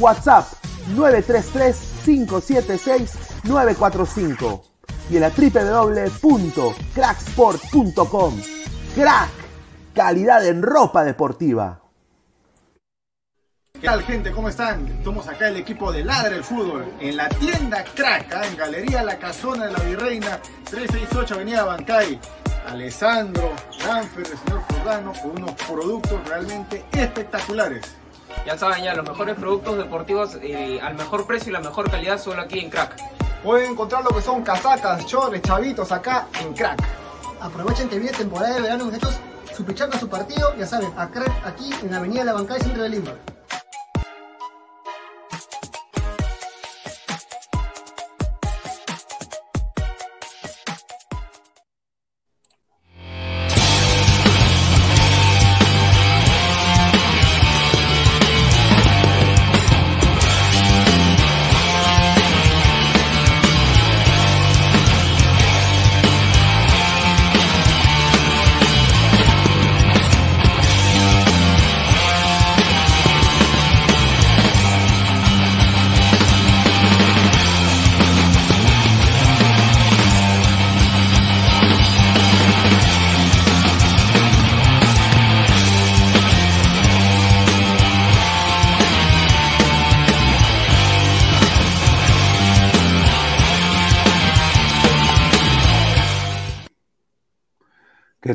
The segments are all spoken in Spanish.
WhatsApp 933-576-945 y en la www.cracksport.com. Crack, calidad en ropa deportiva. ¿Qué tal gente? ¿Cómo están? Estamos acá el equipo de Ladre el Fútbol en la tienda Crack, ¿ah? en Galería La Casona de la Virreina, 368 Avenida Bancay. Alessandro, Danfer, el señor Jordano, con unos productos realmente espectaculares. Ya saben, ya los mejores productos deportivos eh, al mejor precio y la mejor calidad solo aquí en Crack. Pueden encontrar lo que son casacas, chores, chavitos acá en Crack. Aprovechen que viene temporada de verano, muchachos. Su pichanga, su partido, ya saben, a Crack aquí en la Avenida La Bancay, centro de Lima.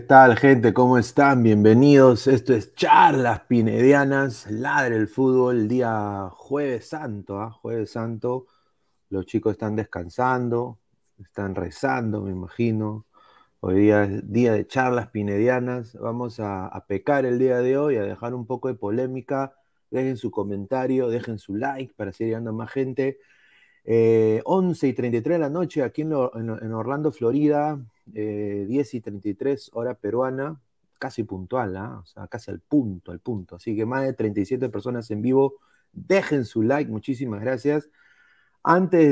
Tal, gente? ¿Cómo están? Bienvenidos. Esto es Charlas Pinedianas, Ladre el Fútbol, día Jueves Santo, ¿ah? Jueves Santo. Los chicos están descansando, están rezando, me imagino. Hoy día es día de charlas pinedianas. Vamos a, pecar el día de hoy, a dejar un poco de polémica. Dejen su comentario, dejen su like para seguir llegando a más gente. Eh, 11 y 33 de la noche aquí en Orlando, Florida, eh, 10 y 33 hora peruana, casi puntual, ¿ah? o sea, casi al punto, al punto. Así que más de 37 personas en vivo, dejen su like, muchísimas gracias. Antes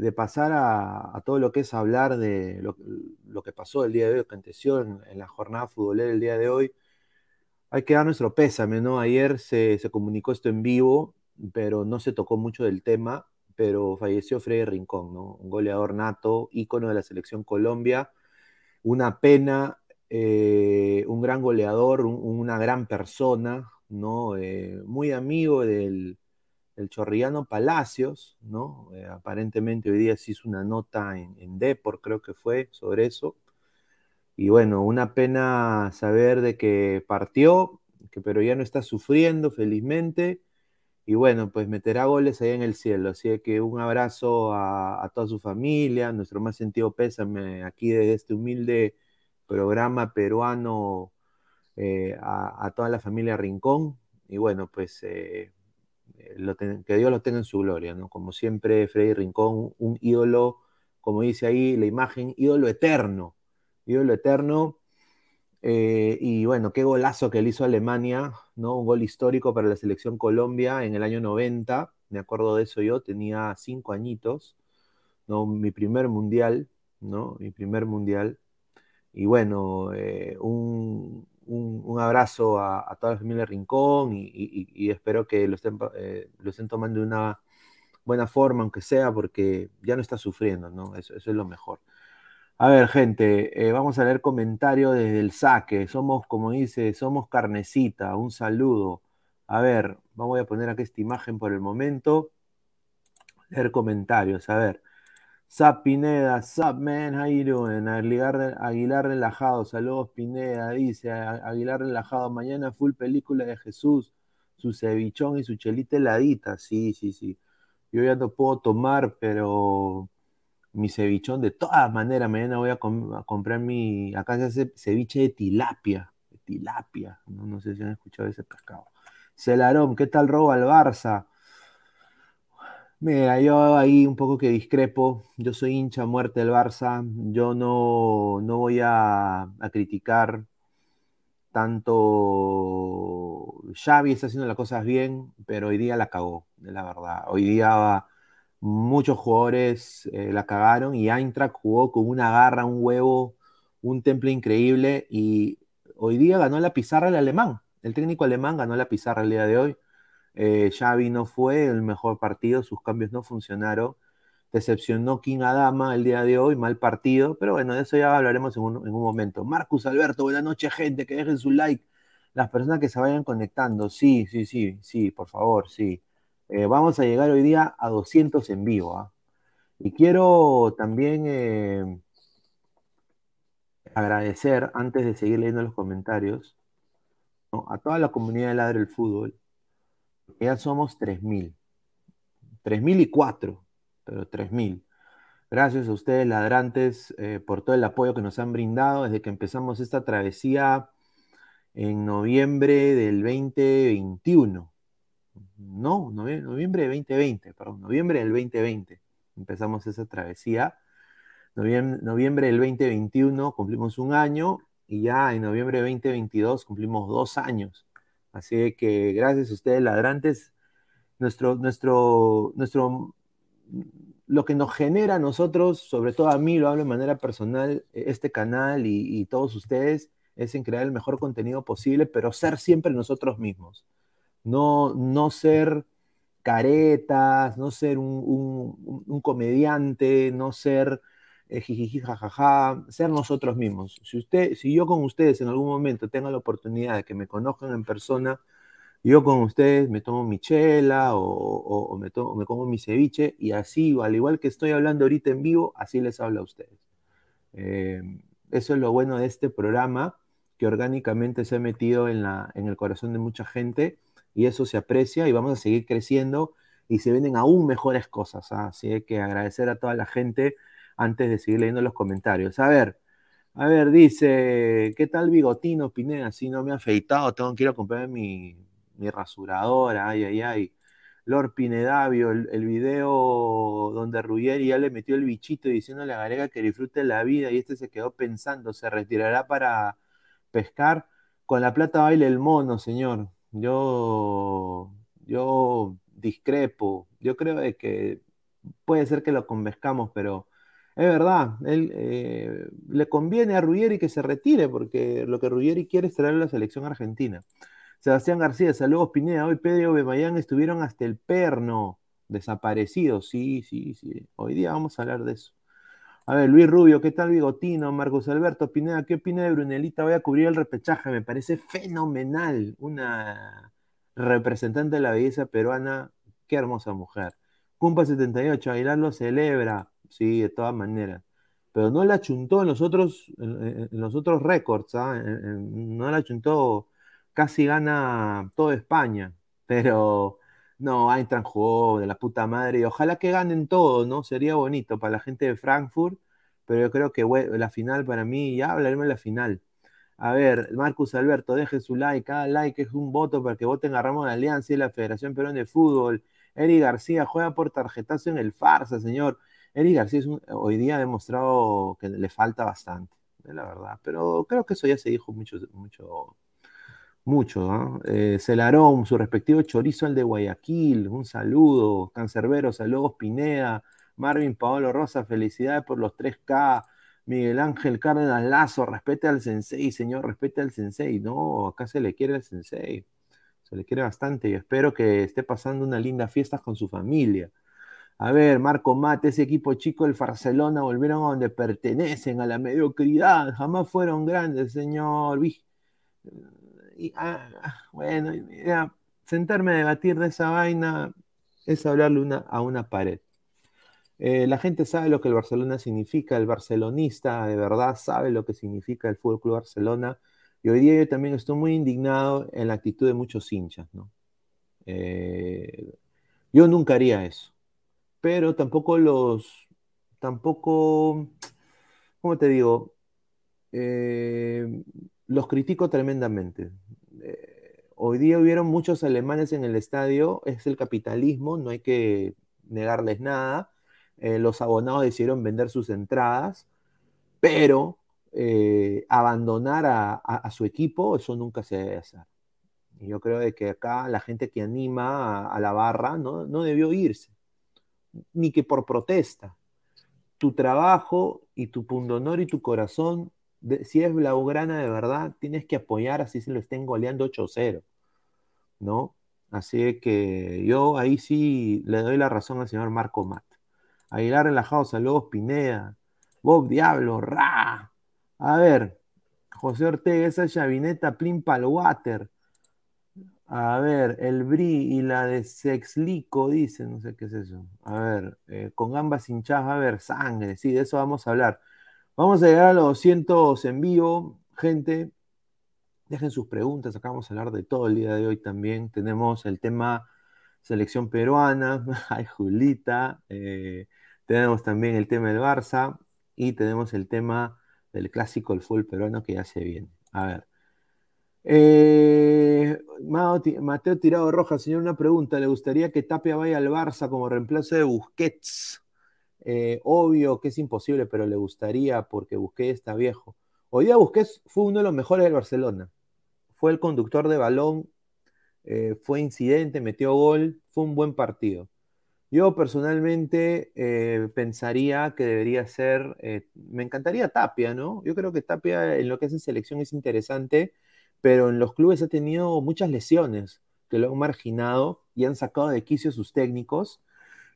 de, pasar a, todo lo que es hablar de lo, que pasó el día de hoy, que aconteció en, la jornada futbolera el día de hoy, hay que dar nuestro pésame, ¿no? Ayer se, comunicó esto en vivo, pero no se tocó mucho del tema, pero falleció Freddy Rincón, ¿no? Un goleador nato, ícono de la selección Colombia. Una pena, eh, un gran goleador, una gran persona, ¿no? Eh, muy amigo del, el Chorrillano Palacios, ¿no? Eh, aparentemente hoy día se hizo una nota en, en creo que fue, sobre eso. Y bueno, una pena saber de que partió, que, pero ya no está sufriendo, felizmente. Y bueno, pues meterá goles ahí en el cielo. Así que un abrazo a, toda su familia, nuestro más sentido pésame aquí desde este humilde programa peruano eh, a, toda la familia Rincón. Y bueno, pues eh, que Dios lo tenga en su gloria, ¿no? Como siempre, Freddy Rincón, un ídolo, como dice ahí la imagen, ídolo eterno, ídolo eterno. Eh, y bueno, qué golazo que le hizo Alemania, ¿no? Un gol histórico para la selección Colombia en el año 90, me acuerdo de eso yo, tenía cinco añitos, ¿no? Mi primer mundial, ¿no? Mi primer mundial. Y bueno, eh, un, un, abrazo a, toda la familia Rincón y, espero que lo estén, eh, lo estén tomando de una buena forma, aunque sea, porque ya no está sufriendo, ¿no? Eso, es lo mejor. A ver, gente, eh, vamos a leer comentarios desde el saque. Somos, como dice, somos carnecita. Un saludo. A ver, vamos a poner aquí esta imagen por el momento. Leer comentarios. A ver. Zap Pineda, Zap man, how you doing? Aguilar, Aguilar relajado, saludos Pineda, dice Aguilar relajado, mañana full película de Jesús, su cevichón y su chelita heladita, sí, sí, sí. Yo ya no puedo tomar, pero mi cevichón de todas maneras, mañana voy a, comprar mi, acá se hace ceviche de tilapia, tilapia, no, no sé si han escuchado ese pescado. Celarón, ¿qué tal robo al Barça? Mira, yo ahí un poco que discrepo. Yo soy hincha muerte del Barça. Yo no, no voy a, criticar tanto. Xavi está haciendo las cosas bien, pero hoy día la cagó, de la verdad. Hoy día muchos jugadores eh, la cagaron y Eintracht jugó con una garra, un huevo, un temple increíble y hoy día ganó la pizarra el alemán. El técnico alemán ganó la pizarra el día de hoy. Eh, Xavi no fue el mejor partido, sus cambios no funcionaron. Decepcionó King Adama el día de hoy, mal partido, pero bueno, de eso ya hablaremos en un, momento. Marcus Alberto, buenas noches, gente, que dejen su like. Las personas que se vayan conectando, sí, sí, sí, sí, por favor, sí. Eh, vamos a llegar hoy día a 200 en vivo. ¿ah? Y quiero también eh, agradecer, antes de seguir leyendo los comentarios, a toda la comunidad de Ladre del Fútbol, ya somos 3.000. 3.000 y 4, pero 3.000. Gracias a ustedes, ladrantes, eh, por todo el apoyo que nos han brindado desde que empezamos esta travesía en noviembre del 2021. No, noviembre del 2020, perdón, noviembre del 2020 empezamos esa travesía. Noviembre, del 2021 cumplimos un año y ya en noviembre del 2022 cumplimos dos años. Así que gracias a ustedes, ladrantes, nuestro, nuestro, nuestro, lo que nos genera a nosotros, sobre todo a mí, lo hablo de manera personal, este canal y, todos ustedes, es en crear el mejor contenido posible, pero ser siempre nosotros mismos. No, no ser caretas, no ser un, un comediante, no ser eh, jijiji, jajaja, ser nosotros mismos. Si, usted, si yo con ustedes en algún momento tengo la oportunidad de que me conozcan en persona, yo con ustedes me tomo mi chela o, me, tomo, me como mi ceviche y así, al igual que estoy hablando ahorita en vivo, así les hablo a ustedes. Eh, eso es lo bueno de este programa, que orgánicamente se ha metido en, la, en el corazón de mucha gente y eso se aprecia y vamos a seguir creciendo y se vienen aún mejores cosas. ¿ah? Así que agradecer a toda la gente antes de seguir leyendo los comentarios. A ver, a ver, dice, ¿qué tal bigotino, Pineda? Si no me ha afeitado, tengo que ir a comprar mi, mi rasuradora, ay, ay, ay. Lord Pinedavio, el, el, video donde Ruggeri ya le metió el bichito diciéndole a Garega que disfrute la vida y este se quedó pensando, se retirará para pescar. Con la plata baile el mono, señor. Yo, yo discrepo. Yo creo de que puede ser que lo convenzcamos, pero es verdad, él eh, le conviene a Ruggeri que se retire, porque lo que Ruggeri quiere es traer a la selección argentina. Sebastián García, saludos Pineda, hoy Pedro Bemayán estuvieron hasta el perno, desaparecidos, sí, sí, sí, hoy día vamos a hablar de eso. A ver, Luis Rubio, ¿qué tal Bigotino? Marcos Alberto Pineda, ¿qué opina de Brunelita? Voy a cubrir el repechaje, me parece fenomenal, una representante de la belleza peruana, qué hermosa mujer. Cumpa 78, Aguilar lo celebra, sí, de todas maneras. Pero no la chuntó en los otros, en, los otros récords, ¿ah? no la chuntó, casi gana toda España, pero no, Eintracht jugó de la puta madre y ojalá que ganen todo, ¿no? Sería bonito para la gente de Frankfurt, pero yo creo que la final para mí, ya hablaremos de la final. A ver, Marcus Alberto, deje su like, cada like es un voto para que voten a Ramón de Alianza y la Federación Peruana de Fútbol. Eri García juega por tarjetazo en el farsa, señor. Eri García hoy día ha demostrado que le falta bastante, la verdad. Pero creo que eso ya se dijo mucho, mucho, mucho. ¿eh? Celarón, su respectivo chorizo, el de Guayaquil. Un saludo. Cancerbero, saludos. Pineda, Marvin Paolo Rosa, felicidades por los 3K. Miguel Ángel Cárdenas Lazo, respete al sensei, señor, respete al sensei. No, acá se le quiere al sensei se le quiere bastante y espero que esté pasando una linda fiesta con su familia. A ver, Marco Mate, ese equipo chico del Barcelona volvieron a donde pertenecen, a la mediocridad, jamás fueron grandes, señor. Y, ah, bueno, sentarme a debatir de esa vaina es hablarle a una pared. Eh, la gente sabe lo que el Barcelona significa, el barcelonista de verdad sabe lo que significa el Fútbol Club Barcelona y hoy día yo también estoy muy indignado en la actitud de muchos hinchas. Eh, yo nunca haría eso, pero tampoco los, tampoco, ¿cómo te digo? Eh, los critico tremendamente. Eh, hoy día hubieron muchos alemanes en el estadio, es el capitalismo, no hay que negarles nada. los abonados decidieron vender sus entradas, pero eh, abandonar a, su equipo, eso nunca se debe hacer. Y yo creo de que acá la gente que anima a, la barra no, no, debió irse, ni que por protesta. Tu trabajo y tu pundonor y tu corazón, si es blaugrana de verdad, tienes que apoyar así se lo estén goleando 8-0, ¿no? Así que yo ahí sí le doy la razón al señor Marco Mat. Aguilar relajado, saludos Pineda, Bob Diablo, Ra, a ver, José Ortega, esa chavineta Plin Water. A ver, el Bri y la de Sexlico, dice, no sé qué es eso. A ver, eh, con ambas hinchadas va a haber sangre, sí, de eso vamos a hablar. Vamos a llegar a los 200 en vivo, gente. Dejen sus preguntas, acá vamos a hablar de todo el día de hoy también. Tenemos el tema selección peruana, ay Julita, eh, tenemos también el tema del Barça y tenemos el tema del clásico el fútbol peruano que ya se viene. A ver. Eh, Mateo Tirado Rojas, señor, una pregunta. ¿Le gustaría que Tapia vaya al Barça como reemplazo de Busquets? Eh, obvio que es imposible, pero le gustaría porque Busquets está viejo. Hoy día Busquets fue uno de los mejores del Barcelona. Fue el conductor de balón, eh, fue incidente, metió gol, fue un buen partido. Yo personalmente eh, pensaría que debería ser, me encantaría Tapia, ¿no? Yo creo que Tapia en lo que en selección es interesante, pero en los clubes ha tenido muchas lesiones que lo han marginado y han sacado de quicio sus técnicos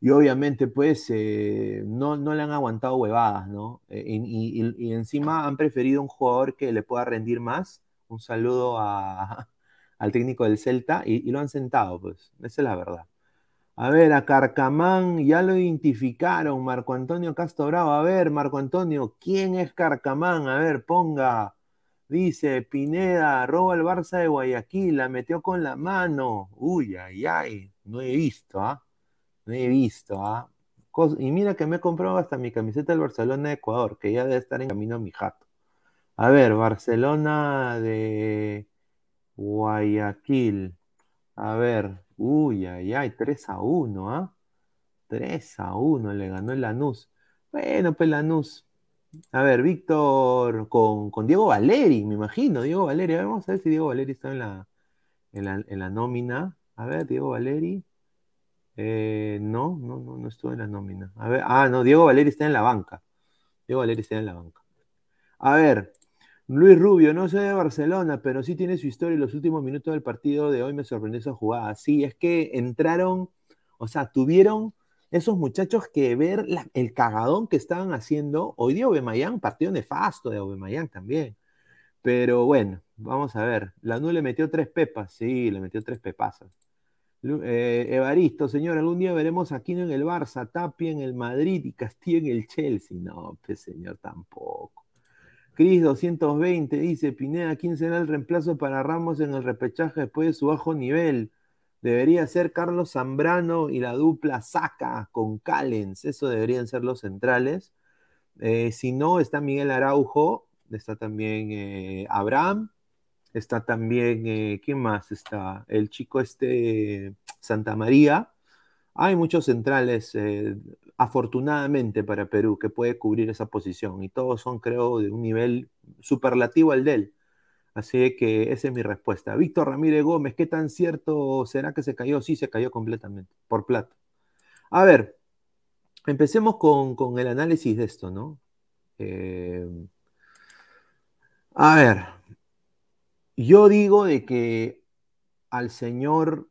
y obviamente pues eh, no, no, le han aguantado huevadas, ¿no? Y, encima han preferido un jugador que le pueda rendir más. Un saludo al técnico del Celta y, y lo han sentado, pues, esa es la verdad. A ver, a Carcamán ya lo identificaron, Marco Antonio Castro Bravo. A ver, Marco Antonio, ¿quién es Carcamán? A ver, ponga. Dice Pineda, roba el Barça de Guayaquil, la metió con la mano. Uy, ay, ay, no he visto, ¿ah? No he visto, ¿ah? Y mira que me he comprado hasta mi camiseta del Barcelona de Ecuador, que ya debe estar en camino a mi jato. A ver, Barcelona de Guayaquil. A ver, Uy, ay, ay, 3 a 1, ¿ah? 3 a 1 le ganó el Lanús. Bueno, pues Lanús. A ver, Víctor con, con, Diego Valeri, me imagino, Diego Valeri. A ver, vamos a ver si Diego Valeri está en la, en la, en la nómina. A ver, Diego Valeri. Eh, no, no, no, no estuvo en la nómina. A ver, ah, no, Diego Valeri está en la banca. Diego Valeri está en la banca. A ver, Luis Rubio, no soy de Barcelona, pero sí tiene su historia y los últimos minutos del partido de hoy me sorprendió esa jugada. Sí, es que entraron, o sea, tuvieron esos muchachos que ver el cagadón que estaban haciendo. Hoy día Obemayán, partido nefasto de Obemayán también. Pero bueno, vamos a ver. La le metió tres pepas, sí, le metió tres pepasas. Eh, Evaristo, señor, algún día veremos aquí en el Barça, Tapia en el Madrid y Castillo en el Chelsea. No, pues señor, tampoco. Cris 220 dice, Pineda, ¿quién será el reemplazo para Ramos en el repechaje después de su bajo nivel? Debería ser Carlos Zambrano y la dupla Saca con Callens. Eso deberían ser los centrales. Eh, si no, está Miguel Araujo, está también eh, Abraham, está también, eh, ¿quién más está? El chico este, Santa María. Hay muchos centrales, afortunadamente para Perú, que puede cubrir esa posición. Y todos son, creo, de un nivel superlativo al de él. Así que esa es mi respuesta. Víctor Ramírez Gómez, ¿qué tan cierto será que se cayó? Sí, se cayó completamente, por plata. A ver, empecemos con, el análisis de esto, ¿no? Eh, a ver, yo digo de que al señor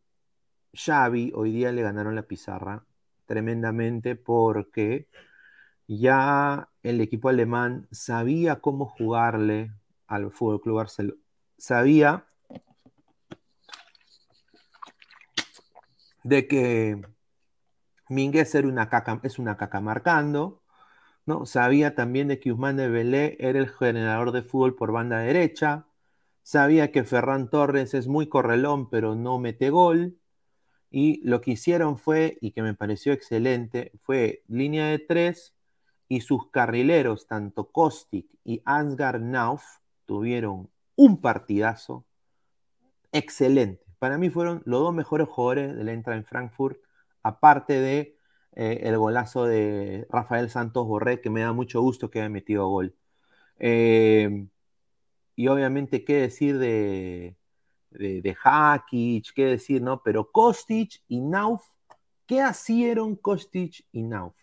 Xavi hoy día le ganaron la pizarra tremendamente porque ya el equipo alemán sabía cómo jugarle al Fútbol Club Barcelona. Sabía de que Minguez es una caca marcando, ¿no? Sabía también de que Usman de Belé era el generador de fútbol por banda derecha, sabía que Ferran Torres es muy correlón, pero no mete gol, y lo que hicieron fue, y que me pareció excelente, fue línea de tres, y sus carrileros, tanto Kostic y Ansgar Nauf, tuvieron un partidazo excelente. Para mí fueron los dos mejores jugadores de la entrada en Frankfurt, aparte de eh, el golazo de Rafael Santos Borré, que me da mucho gusto que haya metido gol. Eh, y obviamente, ¿qué decir de, de, de Hakic? ¿Qué decir, no? Pero Kostic y Nauf, ¿qué hicieron Kostic y Nauf?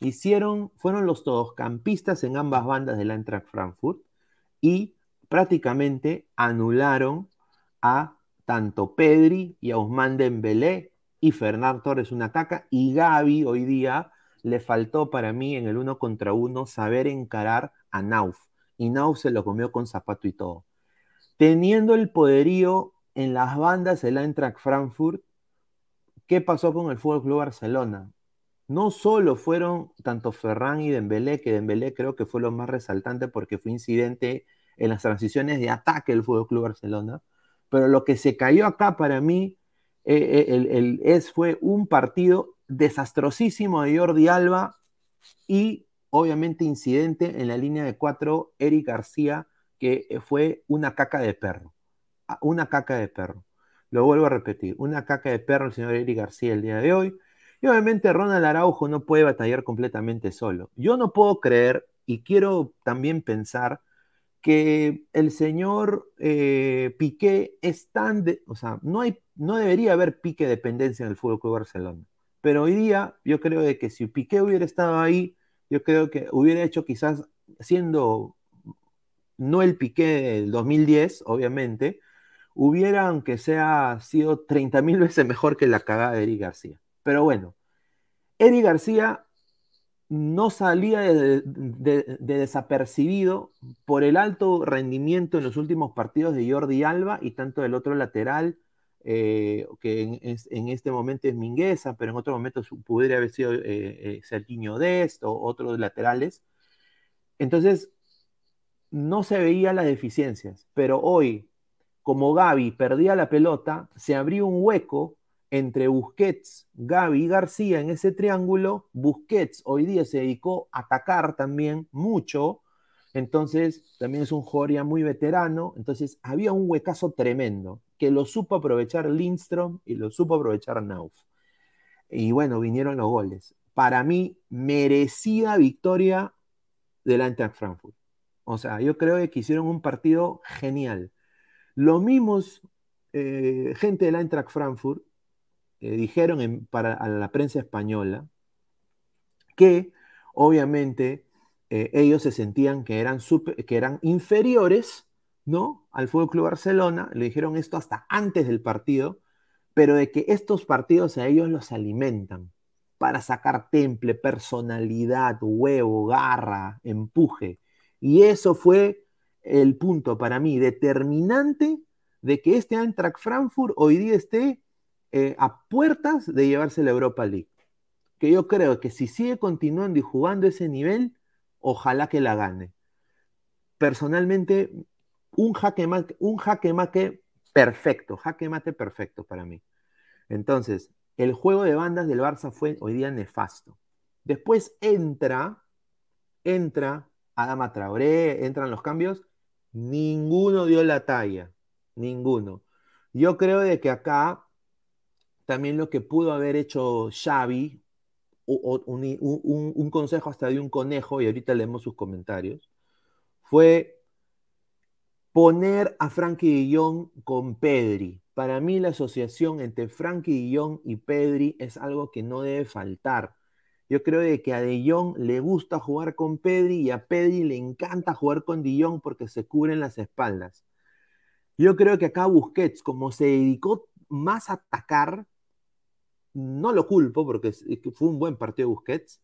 Hicieron, fueron los campistas en ambas bandas de la Eintracht Frankfurt y prácticamente anularon a tanto Pedri y a Ousmane Dembélé y Fernando Torres una caca y Gaby hoy día le faltó para mí en el uno contra uno saber encarar a Nauf y Nauf se lo comió con zapato y todo. Teniendo el poderío en las bandas del Eintracht Frankfurt, ¿qué pasó con el Fútbol Club Barcelona? No solo fueron tanto Ferran y Dembélé, que Dembélé creo que fue lo más resaltante porque fue incidente en las transiciones de ataque del Fútbol Club Barcelona. Pero lo que se cayó acá para mí eh, eh, es, fue un partido desastrosísimo de Jordi Alba y obviamente incidente en la línea de cuatro, Eric García, que fue una caca de perro. Ah, una caca de perro. Lo vuelvo a repetir, una caca de perro el señor Eric García el día de hoy. Y obviamente Ronald Araujo no puede batallar completamente solo. Yo no puedo creer y quiero también pensar que el señor eh, Piqué es tan, de, o sea, no, hay, no debería haber pique dependencia en el Fútbol Club Barcelona. Pero hoy día yo creo de que si Piqué hubiera estado ahí, yo creo que hubiera hecho quizás siendo no el Piqué del 2010, obviamente, hubiera, aunque sea, sido 30 mil veces mejor que la cagada de Eric García. Pero bueno, Eric García no salía de, desapercibido por el alto rendimiento en los últimos partidos de Jordi Alba y tanto del otro lateral, eh, que en, este momento es Mingueza, pero en otro momento pudiera haber sido eh, eh Dest o otros laterales. Entonces, no se veía las deficiencias, pero hoy, como Gaby perdía la pelota, se abrió un hueco entre Busquets, Gaby y García en ese triángulo. Busquets hoy día se dedicó a atacar también mucho, entonces también es un ya muy veterano, entonces había un huecazo tremendo que lo supo aprovechar Lindstrom y lo supo aprovechar Nauf. Y bueno, vinieron los goles. Para mí, merecida victoria del Eintracht Frankfurt. O sea, yo creo que hicieron un partido genial. Los mismos eh, gente del Eintracht Frankfurt eh, dijeron para a la prensa española que obviamente eh, ellos se sentían que eran, que eran inferiores ¿no? al Fútbol Club Barcelona, le dijeron esto hasta antes del partido, pero de que estos partidos a ellos los alimentan para sacar temple, personalidad, huevo, garra, empuje. Y eso fue el punto para mí determinante de que este Eintracht Frankfurt hoy día esté eh, a puertas de llevarse la Europa League. Que yo creo que si sigue continuando y jugando ese nivel, ojalá que la gane. Personalmente, un jaque mate, un jaque mate perfecto, jaque mate perfecto para mí. Entonces, el juego de bandas del Barça fue hoy día nefasto. Después entra, entra Adama Traoré, entran los cambios, ninguno dio la talla, ninguno. Yo creo de que acá también lo que pudo haber hecho Xavi, un, consejo hasta de un conejo, y ahorita leemos sus comentarios, fue poner a Frankie Jong con Pedri. Para mí la asociación entre Frankie Jong y Pedri es algo que no debe faltar. Yo creo de que a De le gusta jugar con Pedri y a Pedri le encanta jugar con De porque se cubren las espaldas. Yo creo que acá Busquets, como se dedicó más a atacar, no lo culpo porque fue un buen partido de Busquets,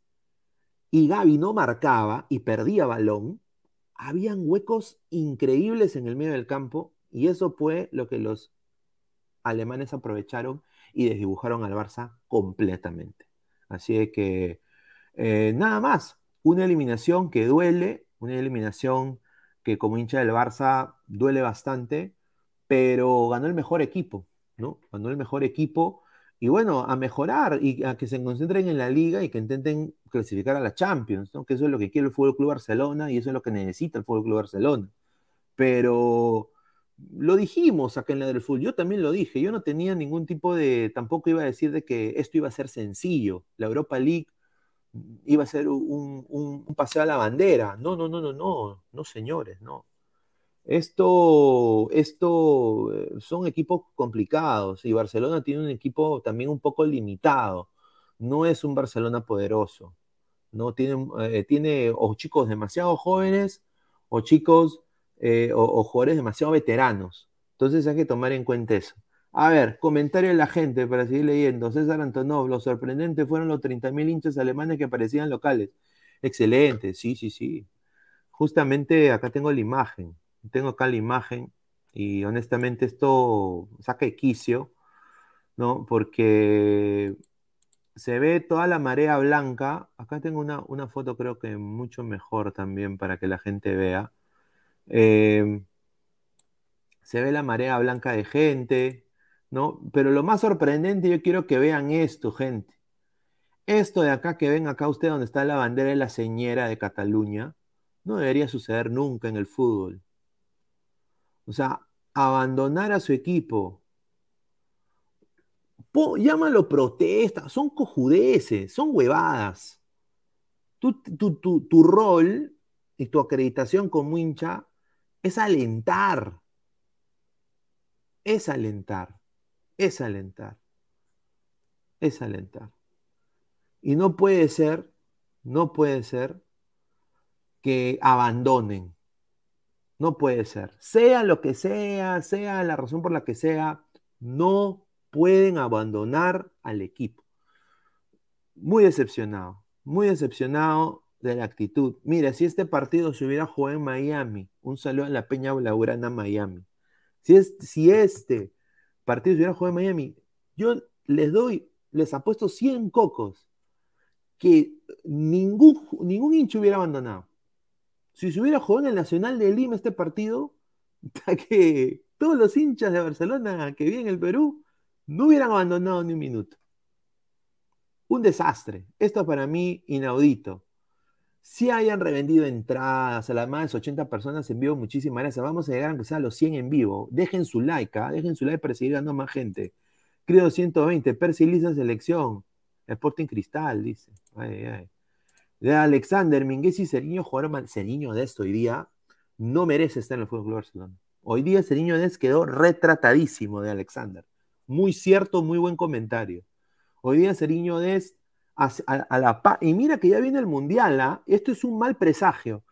y Gaby no marcaba y perdía balón, habían huecos increíbles en el medio del campo y eso fue lo que los alemanes aprovecharon y desdibujaron al Barça completamente. Así que eh, nada más, una eliminación que duele, una eliminación que como hincha del Barça duele bastante, pero ganó el mejor equipo, ¿no? Ganó el mejor equipo y bueno, a mejorar y a que se concentren en la liga y que intenten clasificar a la Champions, ¿no? Que eso es lo que quiere el Fútbol Club Barcelona y eso es lo que necesita el Fútbol Club Barcelona. Pero lo dijimos acá en la del fútbol, yo también lo dije, yo no tenía ningún tipo de, tampoco iba a decir de que esto iba a ser sencillo, la Europa League iba a ser un, paseo a la bandera, no, no, no, no, no, no señores, no. Esto, esto eh, son equipos complicados y Barcelona tiene un equipo también un poco limitado, no es un Barcelona poderoso, no tiene, eh, tiene o chicos demasiado jóvenes o chicos eh, o, jugadores demasiado veteranos. Entonces hay que tomar en cuenta eso. A ver, comentario de la gente para seguir leyendo. César Antonov, lo sorprendente fueron los 30.000 hinchas alemanes que aparecían locales. Excelente, sí, sí, sí. Justamente acá tengo la imagen. Tengo acá la imagen y honestamente esto saca quicio, ¿no? Porque se ve toda la marea blanca. Acá tengo una, una foto creo que mucho mejor también para que la gente vea. Em, se ve la marea blanca de gente, ¿no? Pero lo más sorprendente, yo quiero que vean esto, gente. Esto de acá, que ven acá usted donde está la bandera de la señera de Cataluña, no debería suceder nunca en el fútbol. O sea, abandonar a su equipo. llámalo protesta, son cojudeces, son huevadas. Tu, tu rol y tu acreditación como hincha es alentar. Es alentar. Es alentar. Es alentar. Y no puede ser, no puede ser que abandonen. No puede ser. Sea lo que sea, sea la razón por la que sea, no pueden abandonar al equipo. Muy decepcionado, muy decepcionado de la actitud. Mira, si este partido se hubiera jugado en Miami, un saludo a la Peña Blaugrana Miami. Si, es, si este partido se hubiera jugado en Miami, yo les doy, les apuesto 100 cocos que ningún, ningún hincha hubiera abandonado. Si se hubiera jugado en el Nacional de Lima este partido, que todos los hinchas de Barcelona que viven en el Perú no hubieran abandonado ni un minuto. Un desastre. Esto para mí inaudito si hayan revendido entradas a las más de 80 personas en vivo, muchísimas gracias. Vamos a llegar aunque sea a los 100 en vivo. Dejen su like, ¿ah? dejen su like para seguir ganando más gente. Creo 120, Percy Lisa selección. Sporting Cristal, dice. De Alexander, Minguez y Seriño jugaron mal. Seriño de hoy día no merece estar en el Fútbol Club Barcelona. Hoy día Seriño Des quedó retratadísimo de Alexander. Muy cierto, muy buen comentario. Hoy día Seriño Dest a, la y mira que ya viene el mundial, ¿ah? esto es un mal presagio.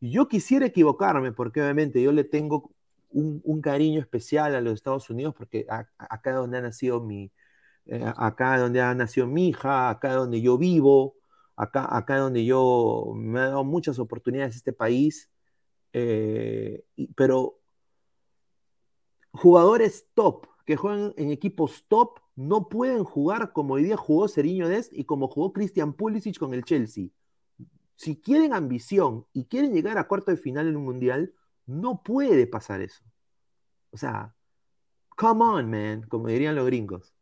Yo quisiera equivocarme porque obviamente yo le tengo un, cariño especial a los Estados Unidos porque acá donde ha nacido mi, eh, acá donde ha nacido mi hija, acá donde yo vivo, acá, acá donde yo me ha dado muchas oportunidades este país, eh, pero jugadores top que juegan en equipos top no pueden jugar como hoy día jugó Seriño Dest y como jugó Christian Pulisic con el Chelsea. Si quieren ambición y quieren llegar a cuarto de final en un mundial, no puede pasar eso. O sea, come on, man, como dirían los gringos.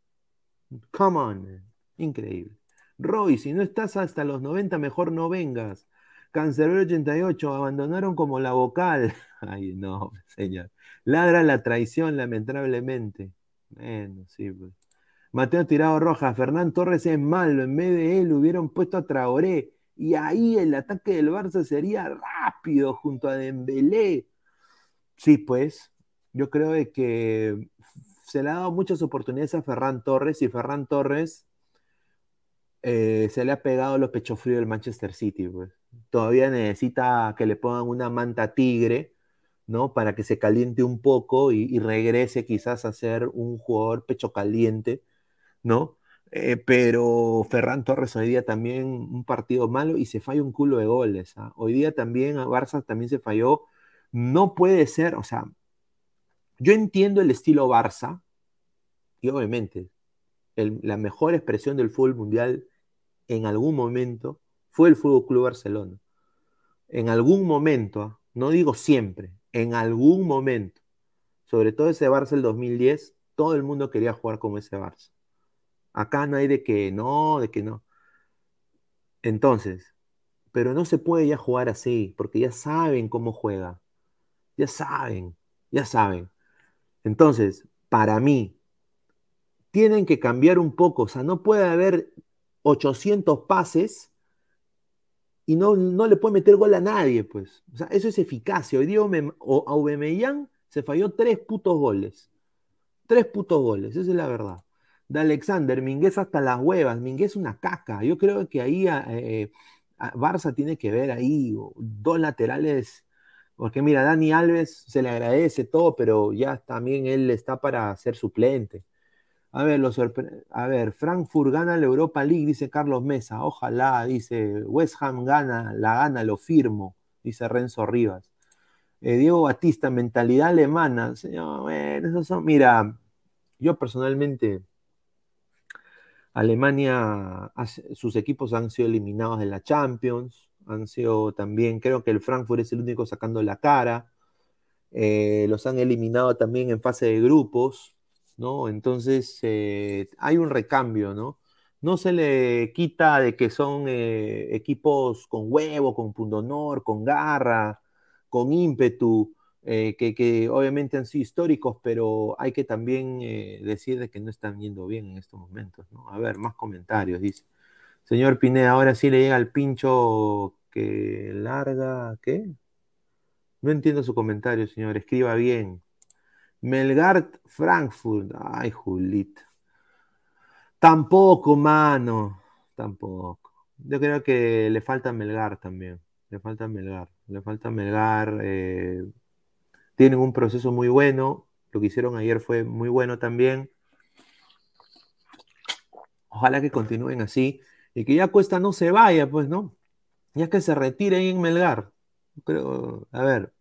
Come on, man. Increíble. Roy, si no estás hasta los 90, mejor no vengas. Cancerbero 88, abandonaron como la vocal. Ay, no, señor. Ladra la traición, lamentablemente. Bueno, sí, pues. Mateo Tirado Roja, Fernán Torres es malo, en vez de él hubieran puesto a Traoré y ahí el ataque del Barça sería rápido junto a Dembélé. Sí, pues, yo creo que se le ha dado muchas oportunidades a Ferran Torres y Ferran Torres eh, se le ha pegado los pechos fríos del Manchester City. Pues. Todavía necesita que le pongan una manta tigre, ¿no? Para que se caliente un poco y, regrese quizás a ser un jugador pecho caliente ¿no? Eh, pero Ferran Torres hoy día también un partido malo y se falla un culo de goles. ¿ah? Hoy día también a Barça también se falló. No puede ser, o sea, yo entiendo el estilo Barça y obviamente la mejor expresión del fútbol mundial en algún momento fue el Fútbol Club Barcelona. En algún momento, ¿ah? no digo siempre, en algún momento, sobre todo ese Barça del 2010, todo el mundo quería jugar como ese Barça. Acá no hay de que no, de que no. Entonces, pero no se puede ya jugar así, porque ya saben cómo juega. Ya saben, ya saben. Entonces, para mí, tienen que cambiar un poco. O sea, no puede haber 800 pases y no, no le puede meter gol a nadie, pues. O sea, eso es eficacia. Hoy día Aubameyang se falló tres putos goles. Tres putos goles, esa es la verdad de Alexander, Minguez hasta las huevas, Minguez una caca. Yo creo que ahí eh, Barça tiene que ver ahí dos laterales, porque mira, Dani Alves se le agradece todo, pero ya también él está para ser suplente. A ver, lo a ver, Frankfurt gana la Europa League, dice Carlos Mesa. Ojalá, dice West Ham gana, la gana, lo firmo, dice Renzo Rivas. Eh, Diego Batista, mentalidad alemana. Señor, bueno, esos son, mira, yo personalmente Alemania, sus equipos han sido eliminados de la Champions, han sido también, creo que el Frankfurt es el único sacando la cara, eh, los han eliminado también en fase de grupos, ¿no? Entonces eh, hay un recambio, ¿no? No se le quita de que son eh, equipos con huevo, con pundonor, con garra, con ímpetu, eh, que, obviamente han sido históricos, pero hay que también decir que no están yendo bien en estos momentos. ¿no? A ver, más comentarios, dice. Señor Pineda, ahora sí le llega el pincho que larga, ¿qué? No entiendo su comentario, señor, escriba bien. Melgard Frankfurt, ay, Julita. Tampoco, mano, tampoco. Yo creo que le falta Melgar también. Le falta Melgar. Le falta Melgar. Eh, tienen un proceso muy bueno. Lo que hicieron ayer fue muy bueno también. Ojalá que continúen así y que ya Cuesta no se vaya, pues, ¿no? Ya que se retiren en Melgar. Creo, a ver.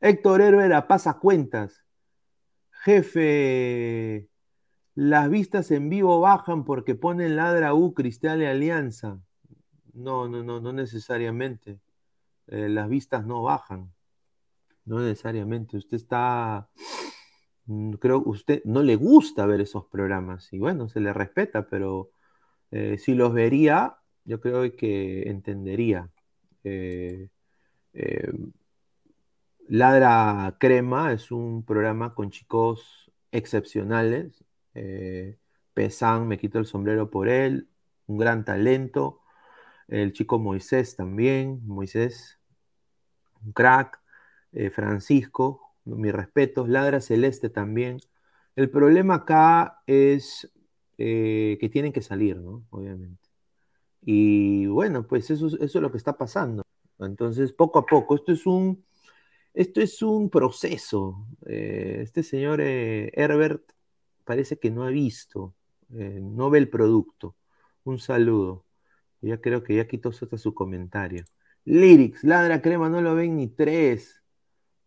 Héctor Herrera pasa cuentas. Jefe, las vistas en vivo bajan porque ponen ladra U, Cristal y Alianza. No, no, no, no necesariamente. Eh, las vistas no bajan. No necesariamente. Usted está, mm, creo, usted no le gusta ver esos programas y bueno, se le respeta, pero eh, si los vería, yo creo que entendería. Eh, Ladra Crema es un programa con chicos excepcionales. Pesan, me quito el sombrero por él, un gran talento. El chico Moisés también, Moisés, un crack. Eh, Francisco, mis respetos, Ladra Celeste también. El problema acá es eh, que tienen que salir, ¿no? Obviamente. Y bueno, pues eso, eso es lo que está pasando. Entonces, poco a poco, esto es un, esto es un proceso. Eh, este señor eh, Herbert parece que no ha visto, no ve el producto. Un saludo. Ya creo que ya quitó su comentario. Lyrics, ladra crema, no lo ven ni tres.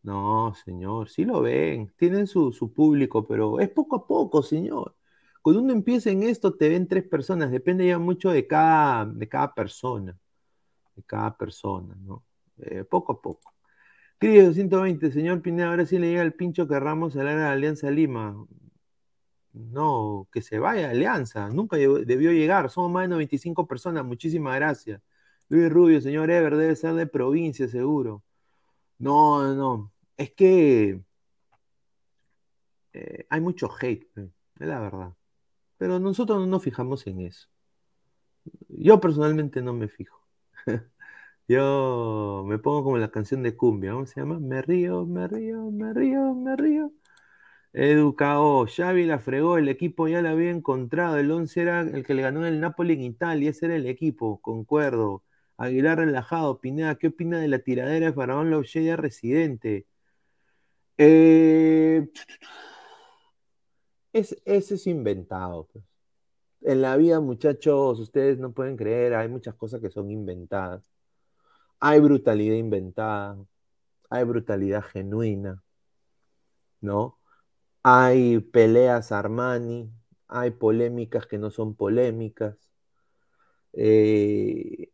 No, señor, sí lo ven. Tienen su, su público, pero es poco a poco, señor. Cuando uno empieza en esto, te ven tres personas. Depende ya mucho de cada, de cada persona. De cada persona, ¿no? Eh, poco a poco. Cris 220, señor Pineda, ahora sí le llega el pincho que Ramos a la Alianza Lima. No, que se vaya Alianza. Nunca debió llegar. Somos más de 95 personas. Muchísimas gracias. Luis Rubio, señor Ever, debe ser de provincia, seguro. No, no. Es que eh, hay mucho hate, es la verdad. Pero nosotros no nos fijamos en eso. Yo personalmente no me fijo. Yo me pongo como la canción de cumbia, ¿cómo se llama? Me río, me río, me río, me río. Educado, Xavi la fregó, el equipo ya la había encontrado, el 11 era el que le ganó en el Napoli en Italia, ese era el equipo, concuerdo. Aguilar relajado, Pineda, ¿qué opina de la tiradera de Faraón ya residente? Eh, es, ese es inventado. Pues. En la vida, muchachos, ustedes no pueden creer, hay muchas cosas que son inventadas. Hay brutalidad inventada, hay brutalidad genuina, ¿no? Hay peleas Armani, hay polémicas que no son polémicas. Eh,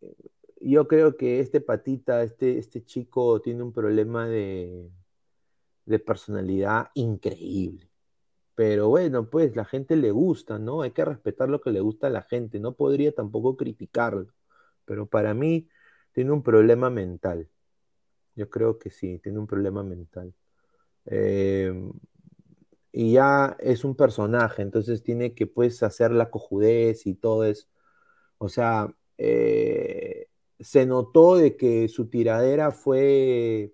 yo creo que este patita, este, este chico tiene un problema de, de personalidad increíble. Pero bueno, pues la gente le gusta, ¿no? Hay que respetar lo que le gusta a la gente. No podría tampoco criticarlo. Pero para mí tiene un problema mental. Yo creo que sí, tiene un problema mental. Em, y ya es un personaje, entonces tiene que pues hacer la cojudez y todo eso. O sea, eh, se notó de que su tiradera fue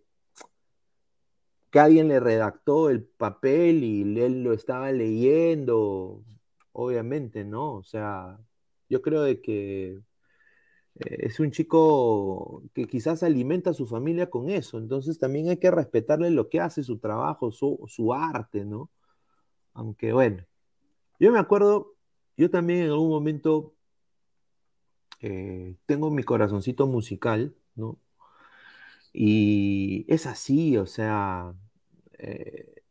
que alguien le redactó el papel y él lo estaba leyendo, obviamente, ¿no? O sea, yo creo de que es un chico que quizás alimenta a su familia con eso, entonces también hay que respetarle lo que hace, su trabajo, su, su arte, ¿no? Aunque bueno, yo me acuerdo, yo también en algún momento eh, tengo mi corazoncito musical, ¿no? Y es así, o sea, eh,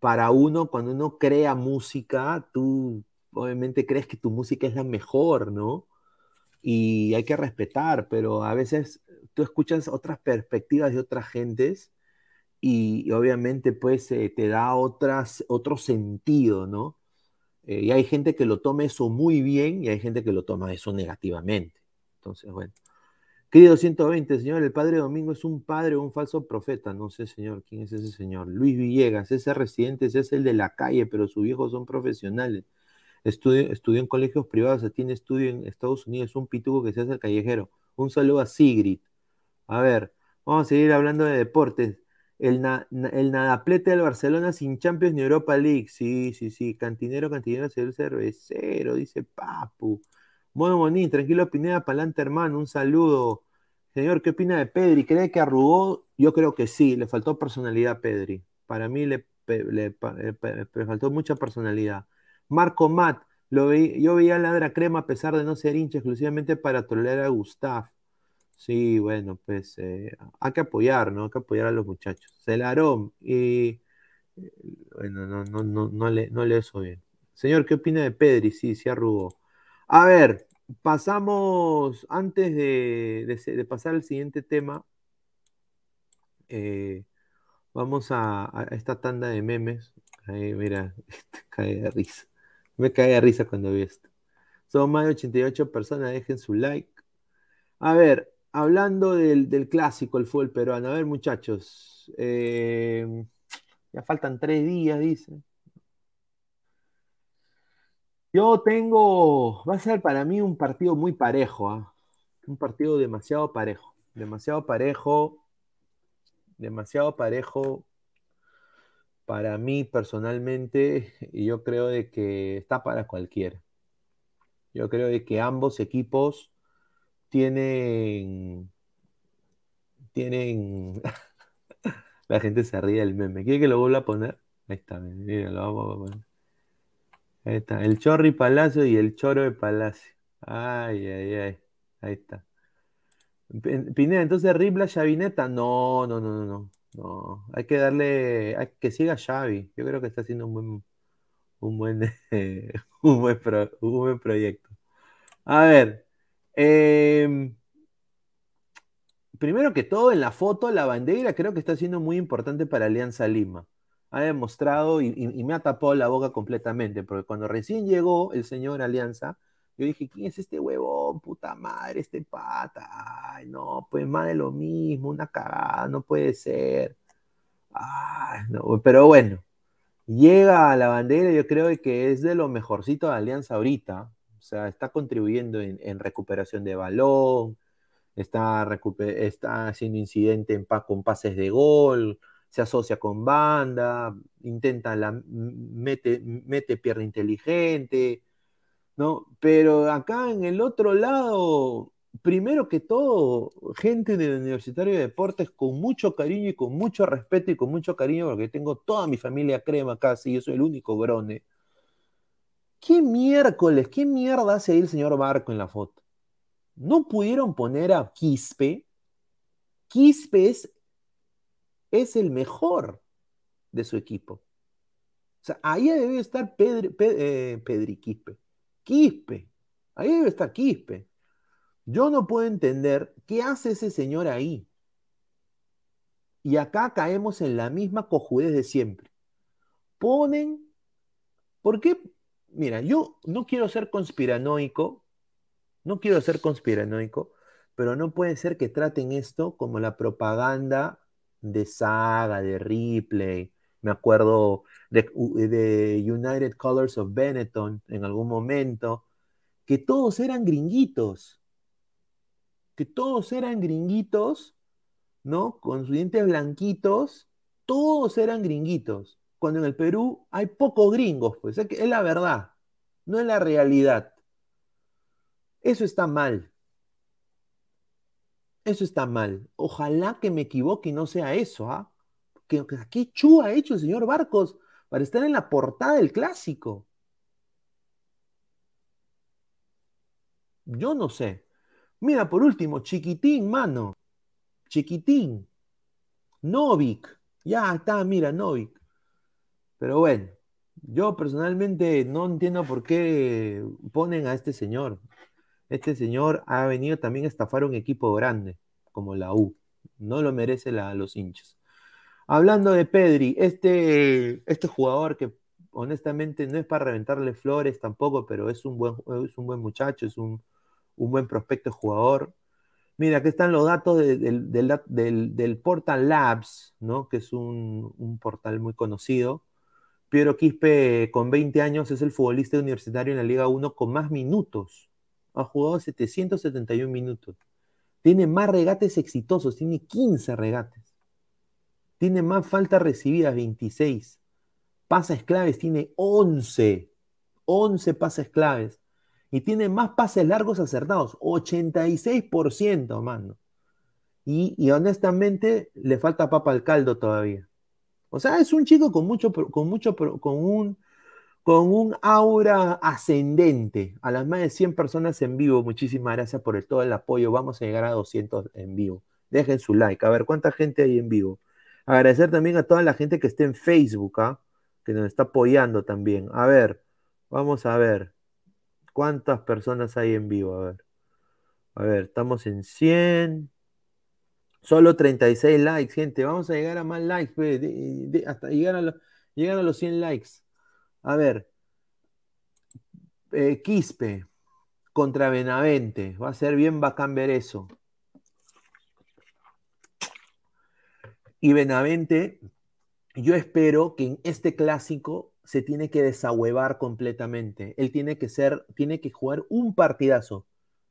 para uno, cuando uno crea música, tú obviamente crees que tu música es la mejor, ¿no? Y hay que respetar, pero a veces tú escuchas otras perspectivas de otras gentes y, obviamente pues eh, te da otras, otro sentido, ¿no? y hay gente que lo toma eso muy bien y hay gente que lo toma eso negativamente. Entonces, bueno. Querido 120, señor, el padre Domingo es un padre o un falso profeta. No sé, señor, quién es ese señor. Luis Villegas, ese residente es el de la calle, pero sus hijos son profesionales. Estudió, estudió en colegios privados, tiene estudio en Estados Unidos, un pituco que se hace el callejero. Un saludo a Sigrid. A ver, vamos a seguir hablando de deportes. El, el nadaplete del Barcelona sin Champions ni Europa League. Sí, sí, sí. Cantinero, cantinero, cervecero, dice Papu. Mono Bonín, tranquilo Pineda, pa'lante hermano, un saludo. Señor, ¿qué opina de Pedri? ¿Cree que arrugó? Yo creo que sí, le faltó personalidad a Pedri. Para mí le, faltó mucha personalidad. Marco Matt, lo yo veía a Ladra Crema a pesar de no ser hincha exclusivamente para tolerar a Gustav. Sí, bueno, pues eh, hay que apoyar, ¿no? Hay que apoyar a los muchachos. Celarón, y bueno, no, no, no, no, le, no eso bien. Señor, ¿qué opina de Pedri? Sí, sí arrugó. A ver, pasamos, antes de, pasar al siguiente tema, eh, vamos a, esta tanda de memes. Ahí, mira, cae de risa. Me cae de risa cuando vi esto. Son más de 88 personas, dejen su like. A ver, hablando del, clásico, el fútbol peruano. A ver, muchachos. Eh, ya faltan tres días, dice. Yo tengo, va a ser para mí un partido muy parejo, ¿ah? un partido demasiado parejo, demasiado parejo, demasiado parejo para mí personalmente yo creo de que está para cualquiera. Yo creo que ambos equipos tienen. Tienen. La gente se ríe del meme. ¿Quiere que lo vuelva a poner? Ahí está, mira, lo vamos a poner. Ahí está, el Chorri Palacio y el Choro de Palacio. Ay, ay, ay. Ahí está. Pineda, entonces Ribla Chavineta. No, no, no, no, no. No. Hay que darle. Hay que siga Xavi. Yo creo que está haciendo un buen. Un buen, un buen, un buen proyecto. A ver. Eh, primero que todo, en la foto, la bandera creo que está siendo muy importante para Alianza Lima. Ha demostrado y, me ha tapado la boca completamente, porque cuando recién llegó el señor Alianza, yo dije, ¿quién es este huevón? Puta madre, este pata. No, pues más de lo mismo, una cagada, no puede ser. Pero bueno, llega a la bandera, yo creo que es de lo mejorcito de Alianza ahorita. O sea, está contribuyendo en recuperación de balón, está, está haciendo incidente en, con pases de gol, se asocia con banda, intenta la, mete, mete pierna inteligente, ¿no? Pero acá en el otro lado, primero que todo, gente del Universitario de Deportes con mucho cariño y con mucho respeto y con mucho cariño, porque tengo toda mi familia crema casi, yo soy el único grone. ¿Qué miércoles, qué mierda hace ahí el señor Barco en la foto? no pudieron poner a Quispe. Quispe es, el mejor de su equipo. O sea, ahí debe estar eh, Pedri, Quispe. Quispe. Ahí debe estar Quispe. Yo no puedo entender qué hace ese señor ahí. Y acá caemos en la misma cojudez de siempre. Ponen. ¿Por qué? Mira, yo no quiero ser conspiranoico, no quiero ser conspiranoico, pero no puede ser que traten esto como la propaganda de Saga, de Ripley. Me acuerdo de, United Colors of Benetton en algún momento, que todos eran gringuitos, que todos eran gringuitos, ¿no? Con sus dientes blanquitos, todos eran gringuitos. Cuando en el Perú hay pocos gringos, pues es la verdad, no es la realidad. Eso está mal. Eso está mal. Ojalá que me equivoque y no sea eso. ¿ah? ¿Qué, ¿Qué chu ha hecho el señor Barcos para estar en la portada del clásico? Yo no sé. Mira, por último, chiquitín, mano. Chiquitín. Novik. Ya está, mira, Novik. Pero bueno, yo personalmente no entiendo por qué ponen a este señor. Este señor ha venido también a estafar un equipo grande, como la U. No lo merece la, los hinchas. Hablando de Pedri, este, este jugador que honestamente no es para reventarle flores tampoco, pero es un buen, es un buen muchacho, es un, buen prospecto jugador. Mira, aquí están los datos del, Portal Labs, ¿no? que es un, un, portal muy conocido. Piero Quispe, con 20 años, es el futbolista universitario en la Liga 1 con más minutos ha jugado 771 minutos. Tiene más regates exitosos, tiene 15 regates. Tiene más faltas recibidas, 26. Pases claves, tiene 11. 11 pases claves. Y tiene más pases largos acertados, 86%, mano. Y, y, honestamente le falta papa al caldo todavía. O sea, es un chico con mucho, con mucho, con un con un aura ascendente a las más de 100 personas en vivo. Muchísimas gracias por todo el apoyo. Vamos a llegar a 200 en vivo. Dejen su like. A ver, ¿cuánta gente hay en vivo? Agradecer también a toda la gente que esté en Facebook, ¿ah? que nos está apoyando también. A ver, vamos a ver. ¿Cuántas personas hay en vivo? A ver. A ver, estamos en 100. Solo 36 likes, gente. Vamos a llegar a más likes, hasta llegar a, llegar a los 100 likes. A ver, eh, Quispe contra Benavente. Va a ser bien bacán ver eso. Y Benavente, yo espero que en este clásico se tiene que desahuevar completamente. Él tiene que ser, tiene que jugar un partidazo.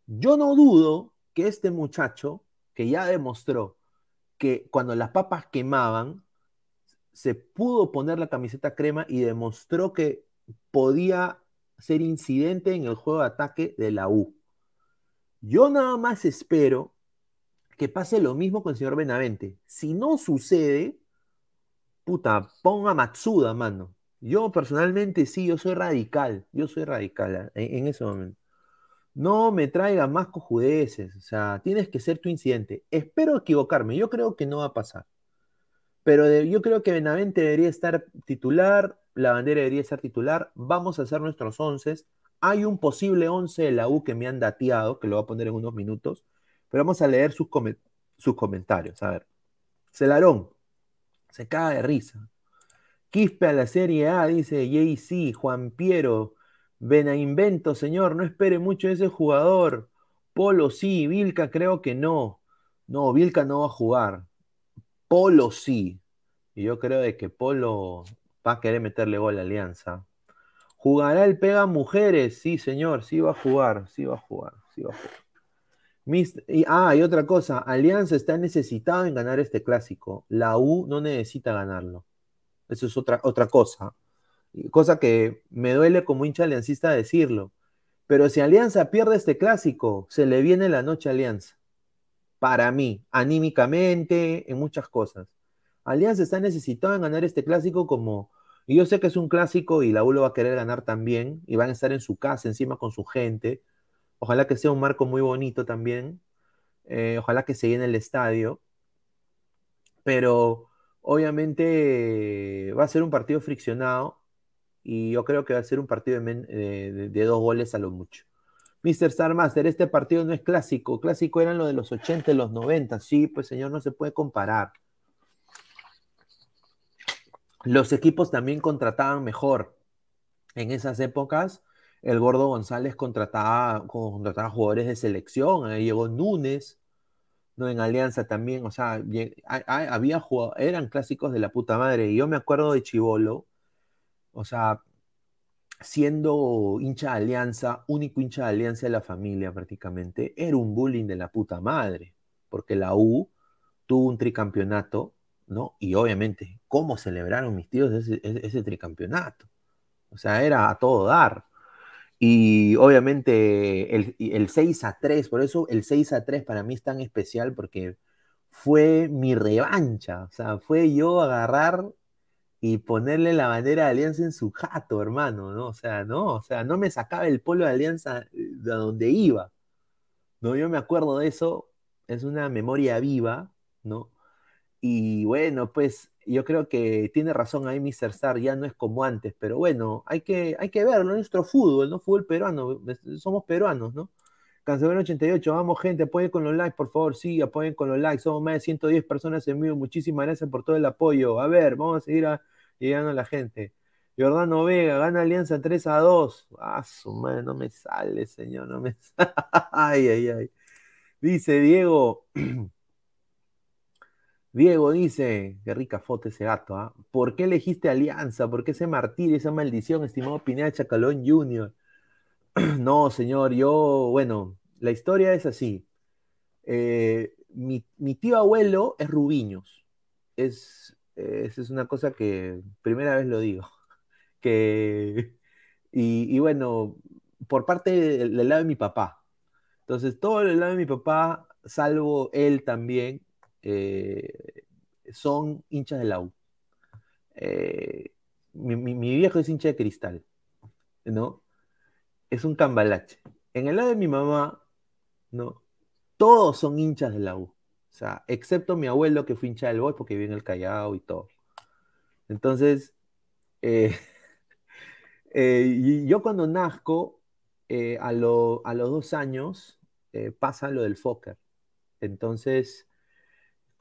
Yo no dudo que este muchacho, que ya demostró que cuando las papas quemaban, se pudo poner la camiseta crema y demostró que podía ser incidente en el juego de ataque de la U. Yo nada más espero que pase lo mismo con el señor Benavente. Si no sucede, puta, ponga Matsuda, mano. Yo personalmente sí, yo soy radical, yo soy radical ¿eh? en, ese momento. No me traiga más cojudeces, o sea, tienes que ser tu incidente. Espero equivocarme, yo creo que no va a pasar. Pero yo creo que Benavente debería estar titular, la bandera debería estar titular. Vamos a hacer nuestros once. Hay un posible once de la U que me han dateado, que lo voy a poner en unos minutos, pero vamos a leer sus, sus comentarios. A ver, Celarón, se caga de risa. Quispe a la Serie A, dice JC, Juan Piero, Benainvento, señor, no espere mucho ese jugador. Polo sí, Vilca creo que no. No, Vilca no va a jugar. Polo sí. Y yo creo de que Polo va a querer meterle gol a Alianza. ¿Jugará el Pega Mujeres? Sí, señor, sí va a jugar, sí va a jugar, sí va a jugar. Y, ah, y otra cosa, Alianza está necesitado en ganar este clásico. La U no necesita ganarlo. Eso es otra, otra cosa. Cosa que me duele como hincha aliancista decirlo. Pero si Alianza pierde este clásico, se le viene la noche a Alianza. Para mí, anímicamente, en muchas cosas. Alianza está necesitado en ganar este clásico como... Y yo sé que es un clásico y la U lo va a querer ganar también. Y van a estar en su casa, encima con su gente. Ojalá que sea un marco muy bonito también. Eh, ojalá que se llene el estadio. Pero obviamente va a ser un partido friccionado y yo creo que va a ser un partido de, de dos goles a lo mucho. Mr. Star Master, este partido no es clásico. Clásico eran lo de los 80 y los 90. Sí, pues señor, no se puede comparar. Los equipos también contrataban mejor. En esas épocas, el Gordo González contrataba, jugadores de selección. Ahí llegó Núñez, ¿no? En Alianza también. O sea, había jugado- eran clásicos de la puta madre. Y yo me acuerdo de Chivolo, o sea, siendo hincha de Alianza, único hincha de Alianza de la familia prácticamente, era un bullying de la puta madre, porque la U tuvo un tricampeonato, ¿no? Y obviamente, ¿cómo celebraron mis tíos ese- ese tricampeonato? O sea, era a todo dar. Y obviamente el, el 6 a 3, por eso el 6 a 3 para mí es tan especial porque fue mi revancha, o sea, fue yo agarrar y ponerle la bandera de Alianza en su jato, hermano, ¿no? O sea, no, o sea, no me sacaba el polo de Alianza de donde iba, ¿no? Yo me acuerdo de eso, es una memoria viva, ¿no? Y bueno, pues yo creo que tiene razón ahí Mr. Star, ya no es como antes, pero bueno, hay que, hay que verlo, nuestro fútbol, ¿no? Fútbol peruano, somos peruanos, ¿no? Cancelero 88, vamos gente, apoyen con los likes, por favor, sí, apoyen con los likes, somos más de 110 personas en vivo, muchísimas gracias por todo el apoyo, a ver, vamos a seguir a- llegando a la gente. Jordano Vega, gana Alianza 3 a 2, ah, su madre, no me sale, señor, no me sale, ay, ay, ay. Dice Diego, Diego dice, qué rica foto ese gato, ¿ah? ¿Por qué elegiste Alianza? ¿Por qué ese martirio, esa maldición, estimado Pineda Chacalón Jr.? No, señor, yo, bueno, la historia es así. Eh, mi, tío abuelo es Rubiños. Es, es, es una cosa que primera vez lo digo. Que, y, bueno, por parte del lado de mi papá. Entonces, todo el lado de mi papá, salvo él también, eh, son hinchas de la U. Eh, mi, viejo es hincha de cristal, ¿no? Es un cambalache. En el lado de mi mamá, ¿no? Todos son hinchas de la U. O sea, excepto mi abuelo que fue hincha del Boys porque vive en el Callao y todo. Entonces, eh, y yo cuando nazco, a, a los dos años, pasa lo del Fokker. Entonces,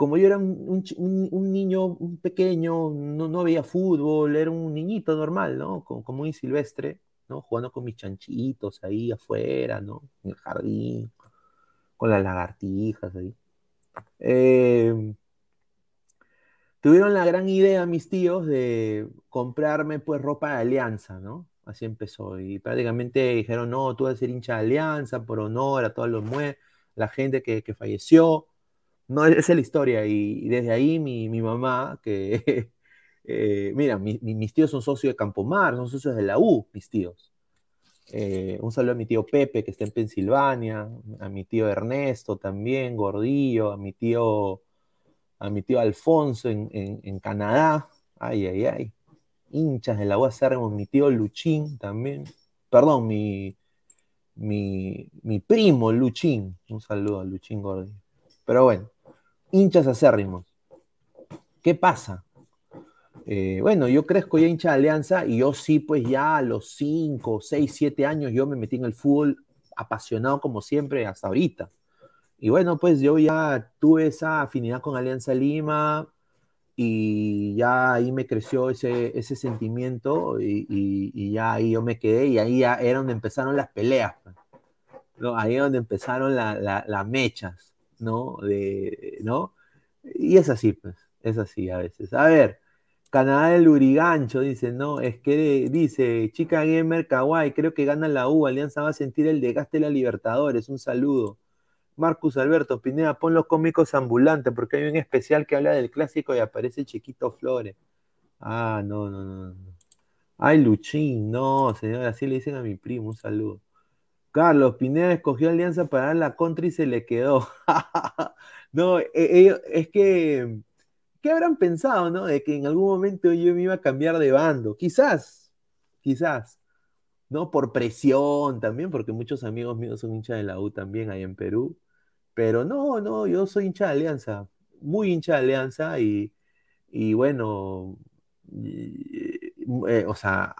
como yo era un, un un- un niño un pequeño, no, no veía fútbol, era un niñito normal, ¿no? Como, como muy silvestre, ¿no? Jugando con mis chanchitos ahí afuera, ¿no? En el jardín, con las lagartijas ahí. Eh, tuvieron la gran idea mis tíos de comprarme pues ropa de Alianza, ¿no? Así empezó. Y prácticamente dijeron, no, tú vas a ser hincha de Alianza por honor a todos los mue la gente que, que falleció. No, esa es la historia. Y, desde ahí mi, mi mamá, que, eh, mira, mi- mi- mis tíos son socios de Campomar, son socios de la U, mis tíos. Eh, un saludo a mi tío Pepe, que está en Pensilvania, a mi tío Ernesto también, Gordillo, a mi tío, a mi tío Alfonso en, Canadá. Ay, ay, ay. Hinchas de la UACR, mi tío Luchín también. Perdón, mi, mi, mi primo Luchín. Un saludo a Luchín Gordillo. Pero bueno, hinchas acérrimos. ¿Qué pasa? Eh, bueno, yo crezco ya hincha de Alianza y yo sí, pues ya a los 5, 6, 7 años yo me metí en el fútbol apasionado como siempre hasta ahorita. Y bueno, pues yo ya tuve esa afinidad con Alianza Lima y ya ahí me creció ese, ese sentimiento y, ya ahí yo me quedé y ahí ya era donde empezaron las peleas. Pues, ¿no? Ahí es donde empezaron las mechas, ¿no? De, ¿no? Y es así, pues, es así a veces. A ver, Canadá del Urigancho dice, no, es que dice, chica gamer kawaii, creo que gana la U, Alianza va a sentir el desgaste de la Libertadores, un saludo. Marcus Alberto Pineda, pon los cómicos ambulantes, porque hay un especial que habla del clásico y aparece Chiquito Flores. Ah, no, no, no. Ay, Luchín, no, señor, así le dicen a mi primo, un saludo. Carlos, Pineda escogió Alianza para la contra y se le quedó. no, e, e, es que ¿qué habrán pensado, no? De que en algún momento yo me iba a cambiar de bando. Quizás, quizás, ¿no? Por presión también, porque muchos amigos míos son hinchas de la U también ahí en Perú. Pero no, no, yo soy hincha de Alianza, muy hincha de Alianza y, bueno, eh, o sea,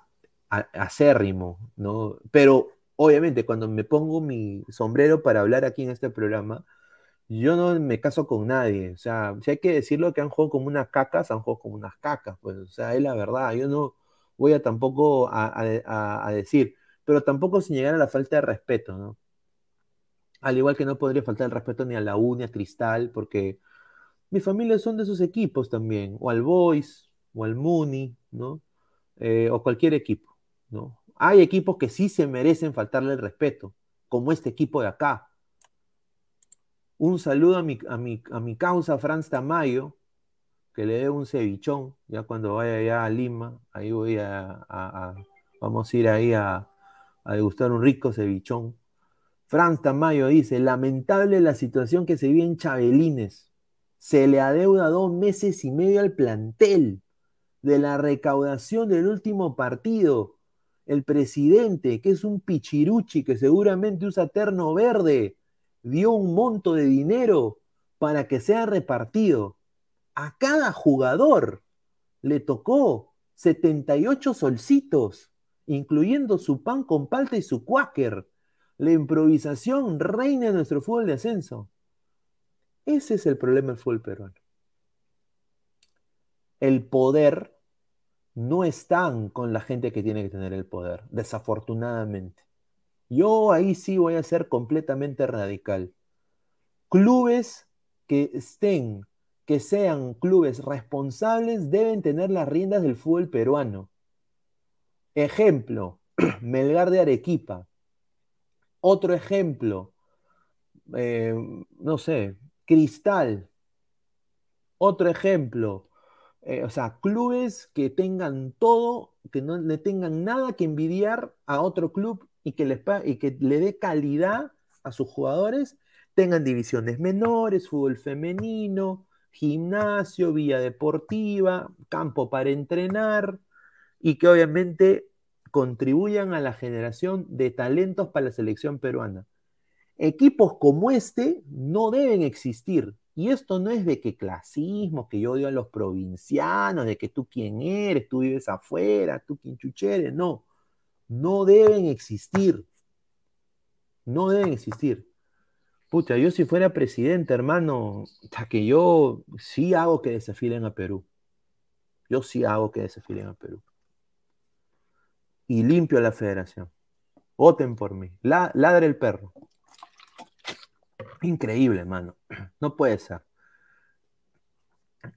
acérrimo, ¿no? Pero obviamente cuando me pongo mi sombrero para hablar aquí en este programa, yo no me caso con nadie. O sea, si hay que decirlo que han jugado como unas cacas, han jugado como unas cacas. Pues, o sea, es la verdad. Yo no voy a tampoco a, decir, pero tampoco sin llegar a la falta de respeto, ¿no? Al igual que no podría faltar el respeto ni a la U ni a Cristal, porque mi familia son de esos equipos también, o al Boys, o al Muni, ¿no? Eh, o cualquier equipo, ¿no? Hay equipos que sí se merecen faltarle el respeto, como este equipo de acá, un saludo a mi, a mi, a mi causa Franz Tamayo, que le dé un cevichón, ya cuando vaya allá a Lima, ahí voy a, vamos a ir ahí a, a, degustar un rico cevichón. Franz Tamayo dice, lamentable la situación que se vive en Chabelines. Se le adeuda dos meses y medio al plantel de la recaudación del último partido. El presidente, que es un pichiruchi que seguramente usa terno verde, dio un monto de dinero para que sea repartido. A cada jugador le tocó 78 solcitos, incluyendo su pan con palta y su cuáquer. La improvisación reina en nuestro fútbol de ascenso. Ese es el problema del fútbol peruano. El poder no está con la gente que tiene que tener el poder, desafortunadamente. Yo ahí sí voy a ser completamente radical. Clubes que estén, que sean clubes responsables, deben tener las riendas del fútbol peruano. Ejemplo, Melgar de Arequipa. Otro ejemplo, eh, no sé, Cristal. Otro ejemplo, eh, o sea, clubes que tengan todo, que no le tengan nada que envidiar a otro club y que, les, y que le dé calidad a sus jugadores, tengan divisiones menores, fútbol femenino, gimnasio, vía deportiva, campo para entrenar y que obviamente contribuyan a la generación de talentos para la selección peruana. Equipos como este no deben existir. Y esto no es de que clasismo, que yo odio a los provincianos, de que tú quién eres, tú vives afuera, tú quién chucheres, no no deben existir. No deben existir. Pucha, yo si fuera presidente, hermano, hasta que yo sí hago que desafilen a Perú. Yo sí hago que desafilen a Perú. Y limpio la federación. Voten por mí. La, ladre el perro. Increíble, hermano. No puede ser.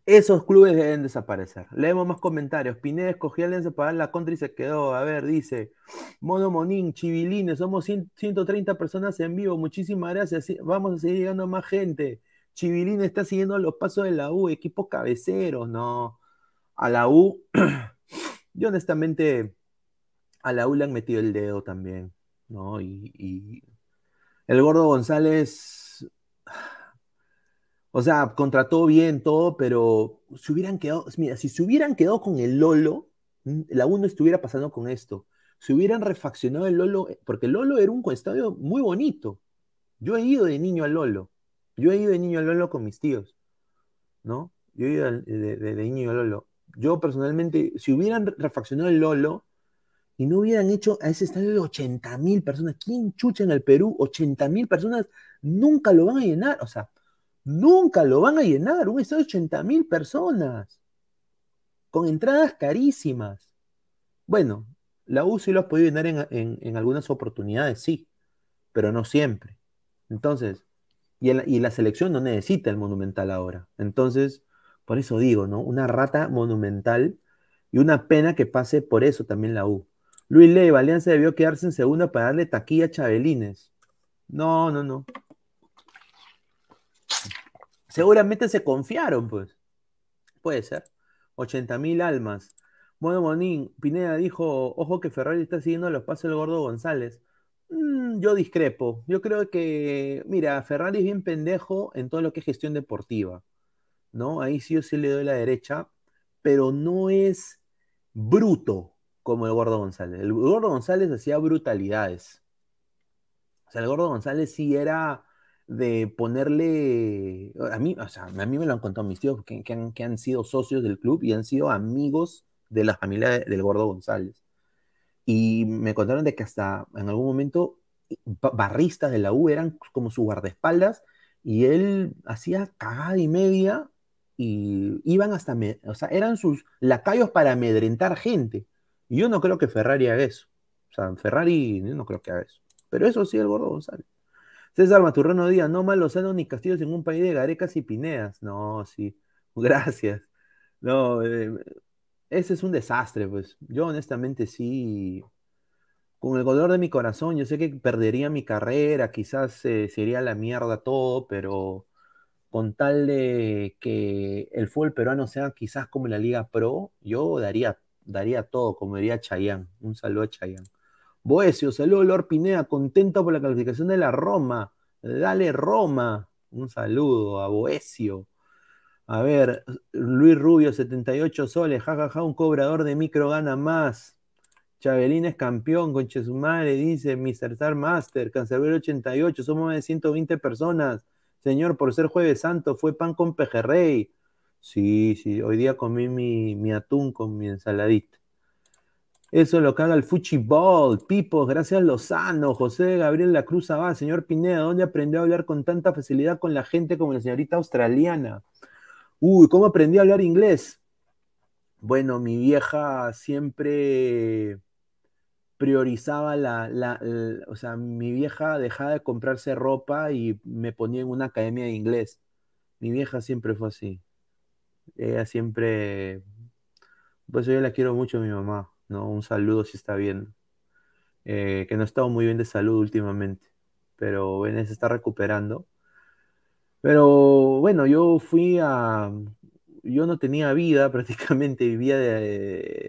Esos clubes deben desaparecer. Leemos más comentarios. Pineda escogió Alianza para dar la contra y se quedó. A ver, dice Mono Monín, Chivilines, somos 130 personas en vivo. Muchísimas gracias. Vamos a seguir llegando a más gente. Chivilines está siguiendo los pasos de la U, equipos cabeceros, no. A la U, yo honestamente, a la U le han metido el dedo también. ¿no? Y, el gordo González, o sea, contrató bien todo, pero si hubieran quedado, mira, si se hubieran quedado con el Lolo, la uno estuviera pasando con esto. Si hubieran refaccionado el Lolo, porque el Lolo era un estadio muy bonito. Yo he ido de niño al Lolo. Yo he ido de niño al Lolo con mis tíos, ¿no? Yo he ido de, de niño al Lolo. Yo personalmente, si hubieran refaccionado el Lolo, y no hubieran hecho a ese estadio de 80 mil personas. ¿Quién chucha en el Perú? 80 mil personas nunca lo van a llenar. O sea, nunca lo van a llenar. Un estadio de 80 mil personas. Con entradas carísimas. Bueno, la U sí lo has podido llenar en, algunas oportunidades, sí, pero no siempre. Entonces, y, y, la selección no necesita el monumental ahora. Entonces, por eso digo, ¿no? Una rata monumental y una pena que pase por eso también la U. Luis Leiva, Alianza debió quedarse en segunda para darle taquilla a Chabelines. No, no, no. Seguramente se confiaron, pues. Puede ser. 80 mil almas. Bueno, Monín, Pineda dijo, ojo que Ferrari está siguiendo los pasos del gordo González. Mm, yo discrepo. Yo creo que, mira, Ferrari es bien pendejo en todo lo que es gestión deportiva. ¿No? Ahí sí yo sí le doy la derecha, pero no es bruto como el Gordo González. El Gordo González hacía brutalidades. O sea, el Gordo González sí era de ponerle. A mí, o sea, a mí me lo han contado mis tíos que, han, sido socios del club y han sido amigos de la familia del Gordo González. Y me contaron de que hasta en algún momento barristas de la U eran como su guardaespaldas y él hacía cagada y media y iban hasta, o sea, eran sus lacayos para amedrentar gente. Y yo no creo que Ferrari haga eso. O sea, Ferrari no creo que haga eso. Pero eso sí, el gordo González. César Maturrano Díaz, no mal Lozano ni Castillos en un país de garecas y pineas. No, sí. Gracias. No, eh, ese es un desastre, pues. Yo honestamente sí, con el dolor de mi corazón, yo sé que perdería mi carrera, quizás eh, sería la mierda todo, pero con tal de que el fútbol peruano sea quizás como la Liga Pro, yo daría daría todo, como diría Chayán. Un saludo a Chayán. Boesio, saludo Lord Pineda, contento por la calificación de la Roma. Dale Roma. Un saludo a Boesio. A ver, Luis Rubio, 78 soles, jajaja, un cobrador de micro gana más. Chabelín es campeón, con Chesumare, dice Mr. Star Master, Cancerbero 88, somos más de 120 personas. Señor, por ser jueves santo, fue pan con pejerrey. Sí, sí, hoy día comí mi, atún con mi ensaladita. Eso lo que haga el Fuchibol, Pipo, gracias Lozano, José Gabriel La Cruz Abad, señor Pineda, ¿dónde aprendió a hablar con tanta facilidad con la gente como la señorita australiana? Uy, ¿cómo aprendí a hablar inglés? Bueno, mi vieja siempre priorizaba la, la, o sea, mi vieja dejaba de comprarse ropa y me ponía en una academia de inglés. Mi vieja siempre fue así. Ella siempre, pues yo la quiero mucho a mi mamá, ¿no? Un saludo si está bien. Eh, que no ha estado muy bien de salud últimamente, pero bueno, se está recuperando. Pero bueno, yo fui a, yo no tenía vida prácticamente, vivía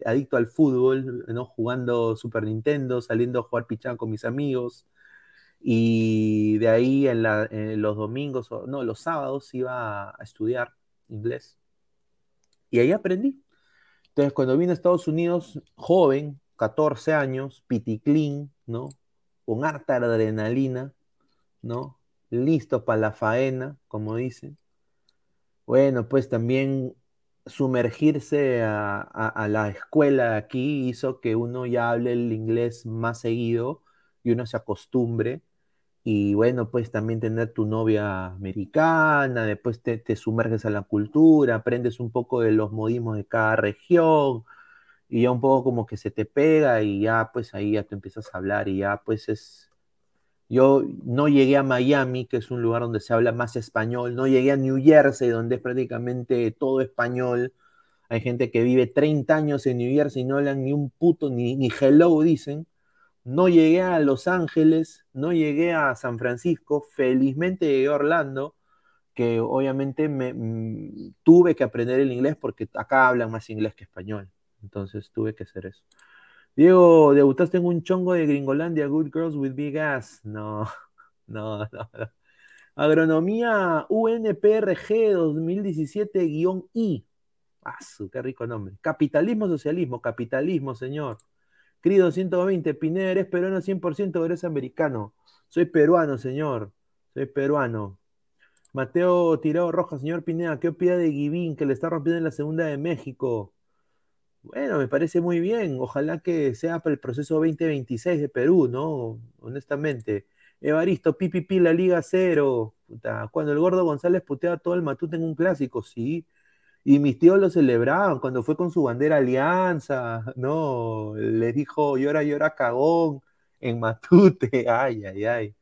adicto al fútbol, ¿no? Jugando Super Nintendo, saliendo a jugar pichán con mis amigos. Y de ahí en, los domingos, no, los sábados iba a estudiar inglés. Y ahí aprendí. Entonces, cuando vine a Estados Unidos, joven, 14 años, piticlín, ¿no? Con harta adrenalina, ¿no? Listo para la faena, como dicen. Bueno, pues también sumergirse a, la escuela aquí hizo que uno ya hable el inglés más seguido y uno se acostumbre y bueno, pues también tener tu novia americana, después te, sumerges a la cultura, aprendes un poco de los modismos de cada región, y ya un poco como que se te pega y ya pues ahí ya te empiezas a hablar y ya pues es... Yo no llegué a Miami, que es un lugar donde se habla más español, no llegué a New Jersey, donde es prácticamente todo español. Hay gente que vive 30 años en New Jersey y no hablan ni un puto, ni, ni hello dicen. No llegué a Los Ángeles, no llegué a San Francisco, felizmente llegué a Orlando, que obviamente me, mm, tuve que aprender el inglés porque acá hablan más inglés que español, entonces tuve que hacer eso. Diego, debutaste en un chongo de Gringolandia, Good Girls with Big Ass. No, no, no. no. Agronomía UNPRG 2017-I. Ah, qué rico nombre. Capitalismo, socialismo, capitalismo, señor. Crido 120, Pineda, eres peruano 100% o eres americano. Soy peruano, señor. Soy peruano. Mateo Tirado Roja, señor Pineda, ¿qué opina de Givín que le está rompiendo en la segunda de México? Bueno, me parece muy bien. Ojalá que sea para el proceso 2026 de Perú, ¿no? Honestamente. Evaristo, pipipi, la Liga Cero. Puta, cuando el gordo González puteaba todo el matute en un clásico, sí. Y mis tíos lo celebraban cuando fue con su bandera Alianza, ¿no? Le dijo llora, llora, cagón en Matute. Ay, ay, ay.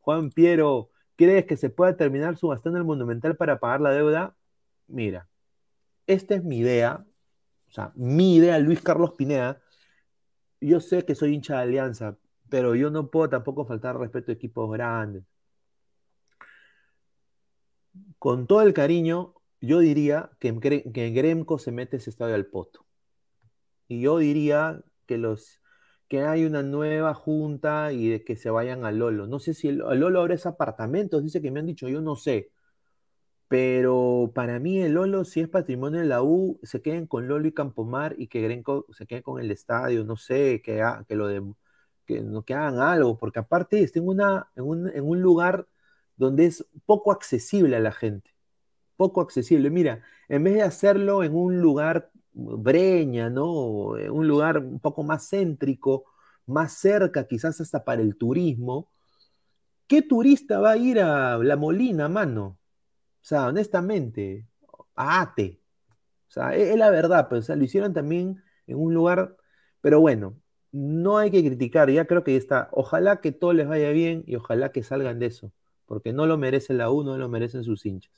Juan Piero, ¿crees que se pueda terminar subastando el Monumental para pagar la deuda? Mira, esta es mi idea, o sea, mi idea, Luis Carlos Pineda. Yo sé que soy hincha de Alianza, pero yo no puedo tampoco faltar respeto a equipos grandes. Con todo el cariño, yo diría que que Gremco se mete ese estadio al poto. Y yo diría que los que hay una nueva junta y que se vayan a Lolo. No sé si el, Lolo ahora es apartamentos, dice que me han dicho, yo no sé. Pero para mí el Lolo, si es patrimonio de la U, se queden con Lolo y Campomar y que Grenco se quede con el estadio, no sé, que, que lo que hagan algo, porque aparte está en, una, en, un, en un lugar donde es poco accesible a la gente, poco accesible. Mira, en vez de hacerlo en un lugar breña, ¿no? En un lugar un poco más céntrico, más cerca quizás hasta para el turismo, ¿qué turista va a ir a La Molina, mano? O sea, honestamente, a Ate. O sea, es, es la verdad, pero o sea, lo hicieron también en un lugar, pero bueno, no hay que criticar, ya creo que ya está. Ojalá que todo les vaya bien y ojalá que salgan de eso, porque no lo merece la U, no lo merecen sus hinchas.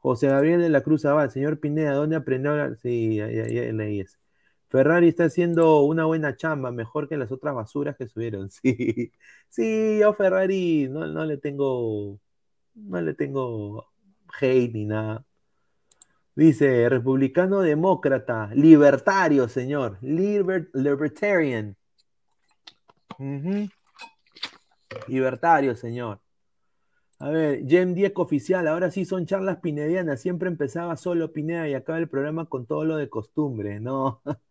José Gabriel de la Cruz Abad, señor Pineda, ¿dónde aprendió? a hablar? Sí, leí eso. Ferrari está haciendo una buena chamba, mejor que las otras basuras que subieron. Sí, sí, yo Ferrari no, no le tengo, no le tengo hate ni nada. Dice, republicano demócrata, libertario, señor, Liber- libertarian. Libertario, señor. A ver, Gem 10 oficial, ahora sí son charlas pinedianas, siempre empezaba solo Pineda y acaba el programa con todo lo de costumbre, no.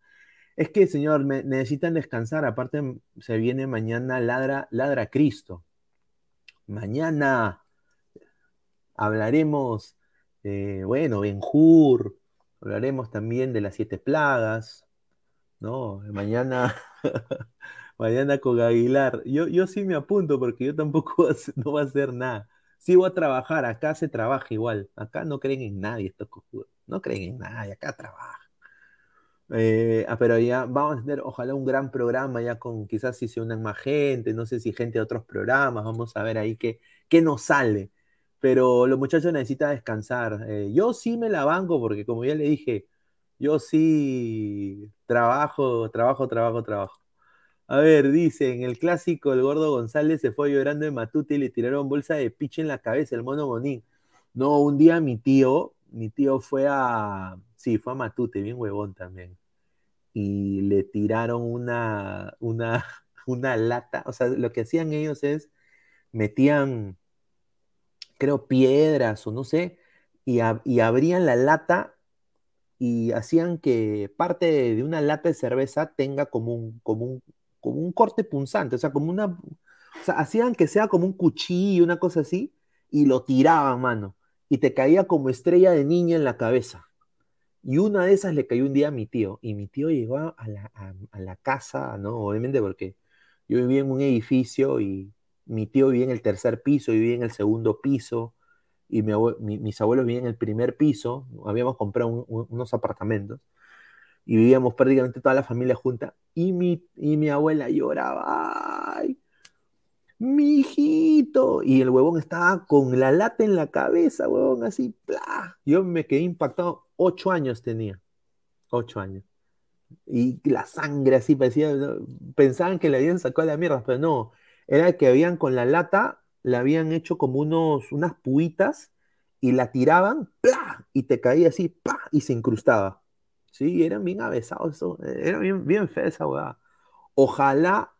Es que, señor, me- necesitan descansar, aparte se viene mañana Ladra, Ladra Cristo. Mañana hablaremos, eh, bueno, Benjur, hablaremos también de las siete plagas, ¿no? Mañana, mañana con Aguilar. Yo, yo sí me apunto porque yo tampoco no voy a hacer nada. Sí voy a trabajar, acá se trabaja igual. Acá no creen en nadie estos cojudos. No creen en nadie, acá trabaja. Eh, ah, pero ya vamos a tener, ojalá, un gran programa ya con quizás si se unan más gente, no sé si gente de otros programas, vamos a ver ahí qué, qué nos sale. Pero los muchachos necesitan descansar. Eh, yo sí me la banco porque como ya le dije, yo sí trabajo, trabajo, trabajo, trabajo. A ver, dice, en el clásico el gordo González se fue llorando de Matute y le tiraron bolsa de piche en la cabeza, el mono Bonín. No, un día mi tío, mi tío fue a, sí, fue a Matute, bien huevón también. Y le tiraron una, una, una lata, o sea, lo que hacían ellos es, metían, creo, piedras o no sé, y, y abrían la lata y hacían que parte de, de una lata de cerveza tenga como un, como un, como un corte punzante, o sea, como una, o sea, hacían que sea como un cuchillo, una cosa así, y lo tiraban, mano, y te caía como estrella de niña en la cabeza. Y una de esas le cayó un día a mi tío, y mi tío llegó a la, a- a la casa, ¿no? Obviamente porque yo vivía en un edificio y mi tío vivía en el tercer piso, yo vivía en el segundo piso, y mi abue- mi- mis abuelos vivían en el primer piso, habíamos comprado un- un- unos apartamentos, y vivíamos prácticamente toda la familia junta, y mi, y mi abuela lloraba, ¡ay! mi hijito. Y el huevón estaba con la lata en la cabeza, huevón, así, ¡plá! Yo me quedé impactado, ocho años tenía, ocho años. Y la sangre así parecía, pensaban que le habían sacado la mierda, pero no, era que habían con la lata, le habían hecho como unos, unas puitas y la tiraban, ¡plá! Y te caía así, ¡plá! Y se incrustaba. Sí, eran bien avesados, eso, era bien, bien fea esa huevada. Ojalá,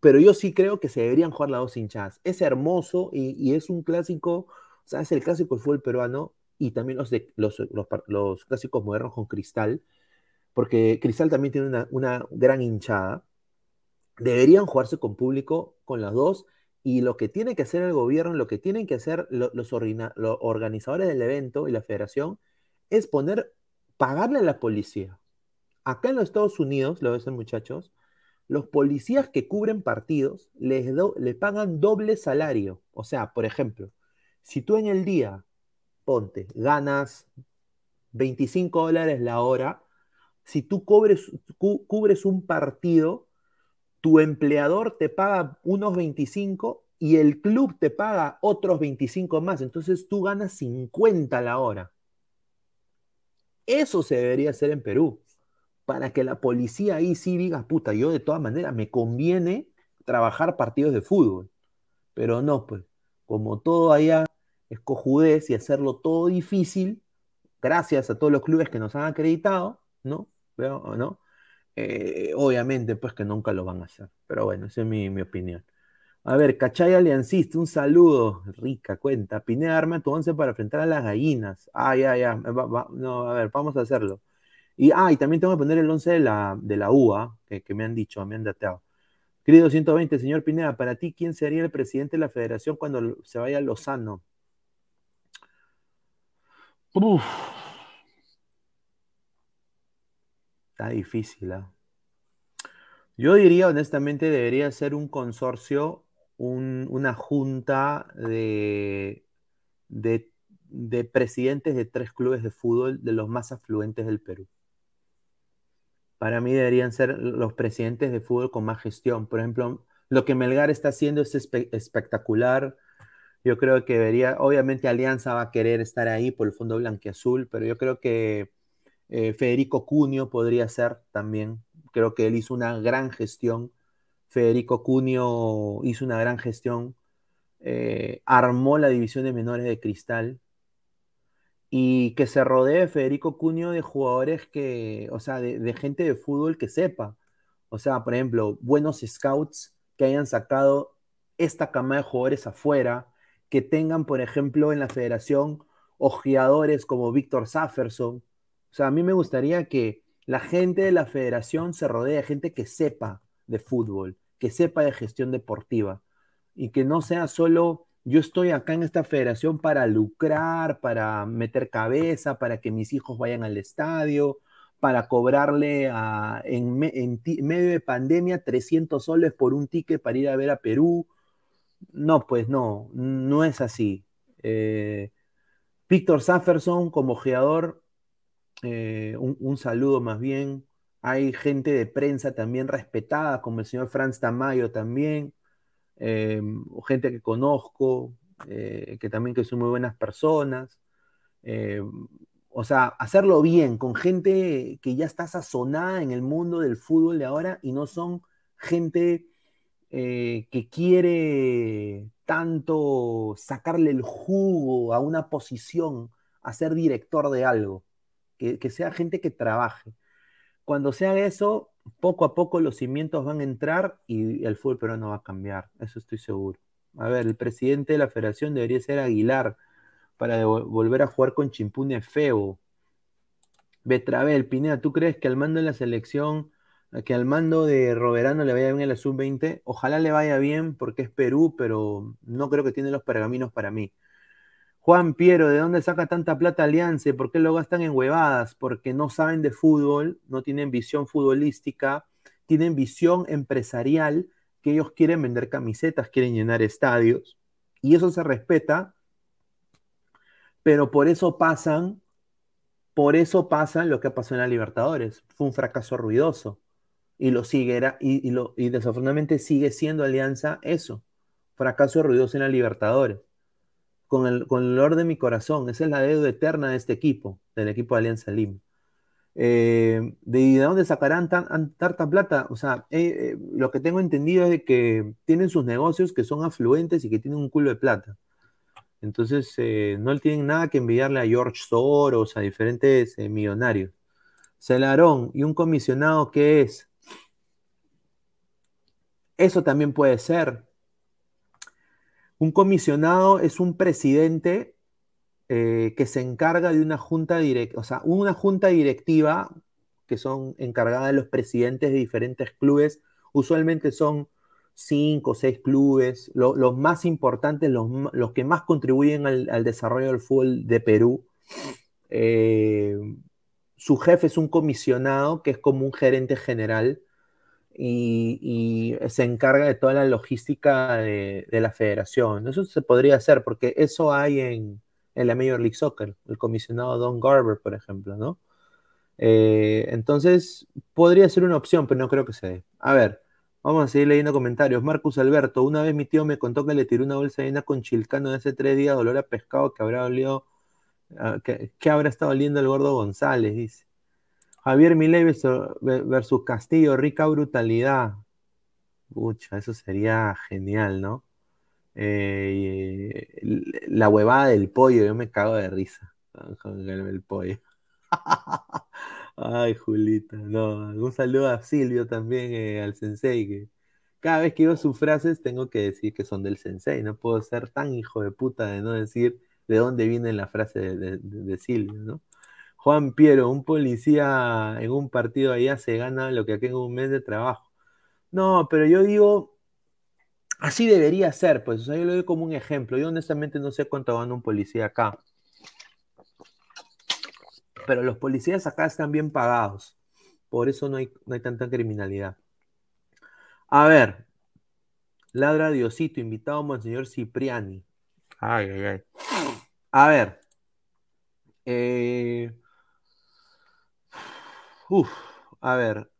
pero yo sí creo que se deberían jugar las dos hinchadas. Es hermoso y, es un clásico, o sea, es el clásico del fútbol peruano y también los, los, los, clásicos modernos con Cristal, porque Cristal también tiene una, una gran hinchada. Deberían jugarse con público, con las dos, y lo que tiene que hacer el gobierno, lo que tienen que hacer los organizadores del evento y la federación, es poner, pagarle a la policía. Acá en los Estados Unidos, lo ven muchachos, los policías que cubren partidos les, le pagan doble salario. O sea, por ejemplo, si tú en el día, ponte, ganas 25 dólares la hora, si tú cubres un partido, tu empleador te paga unos 25 y el club te paga otros 25 más. Entonces tú ganas 50 la hora. Eso se debería hacer en Perú, para que la policía ahí sí diga, puta, yo de todas maneras me conviene trabajar partidos de fútbol. Pero no, pues, como todo allá es cojudez y hacerlo todo difícil, gracias a todos los clubes que nos han acreditado, ¿no? ¿no? Eh, obviamente, pues que nunca lo van a hacer. Pero bueno, esa es mi, opinión. A ver, Cachay Aliancista, un saludo. Rica cuenta. Pineda, arma tu once para enfrentar a las gallinas. Ah, ya, ya. no, a ver, vamos a hacerlo. Y, ah, y también tengo que poner el once de la, de la UA, que, me han dicho, me han dateado. Querido 120, señor Pineda, para ti, ¿quién sería el presidente de la federación cuando se vaya a Lozano? Uf, Está difícil, ¿ah? Yo diría, honestamente, debería ser un consorcio, una junta de, de, presidentes de tres clubes de fútbol de los más afluentes del Perú. Para mí deberían ser los presidentes de fútbol con más gestión. Por ejemplo, lo que Melgar está haciendo es espectacular. Yo creo que debería, obviamente Alianza va a querer estar ahí por el fondo blanqueazul, pero yo creo que eh, Federico Cunio podría ser también. Creo que él hizo una gran gestión. Federico Cunio hizo una gran gestión. Eh, armó la división de menores de cristal. Y que se rodee Federico Cunio de jugadores que, o sea, de, gente de fútbol que sepa. O sea, por ejemplo, buenos scouts que hayan sacado esta cama de jugadores afuera, que tengan, por ejemplo, en la federación ojeadores como Víctor Safferson, o sea, a mí me gustaría que la gente de la federación se rodee de gente que sepa de fútbol, que sepa de gestión deportiva y que no sea solo yo estoy acá en esta federación para lucrar, para meter cabeza, para que mis hijos vayan al estadio, para cobrarle en, medio de pandemia 300 soles por un ticket para ir a ver a Perú. No, pues no, no es así. Eh, Víctor Safferson como jugador eh, un, saludo más bien. Hay gente de prensa también respetada, como el señor Franz Tamayo también, eh, gente que conozco, eh, que también que son muy buenas personas. o sea, hacerlo bien, con gente que ya está sazonada en el mundo del fútbol de ahora y no son gente que quiere tanto sacarle el jugo a una posición, a ser director de algo que, sea gente que trabaje. Cuando sea eso, poco a poco los cimientos van a entrar y el fútbol peruano va a cambiar, eso estoy seguro. A ver, el presidente de la federación debería ser Aguilar para volver a jugar con Chimpune feo. Betravel, Pineda, ¿tú crees que al mando de la selección, que al mando de Roberano le vaya bien a la sub-20? Ojalá le vaya bien porque es Perú, pero no creo que tiene los pergaminos para mí. Juan Piero, ¿de dónde saca tanta plata Alianza? ¿Por qué lo gastan en huevadas? Porque no saben de fútbol, no tienen visión futbolística, tienen visión empresarial, que ellos quieren vender camisetas, quieren llenar estadios, y eso se respeta, pero por eso pasan, por eso pasan lo que pasó en la Libertadores. Fue un fracaso ruidoso, y lo sigue, y, y, lo, y desafortunadamente sigue siendo Alianza eso, fracaso ruidoso en la Libertadores con el, con olor de mi corazón. Esa es la deuda eterna de este equipo, del equipo de Alianza Lima. Eh, ¿De dónde sacarán tan, tanta plata? O sea, eh, eh, lo que tengo entendido es que tienen sus negocios que son afluentes y que tienen un culo de plata. Entonces, no tienen nada que enviarle a George Soros, a diferentes millonarios. Celarón, ¿y un comisionado qué es? Eso también puede ser. Un comisionado es un presidente eh, que se encarga de una junta directiva, o sea, una junta directiva que son encargadas de los presidentes de diferentes clubes. Usualmente son cinco o seis clubes, los más importantes, los, los, que más contribuyen al, desarrollo del fútbol de Perú. Eh, su jefe es un comisionado que es como un gerente general y, se encarga de toda la logística de, de, la federación. Eso se podría hacer porque eso hay en, la Major League Soccer, el comisionado Don Garber, por ejemplo, ¿no? Eh, entonces, podría ser una opción, pero no creo que se dé. A ver, vamos a seguir leyendo comentarios. Marcus Alberto, una vez mi tío me contó que le tiró una bolsa llena con chilcano de hace tres días, dolor a pescado que habrá olido ¿Qué, habrá estado oliendo el gordo González? Dice. Javier Milei versus Castillo, rica brutalidad. Pucha, eso sería genial, ¿no? Eh, la huevada del pollo, yo me cago de risa con el pollo. Ay, Julita, no. Un saludo a Silvio también, eh, al sensei, que cada vez que digo sus frases tengo que decir que son del sensei. No puedo ser tan hijo de puta de no decir de dónde viene la frase de, Silvio, ¿no? Juan Piero, un policía en un partido allá se gana lo que aquí en un mes de trabajo. No, pero yo digo, así debería ser, pues, o sea, yo lo doy como un ejemplo. Yo honestamente no sé cuánto gana un policía acá. Pero los policías acá están bien pagados. Por eso no hay, no hay tanta criminalidad. A ver, Ladra Diosito, invitado a Monseñor Cipriani. Ay, ay, ay. A ver. Eh, uf, a ver.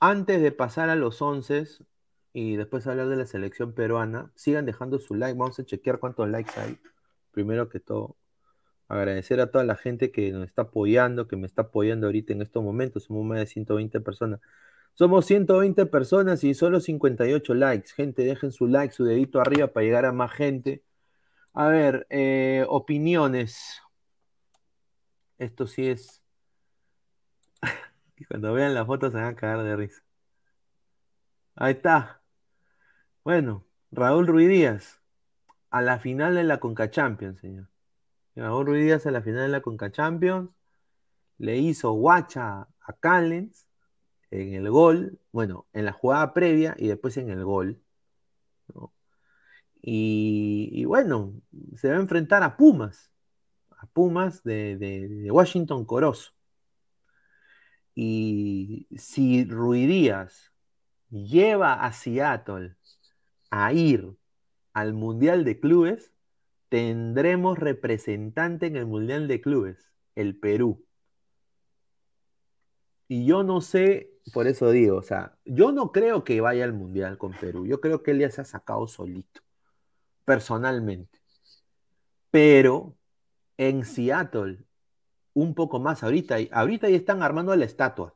Antes de pasar a los 11 y después hablar de la selección peruana, sigan dejando su like. Vamos a chequear cuántos likes hay. Primero que todo, agradecer a toda la gente que nos está apoyando, que me está apoyando ahorita en estos momentos. Somos más de 120 personas. Somos 120 personas y solo 58 likes. Gente, dejen su like, su dedito arriba para llegar a más gente. A ver, eh, opiniones. Esto sí es. Cuando vean las fotos se van a cagar de risa. Ahí está. Bueno, Raúl Ruiz Díaz. A la final de la Conca Champions, señor. Raúl Ruiz Díaz a la final de la Conca Champions. Le hizo guacha a Callens en el gol. Bueno, en la jugada previa y después en el gol. Y, bueno, se va a enfrentar a Pumas, a Pumas de, de, Washington Corozo. Y si Ruidías lleva a Seattle a ir al Mundial de Clubes, tendremos representante en el Mundial de Clubes, el Perú. Y yo no sé, por eso digo, o sea, yo no creo que vaya al Mundial con Perú, yo creo que él ya se ha sacado solito personalmente. Pero en Seattle, un poco más ahorita, ahorita ya están armando la estatua.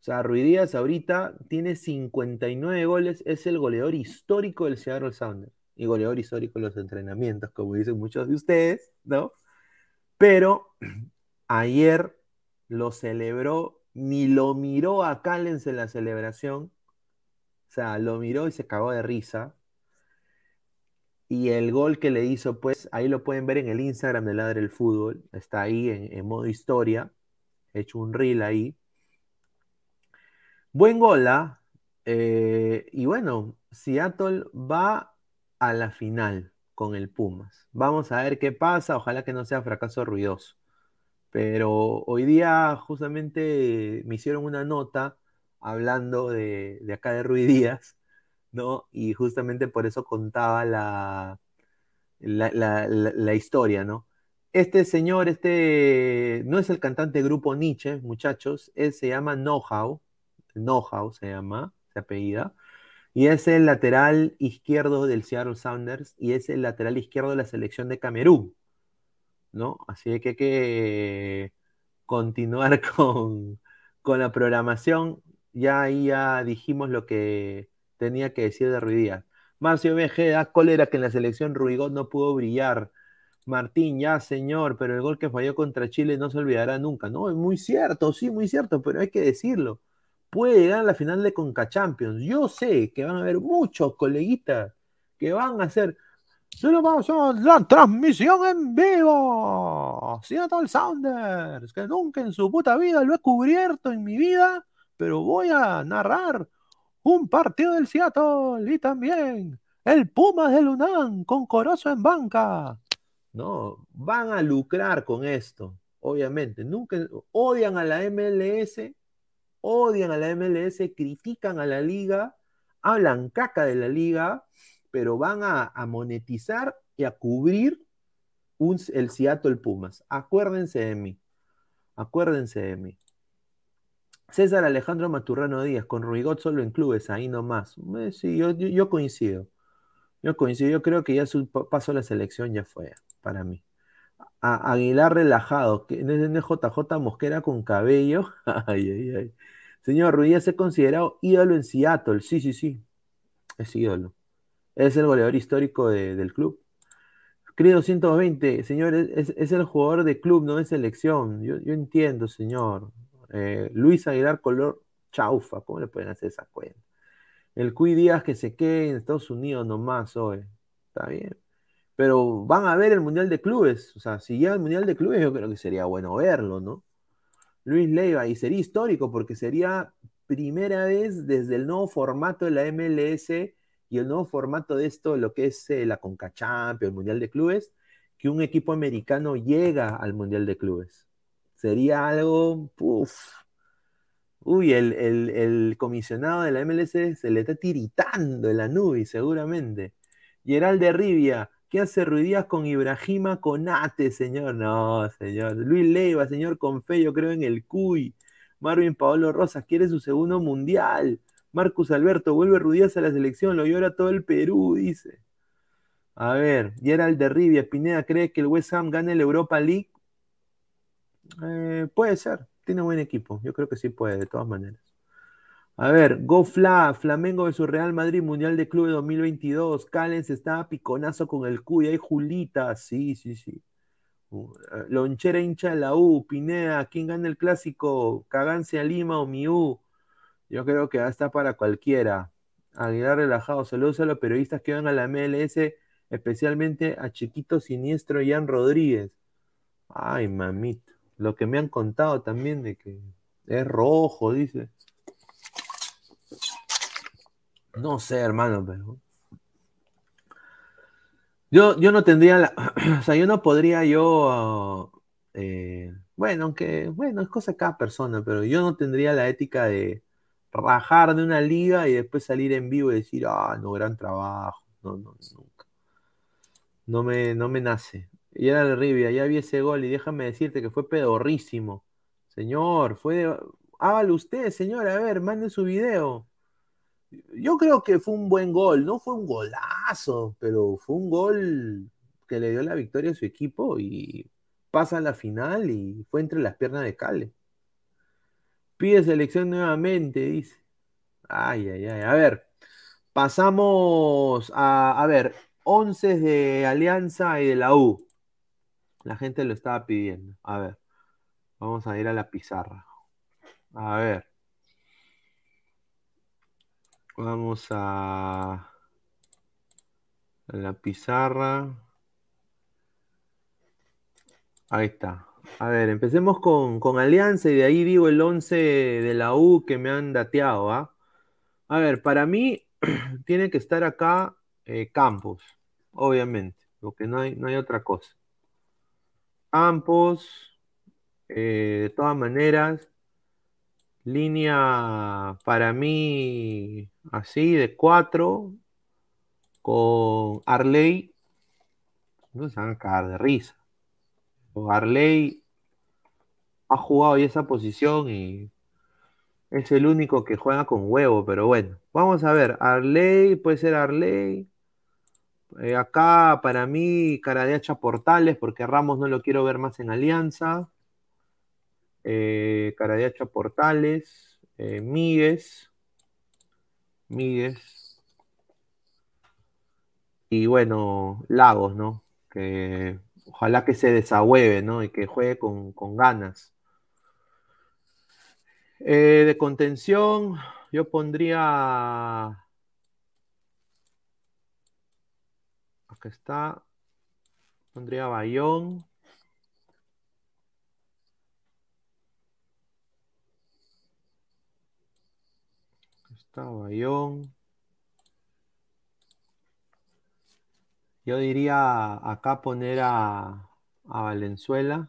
O sea, Ruidías ahorita tiene 59 goles, es el goleador histórico del Seattle Sounders y goleador histórico de los entrenamientos, como dicen muchos de ustedes, ¿no? Pero ayer lo celebró, ni lo miró a Callens en la celebración, o sea, lo miró y se cagó de risa, y el gol que le hizo, pues ahí lo pueden ver en el Instagram de Ladre el Fútbol. Está ahí en, modo historia. He hecho un reel ahí. Buen gol, ¿ah? eh, y bueno, Seattle va a la final con el Pumas. Vamos a ver qué pasa. Ojalá que no sea fracaso ruidoso. Pero hoy día justamente me hicieron una nota hablando de, de acá de Ruidías ¿no? Y justamente por eso contaba la, la, historia, ¿no? Este señor, este, no es el cantante grupo Nietzsche, muchachos, él se llama Know-How, Know-How se llama, se apellida, y es el lateral izquierdo del Seattle Sounders y es el lateral izquierdo de la selección de Camerún, ¿no? Así que hay que continuar con, con la programación. Ya ahí ya dijimos lo que, tenía que decir de Ruidías. Marcio BG da cólera que en la selección Ruigón no pudo brillar. Martín, ya señor, pero el gol que falló contra Chile no se olvidará nunca. No, es muy cierto, sí, muy cierto, pero hay que decirlo. puede llegar a la final de Conca Champions. Yo sé que van a haber muchos coleguitas que van a hacer. Solo vamos a la transmisión en vivo. Seattle Sounders, que nunca en su puta vida lo he cubierto en mi vida, pero voy a narrar un partido del Seattle y también el Pumas de Lunán con Corozo en banca. No, van a lucrar con esto, obviamente. Nunca odian a la MLS, odian a la MLS, critican a la liga, hablan caca de la liga, pero van a, monetizar y a cubrir el Seattle Pumas. Acuérdense de mí. Acuérdense de mí. César Alejandro Maturrano Díaz, con Ruigot solo en clubes, ahí nomás. Eh, sí, yo, coincido. Yo coincido, yo creo que ya su paso a la selección ya fue para mí. Aguilar relajado, que JJ Mosquera con cabello. ay, ay, ay. Señor Ruiz, ¿se considerado ídolo en Seattle? Sí, sí, sí. Es ídolo. Es el goleador histórico del club. Querido 120, señor, es, el jugador de club, no de selección. Yo, yo entiendo, señor. Eh, Luis Aguilar color chaufa, ¿cómo le pueden hacer esa cuenta? El Cuy Díaz que se quede en Estados Unidos nomás hoy, está bien. Pero van a ver el Mundial de Clubes, o sea, si llega el Mundial de Clubes yo creo que sería bueno verlo, ¿no? Luis Leiva, y sería histórico porque sería primera vez desde el nuevo formato de la MLS y el nuevo formato de esto, lo que es eh, la Conca el Mundial de Clubes, que un equipo americano llega al Mundial de Clubes sería algo, puff. Uy, el, comisionado de la MLS se le está tiritando en la nube, seguramente. Gerald de Rivia, ¿qué hace Ruidías con Ibrahima Conate, señor? No, señor. Luis Leiva, señor Confe, yo creo en el CUI. Marvin Paolo Rosas quiere su segundo mundial. Marcus Alberto, vuelve Ruidías a la selección, lo llora todo el Perú, dice. A ver, Gerald de Rivia, Pineda, ¿cree que el West Ham gane la Europa League? Eh, puede ser, tiene buen equipo. Yo creo que sí puede, de todas maneras. A ver, GoFla, Flamengo de su Real Madrid, Mundial de Club de 2022. Callens está piconazo con el Cuy. Hay Julita, sí, sí, sí. Uh, eh, Lonchera hincha de la U, Pineda, ¿quién gana el clásico? Cagancia Lima o Miu. Yo creo que hasta para cualquiera. Aguilar relajado, saludos a los periodistas que van a la MLS, especialmente a Chiquito Siniestro Jan Rodríguez. Ay, mamita. Lo que me han contado también de que es rojo, dice. No sé, hermano, pero. Yo, yo no tendría la. o sea, yo no podría yo. Eh, bueno, aunque. Bueno, es cosa de cada persona, pero yo no tendría la ética de rajar de una liga y después salir en vivo y decir, ah, no, gran trabajo. No, no, nunca. No me, no me nace. Y era de Rivia, ya vi ese gol y déjame decirte que fue pedorrísimo. Señor, fue de... Hágalo usted, señor, a ver, mande su video. Yo creo que fue un buen gol, no fue un golazo, pero fue un gol que le dio la victoria a su equipo y pasa a la final y fue entre las piernas de Cale. Pide selección nuevamente, dice. Ay, ay, ay. A ver, pasamos a, a ver, 11 de Alianza y de la U. La gente lo estaba pidiendo. A ver, vamos a ir a la pizarra. A ver. Vamos a, la pizarra. Ahí está. A ver, empecemos con, Alianza y de ahí digo el 11 de la U que me han dateado. ¿ah? A ver, para mí tiene que estar acá eh, Campos, obviamente, porque no hay, no hay otra cosa. Campos, eh, de todas maneras, línea para mí así de cuatro con Arley, no se van a cagar de risa. Arley ha jugado ya esa posición y es el único que juega con huevo, pero bueno, vamos a ver, Arley puede ser Arley. Eh, acá para mí, cara de hacha Portales, porque Ramos no lo quiero ver más en Alianza. Eh, cara de hacha Portales. Eh, Míguez. Míguez. Y bueno, Lagos, ¿no? Que ojalá que se desahueve, ¿no? Y que juegue con, con ganas. Eh, de contención, yo pondría. Acá está. Pondría Bayón. está Bayón. Yo diría acá poner a, a Valenzuela.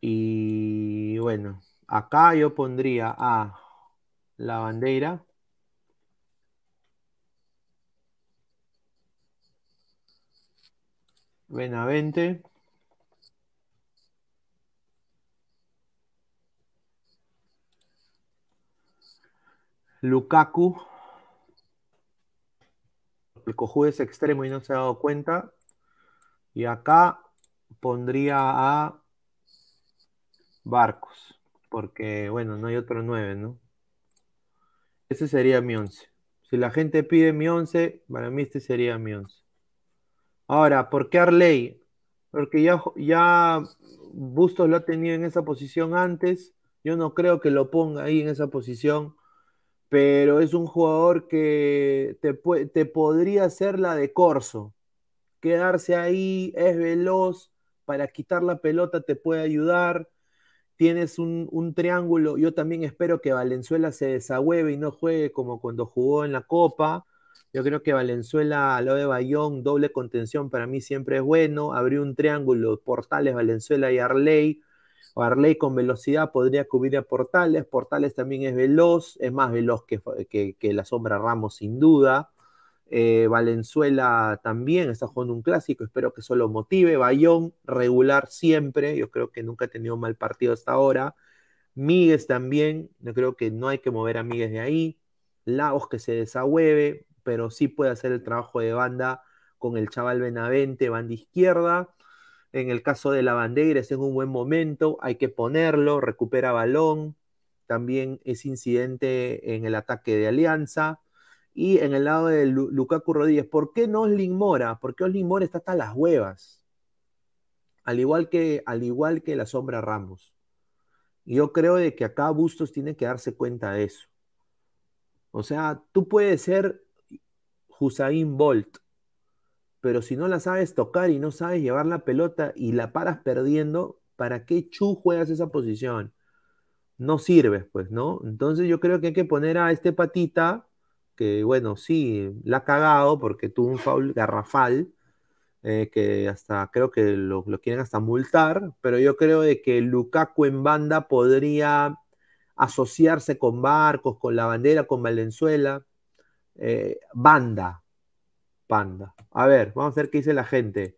Y bueno, acá yo pondría a la bandera. Benavente. Lukaku. El cojudo es extremo y no se ha dado cuenta. Y acá pondría a Barcos. Porque, bueno, no hay otro 9, ¿no? Ese sería mi 11. Si la gente pide mi 11, para mí este sería mi 11. Ahora, ¿por qué Arley? Porque ya, Bustos lo ha tenido en esa posición antes. Yo no creo que lo ponga ahí en esa posición pero es un jugador que te, te podría hacer la de Corso. Quedarse ahí, es veloz, para quitar la pelota te puede ayudar. Tienes un, triángulo. Yo también espero que Valenzuela se desahueve y no juegue como cuando jugó en la Copa. Yo creo que Valenzuela, lo de Bayón, doble contención para mí siempre es bueno. Abrió un triángulo, Portales, Valenzuela y Arley Arley con velocidad podría cubrir a Portales. Portales también es veloz, es más veloz que, que, la sombra Ramos sin duda. Eh, Valenzuela también está jugando un clásico, espero que eso lo motive. Bayón, regular siempre, yo creo que nunca ha tenido un mal partido hasta ahora. Míguez también, yo creo que no hay que mover a Míguez de ahí. Laos que se desahueve, pero sí puede hacer el trabajo de banda con el chaval Benavente, banda izquierda. En el caso de la bandera es en un buen momento, hay que ponerlo, recupera balón, también es incidente en el ataque de Alianza. Y en el lado de Lukaku Rodríguez, ¿por qué no Oslin Mora? Porque Oslin Mora está hasta las huevas. Al igual que, al igual que la sombra Ramos. yo creo de que acá Bustos tiene que darse cuenta de eso. O sea, tú puedes ser Hussein Bolt, pero si no la sabes tocar y no sabes llevar la pelota y la paras perdiendo, ¿para qué chu juegas esa posición? No sirves, pues, ¿no? Entonces yo creo que hay que poner a este patita, que bueno, sí, la ha cagado porque tuvo un foul garrafal, eh, que hasta creo que lo, quieren hasta multar, pero yo creo de que Lukaku en banda podría asociarse con Barcos, con la bandera, con Valenzuela. Eh, banda, Panda. A ver, vamos a ver qué dice la gente.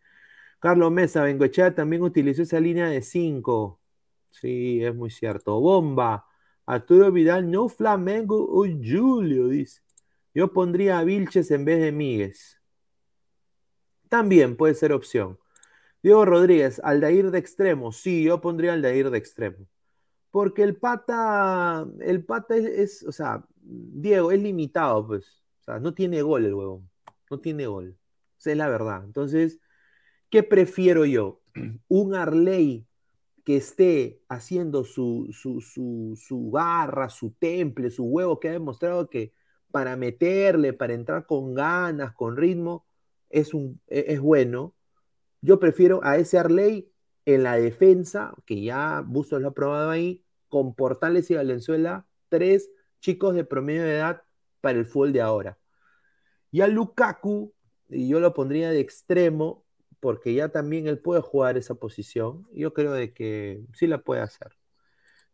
Carlos Mesa, Bengoechea también utilizó esa línea de 5. Sí, es muy cierto. Bomba. Arturo Vidal, no Flamengo o Julio, dice. Yo pondría a Vilches en vez de Míguez. También puede ser opción. Diego Rodríguez, Aldair de extremo. Sí, yo pondría Aldair de extremo. Porque el pata, el pata es, es, o sea, Diego es limitado, pues. O sea, no tiene gol el huevón no tiene gol. Esa es la verdad. Entonces, ¿qué prefiero yo? Un Arley que esté haciendo su, su, su, su, garra, su temple, su huevo, que ha demostrado que para meterle, para entrar con ganas, con ritmo, es, un, e, es bueno. Yo prefiero a ese Arley en la defensa, que ya Bustos lo ha probado ahí, con Portales y Valenzuela, tres chicos de promedio de edad para el fútbol de ahora. Y a Lukaku, yo lo pondría de extremo, porque ya también él puede jugar esa posición. Yo creo de que sí la puede hacer.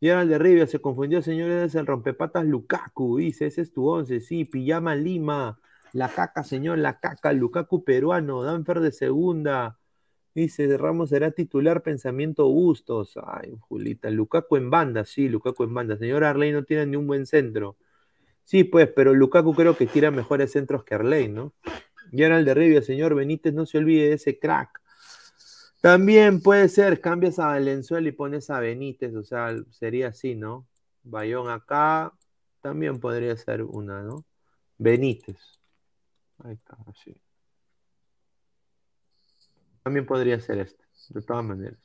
El de Rivia se confundió, señores, es el rompepatas Lukaku, dice, ese es tu once, sí, Pijama Lima, la caca, señor, la caca, Lukaku peruano, Danfer de segunda, dice, Ramos será titular, pensamiento Bustos, ay, Julita, Lukaku en banda, sí, Lukaku en banda, señor Arley no tiene ni un buen centro, Sí, pues, pero Lukaku creo que tira mejores centros que Arley, ¿no? El de Rivia, señor Benítez, no se olvide de ese crack. También puede ser, cambias a Valenzuela y pones a Benítez, o sea, sería así, ¿no? Bayón acá, también podría ser una, ¿no? Benítez. Ahí está, así. También podría ser este, de todas maneras.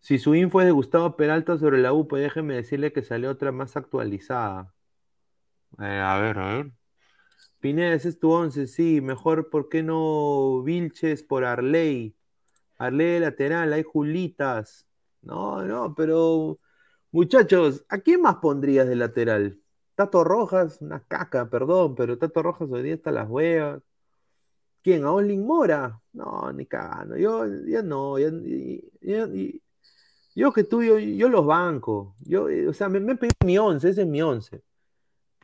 Si su info es de Gustavo Peralta sobre la U, pues déjeme decirle que salió otra más actualizada. Eh, a ver, a ver. Pineda, ese es tu once, sí. Mejor, ¿por qué no Vilches por Arley? Arley de lateral, hay Julitas. No, no, pero muchachos, ¿a quién más pondrías de lateral? Tato Rojas, una caca, perdón, pero Tato Rojas hoy día está las huevas. ¿Quién? ¿A Olin Mora? No, ni cagando. Yo ya no, yo que tú, yo, yo los banco. Yo, eh, o sea, me, me pedí mi once, ese es mi once.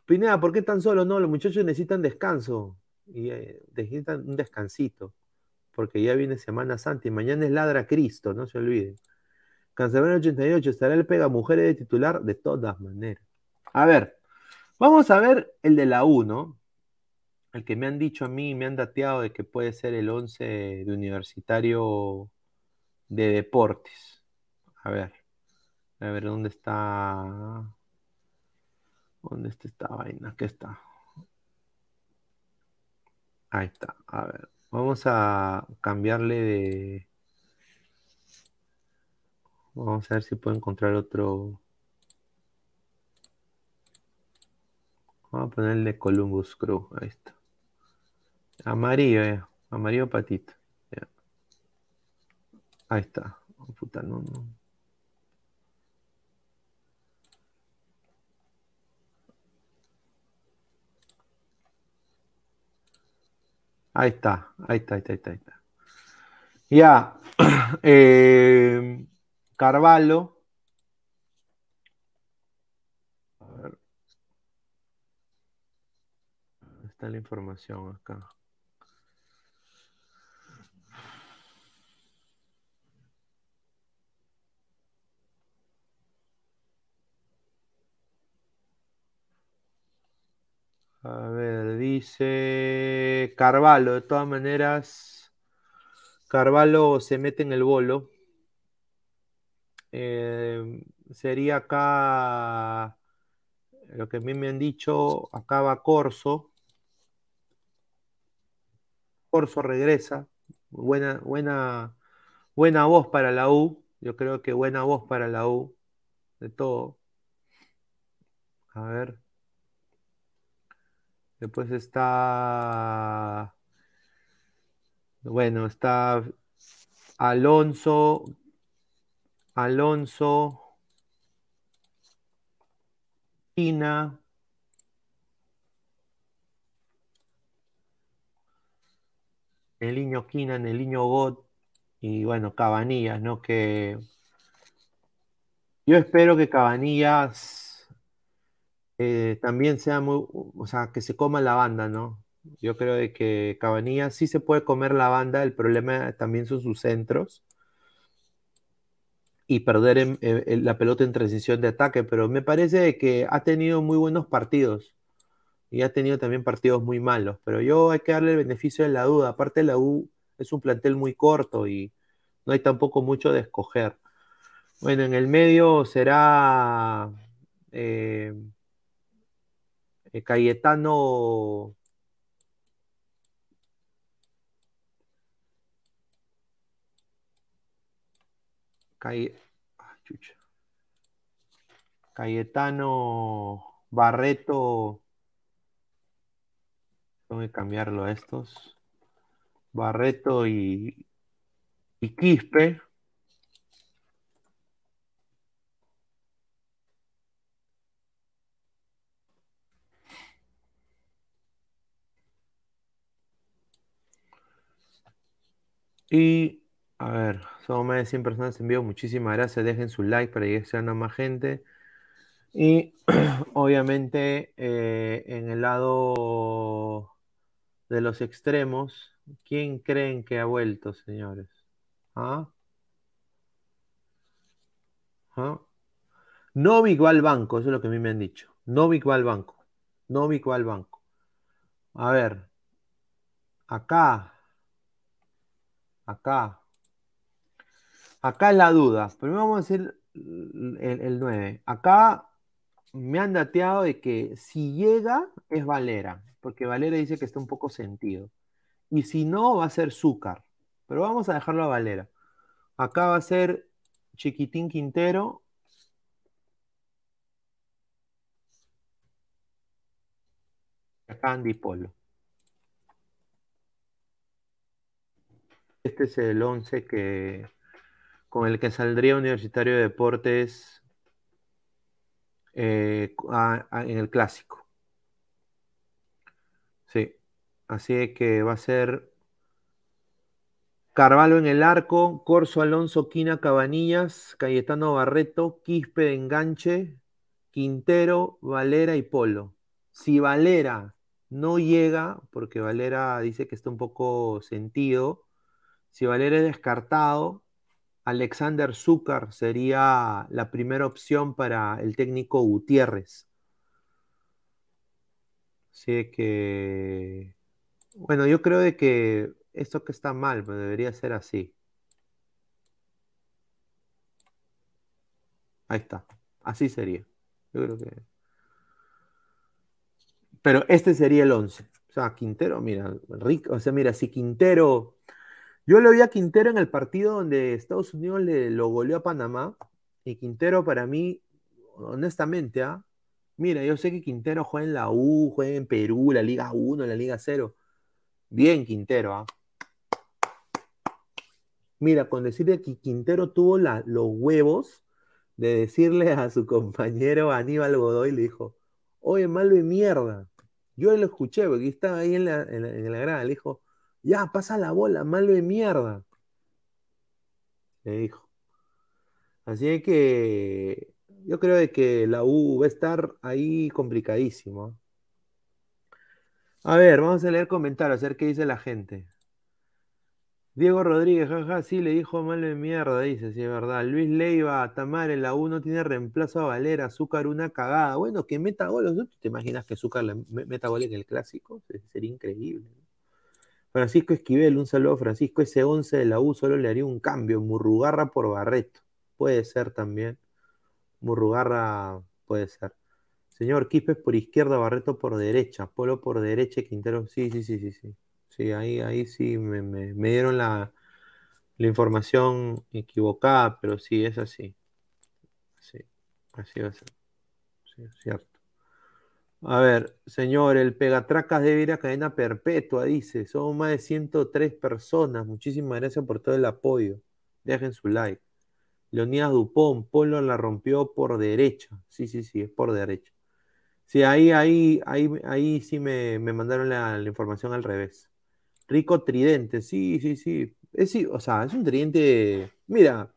Pineda, ¿por qué tan solo? No, los muchachos necesitan descanso. Y eh, necesitan un descansito. Porque ya viene Semana Santa y mañana es Ladra Cristo, no se olviden. Cancelero 88, estará el pega mujeres de titular de todas maneras. A ver, vamos a ver el de la U, ¿no? El que me han dicho a mí, me han dateado de que puede ser el 11 de universitario de deportes. A ver, a ver, ¿dónde está? ¿Dónde está esta vaina? ¿Qué está? Ahí está. A ver, vamos a cambiarle de. Vamos a ver si puedo encontrar otro. Vamos a ponerle Columbus Crew. Ahí está. Amarillo, eh. Amarillo patito. Ahí está. Oh, puta, no, no. Ahí está, ahí está, ahí está, ahí está. Ya, eh, Carvalho. A ver. ¿Dónde está la información acá? A ver, dice Carvalho, de todas maneras, Carvalho se mete en el bolo. Eh, sería acá, lo que a mí me han dicho, acá va Corso. Corso regresa. Buena, buena, buena voz para la U. Yo creo que buena voz para la U. De todo. A ver. Después está. Bueno, está Alonso. Alonso. China. El niño Kinan, el niño God. Y bueno, Cabanillas, ¿no? Que. Yo espero que Cabanillas eh, también sea muy, o sea, que se coma la banda, ¿no? Yo creo de que Cabanillas sí se puede comer la banda, el problema también son sus centros y perder en la pelota en transición de ataque, pero me parece que ha tenido muy buenos partidos y ha tenido también partidos muy malos, pero yo hay que darle el beneficio de la duda, aparte la U es un plantel muy corto y no hay tampoco mucho de escoger. Bueno, en el medio será eh, eh, Cayetano. Caye- ah, chucha. Cayetano Barreto. Tengo que cambiarlo a estos. Barreto y, y Quispe. Y a ver, somos más de 100 personas en vivo. Muchísimas gracias. Dejen su like para sean a más gente. Y obviamente eh, en el lado de los extremos, ¿quién creen que ha vuelto, señores? ¿Ah? ¿Ah? Novik banco, eso es lo que a mí me han dicho. Novik va al banco. Novik va al banco. A ver, acá, acá, acá es la duda. Primero vamos a decir el, el 9. Acá me han dateado de que si llega es Valera, porque Valera dice que está un poco sentido. Y si no, va a ser Zúcar. Pero vamos a dejarlo a Valera. Acá va a ser Chiquitín Quintero. Andy Polo. Este es el 11 que, con el que saldría Universitario de Deportes eh, en el clásico. Sí, así que va a ser Carvalho en el arco, Corso Alonso, Quina Cabanillas, Cayetano Barreto, Quispe de enganche, Quintero, Valera y Polo. Si Valera no llega, porque Valera dice que está un poco sentido, si Valera es descartado, Alexander Zúcar sería la primera opción para el técnico Gutiérrez. Así que, bueno, yo creo de que esto que está mal, pero debería ser así. Ahí está. Así sería. Yo creo que. Pero este sería el 11. O sea, Quintero, mira, rico. O sea, mira, si Quintero. Yo lo vi a Quintero en el partido donde Estados Unidos le lo goleó a Panamá. Y Quintero, para mí, honestamente, ¿ah? Mira, yo sé que Quintero juega en la U, juega en Perú, la Liga 1, la Liga 0. Bien, Quintero, ¿ah? Mira, con decirle que Quintero tuvo los huevos de decirle a su compañero Aníbal Godoy, le dijo, oye, malo de mierda. Yo lo escuché, porque estaba ahí en la, en la, grada, le dijo, ya, pasa la bola, malo de mierda. Le dijo. Así que yo creo de que la U va a estar ahí complicadísimo. A ver, vamos a leer comentarios, a ver qué dice la gente. Diego Rodríguez, jaja, sí, le dijo mal de mierda, dice, sí, es verdad. Luis Leiva, Tamar, en la 1 tiene reemplazo a Valera, Azúcar una cagada. Bueno, que meta goles, ¿no? ¿Te imaginas que Azúcar meta gol en el clásico? Sería increíble. Francisco Esquivel, un saludo Francisco, ese 11 de la U solo le haría un cambio, Murrugarra por Barreto. Puede ser también. Murrugarra puede ser. Señor Quipes por izquierda, Barreto por derecha, Polo por derecha, Quintero, sí, sí, sí, sí, sí. Sí, ahí, ahí sí me, dieron la, información equivocada, pero sí, es así. Sí, así va a ser. Sí, es cierto. A ver, señor, el Pegatracas debe ir a cadena perpetua, dice. Somos más de 103 personas. Muchísimas gracias por todo el apoyo. Dejen su like. Leonidas Dupont, Polo la rompió por derecha. Sí, sí, sí, es por derecha. Sí, ahí, ahí, ahí, ahí sí me, mandaron la, información al revés. Rico tridente, sí, sí, sí. Es, sí, o sea, es un tridente. Mira,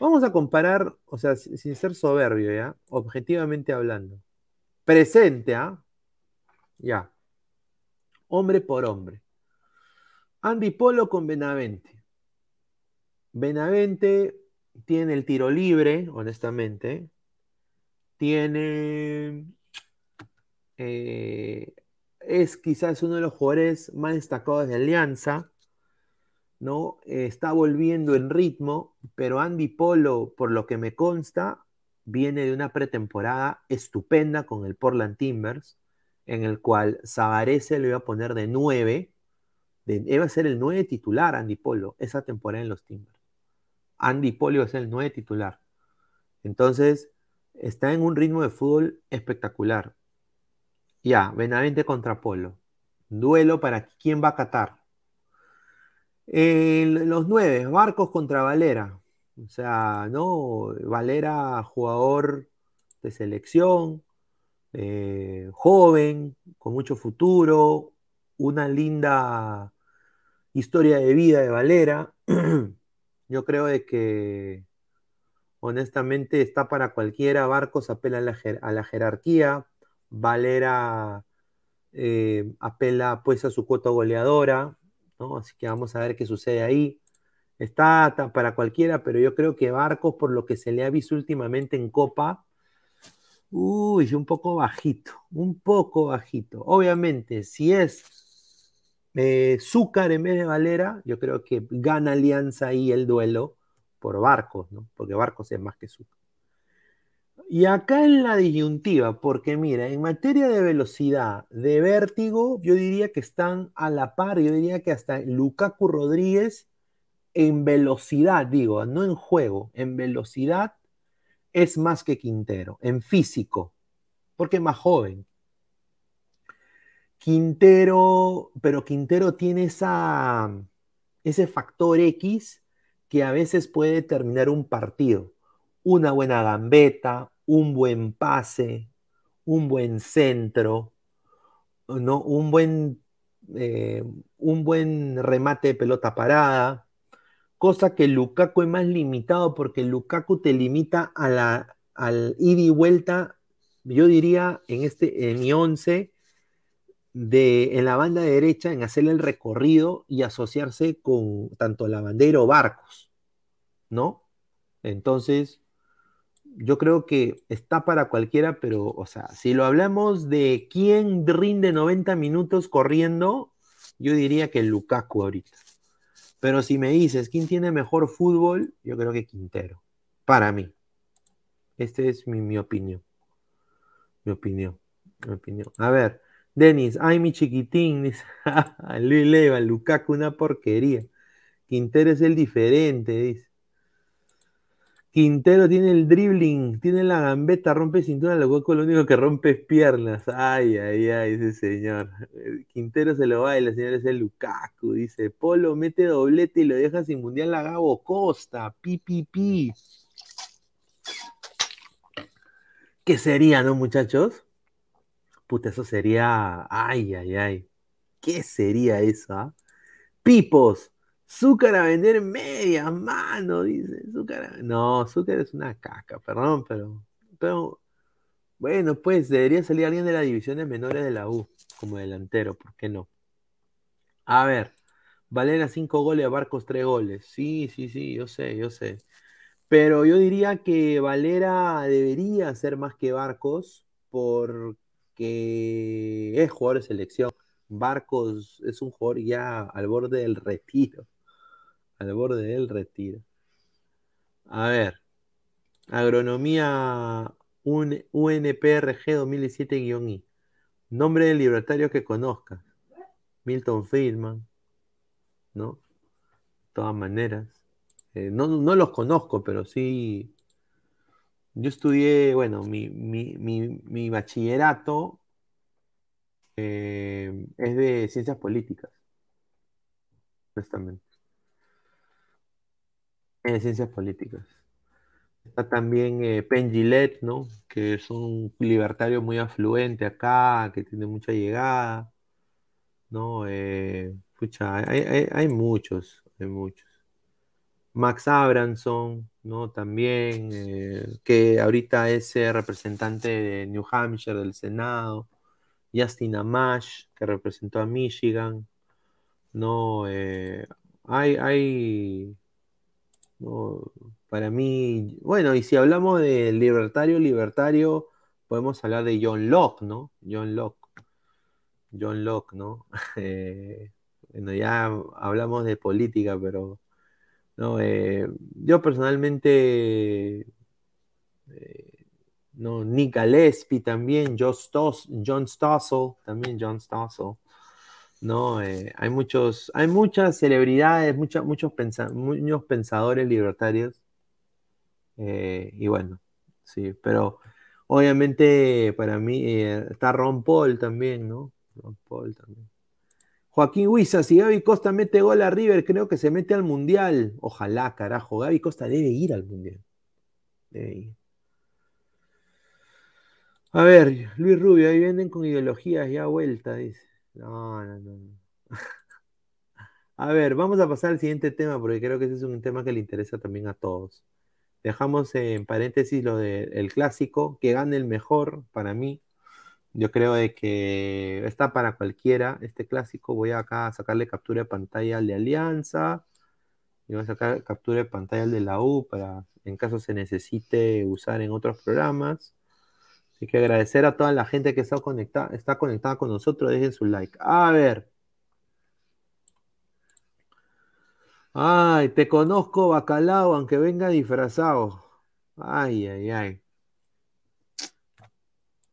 vamos a comparar, o sea, sin ser soberbio, ¿ya? Objetivamente hablando. Presente, ¿ah? Ya. Hombre por hombre. Andy Polo con Benavente. Benavente tiene el tiro libre, honestamente. Tiene eh, es quizás uno de los jugadores más destacados de Alianza, ¿no? está volviendo en ritmo, pero Andy Polo, por lo que me consta, viene de una pretemporada estupenda con el Portland Timbers, en el cual Zavarese le iba a poner de 9, iba a ser el 9 titular Andy Polo esa temporada en los Timbers. Andy Polo ser el 9 titular. Entonces, está en un ritmo de fútbol espectacular. Ya, Benavente contra Polo. Duelo para quién va a Qatar. los nueve, Barcos contra Valera. O sea, ¿no? Valera, jugador de selección, eh, joven, con mucho futuro, una linda historia de vida de Valera. Yo creo que honestamente está para cualquiera. Barcos apela a la jerarquía, Valera eh, apela pues a su cuota goleadora, ¿no? Así que vamos a ver qué sucede ahí. Está para cualquiera, pero yo creo que Barcos, por lo que se le ha visto últimamente en Copa, uy, un poco bajito, un poco bajito. Obviamente, si es eh, Zúcar en vez de Valera, yo creo que gana Alianza ahí el duelo por Barcos, ¿no? Porque Barcos es más que Zúcar. Y acá en la disyuntiva, porque mira, en materia de velocidad, de vértigo, yo diría que están a la par, yo diría que hasta Lukaku Rodríguez en velocidad, digo, no en juego, en velocidad es más que Quintero, en físico, porque es más joven. Quintero, pero Quintero tiene esa, ese factor X que a veces puede terminar un partido. Una buena gambeta, un buen pase, un buen centro, ¿no? un, buen, eh, un buen remate de pelota parada, cosa que Lukaku es más limitado porque Lukaku te limita a la, al ida y vuelta, yo diría en, este, en mi 11, de, en la banda derecha, en hacer el recorrido y asociarse con tanto la bandera o barcos, ¿no? Entonces, yo creo que está para cualquiera, pero, o sea, si lo hablamos de quién rinde 90 minutos corriendo, yo diría que Lukaku ahorita. Pero si me dices quién tiene mejor fútbol, yo creo que Quintero. Para mí. Esta es mi, opinión. Mi opinión. Mi opinión. A ver, Denis, ay, mi chiquitín, Luis Leva, Lukaku, una porquería. Quintero es el diferente, dice. Quintero tiene el dribbling, tiene la gambeta, rompe cintura, lo hueco lo único que rompe es piernas. Ay, ay, ay, ese señor. Eh, Quintero se lo baila, señor es el Lukaku. Dice, Polo mete doblete y lo deja sin mundial a Gabo Costa. Pi, pi, pi. ¿Qué sería, no, muchachos? Puta, eso sería. Ay, ay, ay. ¿Qué sería eso? Ah? Pipos. Zúcar a vender media mano, dice. Zúcar No, Zúcar es una caca, perdón, pero, pero. Bueno, pues debería salir alguien de las divisiones menores de la U como delantero, ¿por qué no? A ver, Valera 5 goles, Barcos 3 goles. Sí, sí, sí, yo sé, yo sé. Pero yo diría que Valera debería ser más que Barcos porque es jugador de selección. Barcos es un jugador ya al borde del retiro al borde del retiro. A ver, agronomía UNPRG 2017-I. Nombre del libertario que conozcas. Milton Friedman, ¿no? De todas maneras. Eh, no, los conozco, pero sí. Yo estudié, bueno, mi, bachillerato eh, es de ciencias políticas. Honestamente en ciencias políticas. Está también eh, Penn ¿no? Que es un libertario muy afluente acá, que tiene mucha llegada, ¿no? Eh, hay, muchos, hay muchos. Max Abranson, ¿no? También, eh, que ahorita es representante de New Hampshire del Senado. Justin Amash, que representó a Michigan, ¿no? hay, hay no, para mí, bueno, y si hablamos de libertario, libertario, podemos hablar de John Locke, ¿no? John Locke. John Locke, ¿no? Eh, bueno, ya hablamos de política, pero no, eh, yo personalmente, eh, no, Nick Gillespie también, John Stossel, también John Stossel. ¿No? Eh, hay, muchos, hay muchas celebridades, muchos, muchos pensadores libertarios. Eh, y bueno, sí, pero obviamente para mí eh, está Ron Paul también, ¿no? Ron Paul también. Joaquín Huiza, si Gaby Costa mete gol a River, creo que se mete al Mundial. Ojalá, carajo. Gaby Costa debe ir al Mundial. Debe ir. A ver, Luis Rubio, ahí vienen con ideologías ya vuelta, dice. No, no, no. A ver, vamos a pasar al siguiente tema porque creo que ese es un tema que le interesa también a todos. Dejamos en paréntesis lo del clásico, que gane el mejor para mí. Yo creo de que está para cualquiera este clásico. Voy acá a sacarle captura de pantalla al de Alianza. Y voy a sacar captura de pantalla al de la U para en caso se necesite usar en otros programas. Así que agradecer a toda la gente que está conectada, está conectada con nosotros. Dejen su like. A ver. Ay, te conozco, bacalao, aunque venga disfrazado. Ay, ay, ay.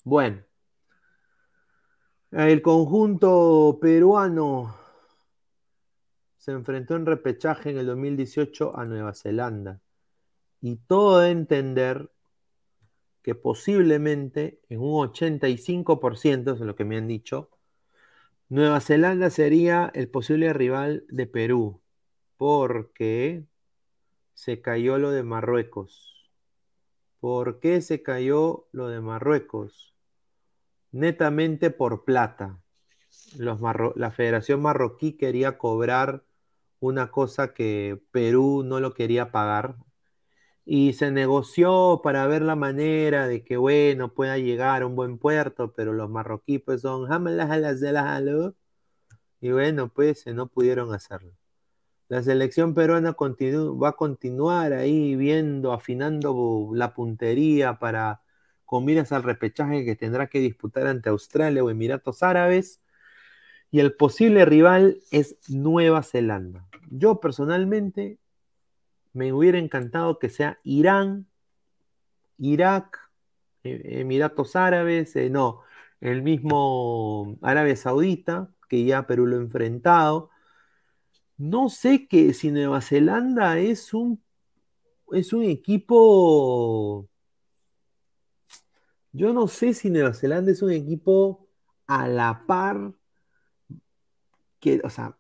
Bueno. El conjunto peruano se enfrentó en repechaje en el 2018 a Nueva Zelanda. Y todo de entender que posiblemente en un 85%, es lo que me han dicho, Nueva Zelanda sería el posible rival de Perú, porque se cayó lo de Marruecos. ¿Por qué se cayó lo de Marruecos? Netamente por plata. la Federación Marroquí quería cobrar una cosa que Perú no lo quería pagar. Y se negoció para ver la manera de que, bueno, pueda llegar a un buen puerto, pero los marroquíes pues son y bueno, pues no pudieron hacerlo. La selección peruana va a continuar ahí viendo, afinando la puntería para con miras al repechaje que tendrá que disputar ante Australia o Emiratos Árabes. Y el posible rival es Nueva Zelanda. Yo personalmente me hubiera encantado que sea Irán, Irak, e, Emiratos Árabes, eh, no, el mismo Arabia Saudita, que ya Perú lo ha enfrentado. No sé que si Nueva Zelanda es un, es un equipo. Yo no sé si Nueva Zelanda es un equipo a la par. Que, o sea,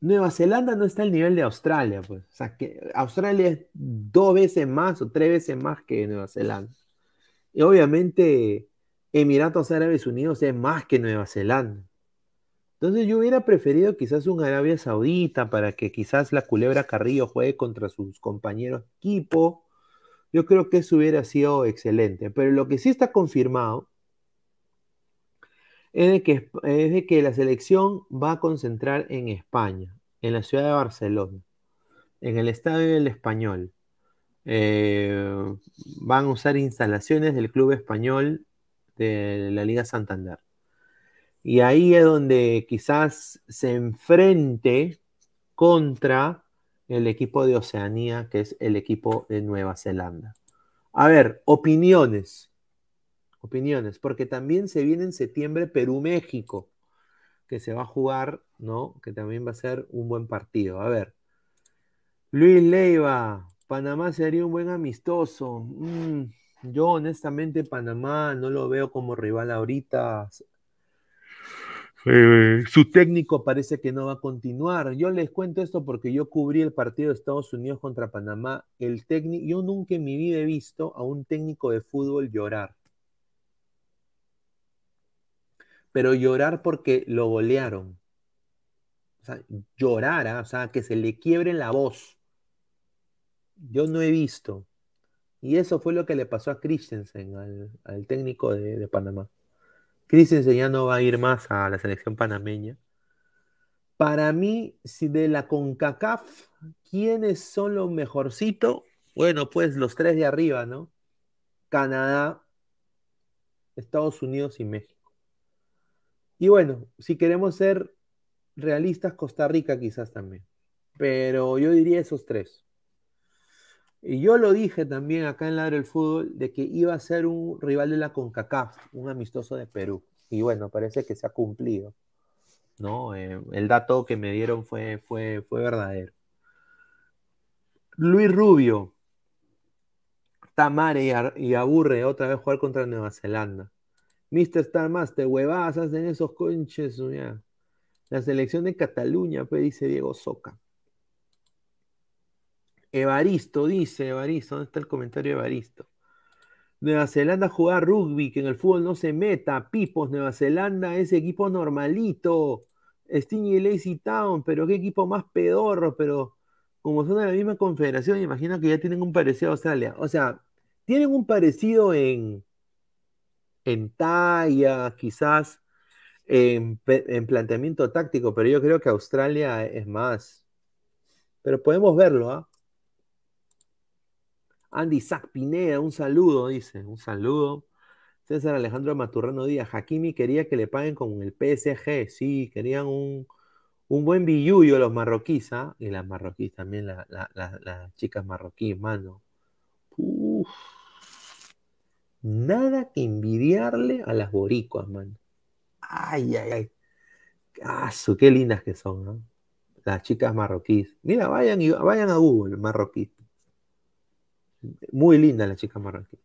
Nueva Zelanda no está al nivel de Australia, pues. O sea, que Australia es dos veces más o tres veces más que Nueva Zelanda. Y obviamente Emiratos Árabes Unidos es más que Nueva Zelanda. Entonces yo hubiera preferido quizás un Arabia Saudita para que quizás la Culebra Carrillo juegue contra sus compañeros de equipo. Yo creo que eso hubiera sido excelente. Pero lo que sí está confirmado es de que, la selección va a concentrar en España, en la ciudad de Barcelona, en el Estadio del Español. Eh, van a usar instalaciones del Club Español de la Liga Santander. Y ahí es donde quizás se enfrente contra el equipo de Oceanía, que es el equipo de Nueva Zelanda. A ver, opiniones. Opiniones, porque también se viene en septiembre Perú-México, que se va a jugar, ¿no? Que también va a ser un buen partido. A ver, Luis Leiva, Panamá sería un buen amistoso. Mm, yo honestamente Panamá no lo veo como rival ahorita. Eh, su técnico parece que no va a continuar. Yo les cuento esto porque yo cubrí el partido de Estados Unidos contra Panamá. El técnico, yo nunca en mi vida he visto a un técnico de fútbol llorar. Pero llorar porque lo golearon. O sea, llorar, ¿ah? o sea, que se le quiebre la voz. Yo no he visto. Y eso fue lo que le pasó a Christensen, al, técnico de Panamá. Christensen ya no va a ir más a la selección panameña. Para mí, si de la CONCACAF, ¿quiénes son los mejorcitos? Bueno, pues los tres de arriba, ¿no? Canadá, Estados Unidos y México. Y bueno, si queremos ser realistas, Costa Rica quizás también. Pero yo diría esos tres. Y yo lo dije también acá en Ladre del Fútbol de que iba a ser un rival de la CONCACAF, un amistoso de Perú. Y bueno, parece que se ha cumplido. ¿no? Eh, el dato que me dieron fue, fue, fue verdadero. Luis Rubio. Tamare y, aburre otra vez jugar contra Nueva Zelanda. Mr. Star te huevas, hacen esos conches. La selección de Cataluña, pues dice Diego Soca. Evaristo dice, Evaristo, ¿dónde está el comentario de Evaristo? Nueva Zelanda juega rugby, que en el fútbol no se meta. Pipos, Nueva Zelanda es equipo normalito. Sting y Lazy Town, pero qué equipo más pedorro, pero como son de la misma confederación, imagino que ya tienen un parecido a Australia. O sea, tienen un parecido en, en talla, quizás en, en planteamiento táctico, pero yo creo que Australia es más. Pero podemos verlo, ¿ah? Andy Zac Pineda, un saludo, dice, un saludo. César Alejandro Maturrano Díaz, Hakimi quería que le paguen con el PSG, sí, querían un, buen billuyo los marroquíes, ¿ah? Y las marroquíes también, las chicas marroquíes, mano. Nada que envidiarle a las boricuas, mano. Ay, ay, ay. qué lindas que son, ¿no? Las chicas marroquíes. Mira, vayan, y, vayan a Google, marroquí. Muy linda la chica marroquí.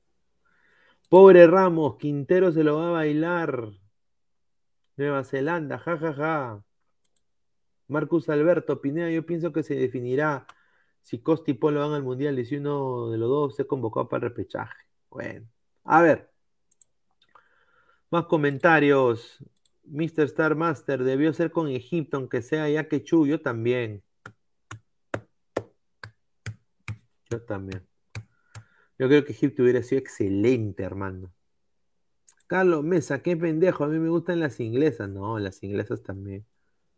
Pobre Ramos, Quintero se lo va a bailar. Nueva Zelanda, jajaja. Ja, ja. Marcus Alberto Pineda, yo pienso que se definirá si Costa y Polo van al Mundial y si uno de los dos se convocó para el repechaje. Bueno, a ver. Más comentarios. Mr. Star Master debió ser con Egipto, aunque sea ya que yo también. Yo también. Yo creo que Egipto hubiera sido excelente, hermano. Carlos Mesa, qué pendejo. A mí me gustan las inglesas. No, las inglesas también.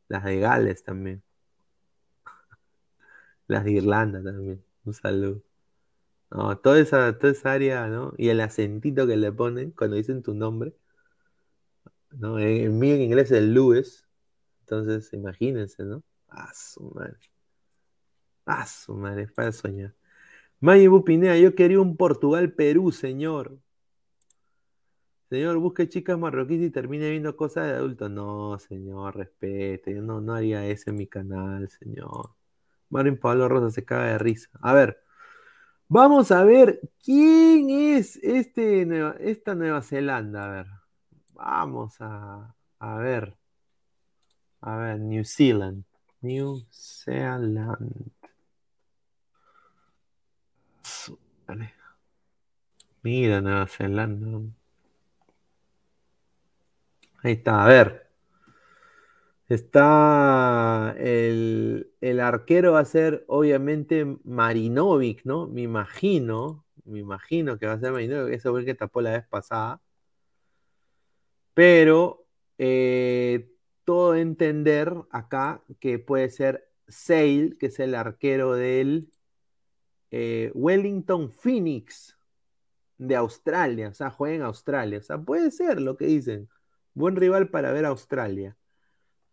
Las de Gales también. Las de Irlanda también. Un saludo. No, toda esa, toda esa área, ¿no? Y el acentito que le ponen cuando dicen tu nombre. ¿no? En, mí en inglés es Lewis. Entonces, imagínense, ¿no? Ah, su madre. Ah, su madre, es para soñar. Mayibu Pinea, yo quería un Portugal-Perú, señor. Señor, busque chicas marroquíes y termine viendo cosas de adultos. No, señor, respete. Yo no, no haría eso en mi canal, señor. Marín Pablo Rosa se caga de risa. A ver, vamos a ver quién es este, esta Nueva Zelanda. A ver, vamos a, a ver. A ver, New Zealand. New Zealand. Mira Nueva Zelanda. Ahí está, a ver. Está el, el, arquero va a ser obviamente Marinovic, ¿no? Me imagino, me imagino que va a ser Marinovic, eso fue el que tapó la vez pasada. Pero eh, todo entender acá que puede ser Sale, que es el arquero del eh, Wellington Phoenix de Australia, o sea, juega en Australia, o sea, puede ser lo que dicen. Buen rival para ver Australia.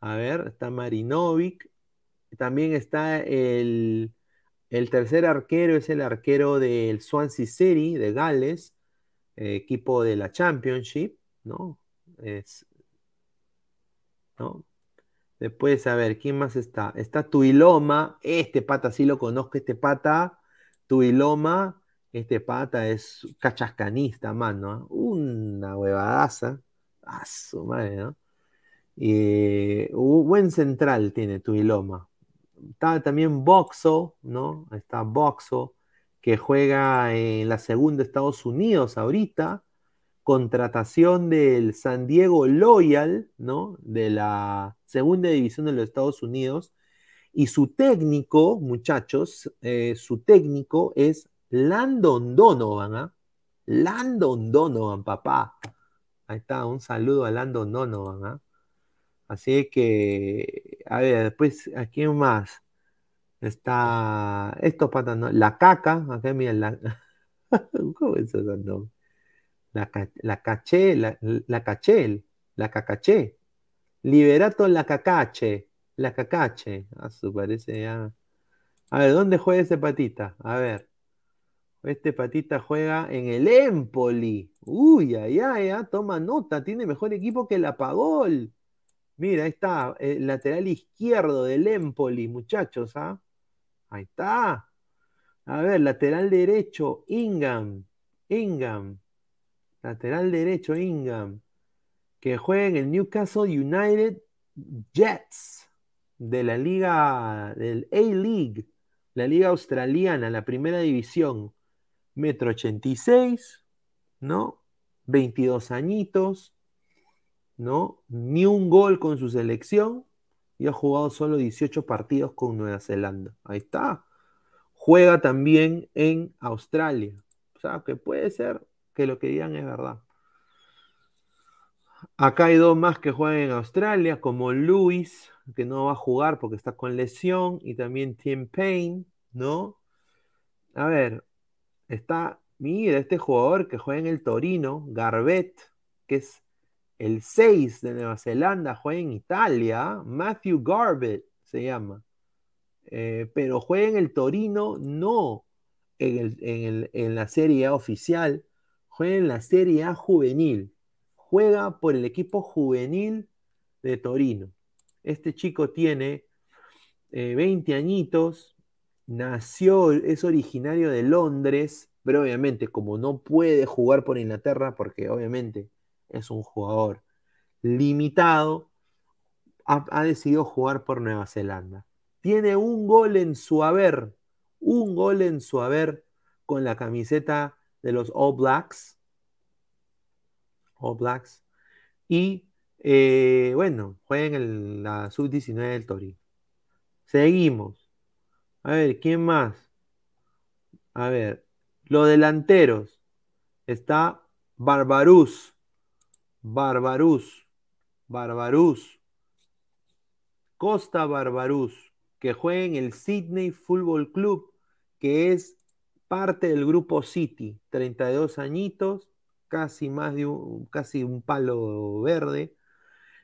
A ver, está Marinovic. También está el, el tercer arquero, es el arquero del Swansea City de Gales, eh, equipo de la Championship, ¿no? Es, ¿no? Después, a ver, ¿quién más está? Está Tuiloma, este pata sí lo conozco, este pata, Tuiloma, este pata es cachascanista, mano, una huevadaza, a su madre, ¿no? Y buen central tiene Tuiloma. Está también Boxo, ¿no? Está Boxo, que juega en la segunda Estados Unidos ahorita. Contratación del San Diego Loyal, ¿no? De la segunda división de los Estados Unidos. Y su técnico, muchachos, eh, su técnico es Landon Donovan, ¿ah? Landon Donovan, papá. Ahí está, un saludo a Landon Donovan, ¿ah? Así que, a ver, después, ¿a quién más? Está, estos patas, ¿no? La caca, acá mira, la, ¿cómo es eso nombre? La, la caché, la, la cachel, la cacaché. Liberato la cacache, la cacache. Ah, su parece ya. A ver, ¿dónde juega ese patita? A ver. Este patita juega en el Empoli. Uy, ay, ay, ah, toma nota, tiene mejor equipo que la Pagol. Mira, ahí está, el lateral izquierdo del Empoli, muchachos, ¿ah? Ahí está. A ver, lateral derecho, Ingham. Ingham. Lateral derecho, Ingham. Que juega en el Newcastle United Jets de la liga, del A-League, la liga australiana, la primera división. Metro 86, ¿no? 22 añitos, ¿no? Ni un gol con su selección y ha jugado solo 18 partidos con Nueva Zelanda. Ahí está. Juega también en Australia. O sea, que puede ser que lo que digan es verdad. Acá hay dos más que juegan en Australia, como Luis, que no va a jugar porque está con lesión, y también Tim Payne, ¿no? A ver, está, mira, este jugador que juega en el Torino, Garbett, que es el 6 de Nueva Zelanda juega en Italia, Matthew Garbett se llama. Eh, pero juega en el Torino, no en, la Serie A oficial, juega en la Serie A juvenil. Juega por el equipo juvenil de Torino. Este chico tiene eh, 20 añitos, nació, es originario de Londres, pero obviamente como no puede jugar por Inglaterra, porque obviamente es un jugador limitado, ha, ha decidido jugar por Nueva Zelanda. Tiene un gol en su haber, un gol en su haber con la camiseta de los All Blacks. All Blacks. Y eh, bueno, juega en la sub-19 del Torino. Seguimos. A ver, ¿quién más? A ver, los delanteros. Está Barbarus. Barbarus. Barbarus. Costa Barbarus, que juega en el Sydney Football Club, que es parte del grupo City, 32 añitos, casi más de un, casi un palo verde.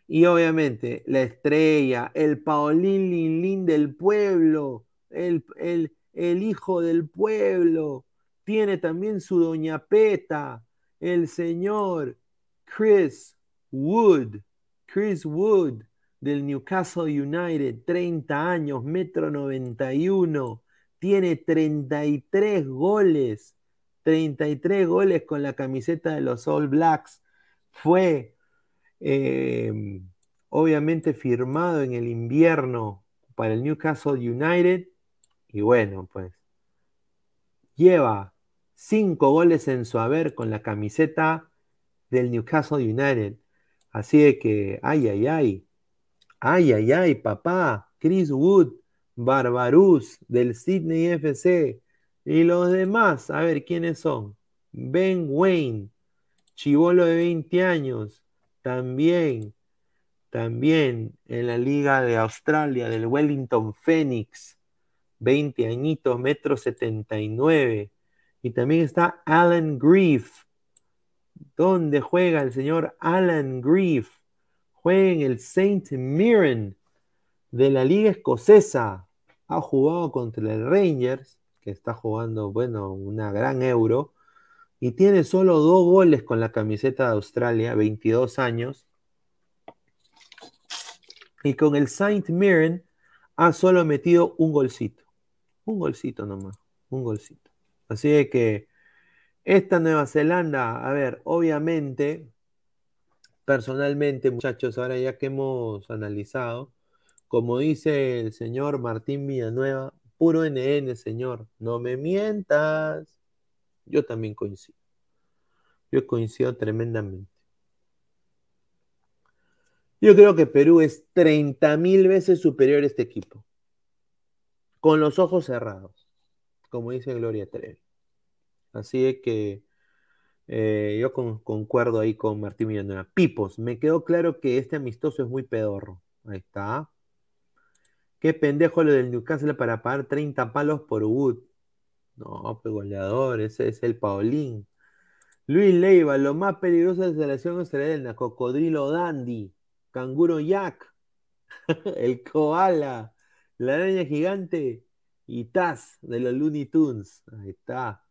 Y obviamente la estrella, el Paulín Lin del pueblo, el, el, el hijo del pueblo, tiene también su doña Peta, el señor Chris Wood, Chris Wood del Newcastle United, 30 años, metro 91, tiene 33 goles, 33 goles con la camiseta de los All Blacks. Fue eh, obviamente firmado en el invierno para el Newcastle United. Y bueno, pues lleva 5 goles en su haber con la camiseta del Newcastle United. Así de que, ay, ay, ay, ay, ay, ay, papá, Chris Wood, Barbarus del Sydney FC. Y los demás, a ver quiénes son. Ben Wayne, chivolo de 20 años, también, también en la Liga de Australia del Wellington Phoenix, 20 añitos, metro 79. Y también está Alan Grief. ¿Dónde juega el señor Alan Grief? Juega en el St. Mirren de la Liga Escocesa. Ha jugado contra el Rangers, que está jugando, bueno, una gran euro. Y tiene solo dos goles con la camiseta de Australia, 22 años. Y con el Saint Mirren ha solo metido un golcito. Un golcito nomás, un golcito. Así que esta Nueva Zelanda, a ver, obviamente, personalmente, muchachos, ahora ya que hemos analizado, como dice el señor Martín Villanueva, puro NN, señor, no me mientas. Yo también coincido. Yo coincido tremendamente. Yo creo que Perú es 30 mil veces superior a este equipo. Con los ojos cerrados, como dice Gloria Trevi. Así es que eh, yo concuerdo ahí con Martín Villanueva. Pipos, me quedó claro que este amistoso es muy pedorro. Ahí está. Qué pendejo lo del Newcastle para pagar 30 palos por Wood. No, pues goleador, ese es el Paulín. Luis Leiva, lo más peligroso de la selección australiana, Cocodrilo Dandy, Canguro Jack, el Koala, la araña gigante y Taz de los Looney Tunes. Ahí está.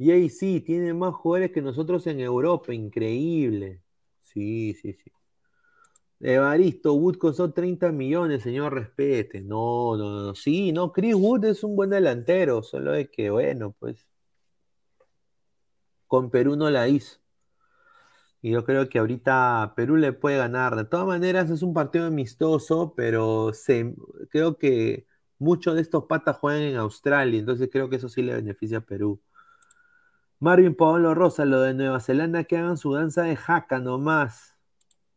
Y ahí sí, tiene más jugadores que nosotros en Europa, increíble. Sí, sí, sí. Evaristo, Wood costó 30 millones, señor, respete. No, no, no, sí, no, Chris Wood es un buen delantero, solo de que, bueno, pues con Perú no la hizo. Y yo creo que ahorita Perú le puede ganar. De todas maneras, es un partido amistoso, pero creo que muchos de estos patas juegan en Australia, entonces creo que eso sí le beneficia a Perú. Marvin Pablo Rosa, lo de Nueva Zelanda, que hagan su danza de jaca nomás.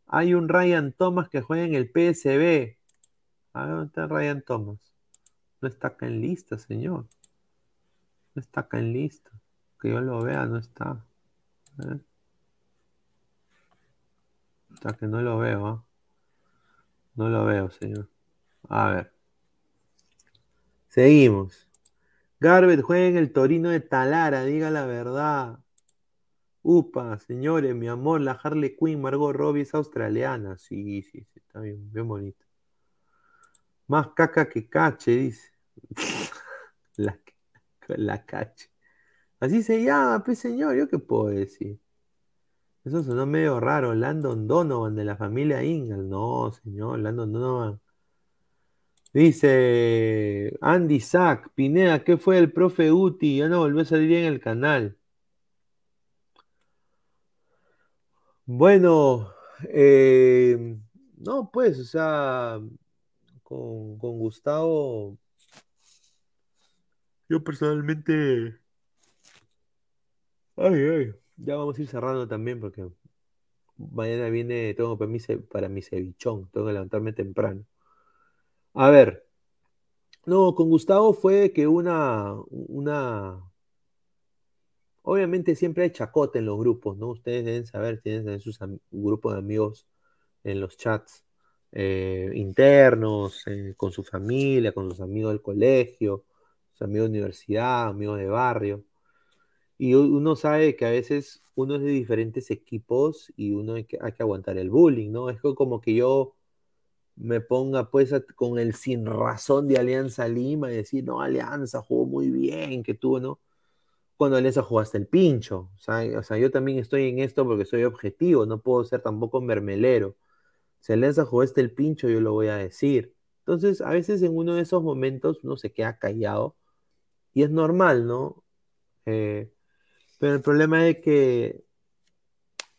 Hay un Ryan Thomas que juega en el PSB. Ah, ¿dónde está Ryan Thomas? No está acá en lista, señor. No está acá en lista. Que yo lo vea, no está. ¿Eh? Hasta que no lo veo. ¿eh? No lo veo, señor. A ver. Seguimos. Garbet juega en el Torino de Talara, diga la verdad. Upa, señores, mi amor, la Harley Quinn Margot Robbie es australiana. Sí, sí, sí, está bien, bien bonito. Más caca que cache, dice. la, la cache. Así se llama, pues señor, ¿yo qué puedo decir? Eso sonó medio raro. Landon Donovan de la familia Ingal. No, señor, Landon Donovan. Dice Andy Sack, Pineda, ¿qué fue el profe Uti? Ya no volvió a salir en el canal. Bueno, eh, no, pues, o sea, con, con Gustavo, yo personalmente, ay, ay, ya vamos a ir cerrando también porque mañana viene, tengo permiso para mi cevichón, tengo que levantarme temprano. A ver, no, con Gustavo fue que una, una, obviamente siempre hay chacota en los grupos, ¿no? Ustedes deben saber, tienen sus grupos de amigos en los chats eh, internos, eh, con su familia, con sus amigos del colegio, sus amigos de universidad, amigos de barrio. Y uno sabe que a veces uno es de diferentes equipos y uno hay que, hay que aguantar el bullying, ¿no? Es como que yo me ponga pues con el sin razón de Alianza Lima y decir, no, Alianza jugó muy bien, que tuvo, ¿no? Cuando Alianza jugó hasta el pincho. O o sea, yo también estoy en esto porque soy objetivo, no puedo ser tampoco mermelero. Si Alianza jugó hasta el pincho, yo lo voy a decir. Entonces, a veces en uno de esos momentos uno se queda callado y es normal, ¿no? Eh, pero el problema es que,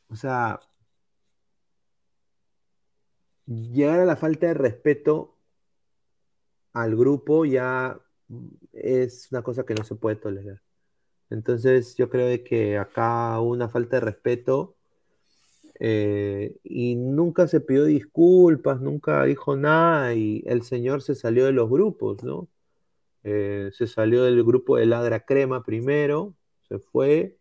o sea, llegar a la falta de respeto al grupo ya es una cosa que no se puede tolerar. Entonces yo creo que acá hubo una falta de respeto eh, y nunca se pidió disculpas, nunca dijo nada y el señor se salió de los grupos, ¿no? Eh, se salió del grupo de Ladra Crema primero, se fue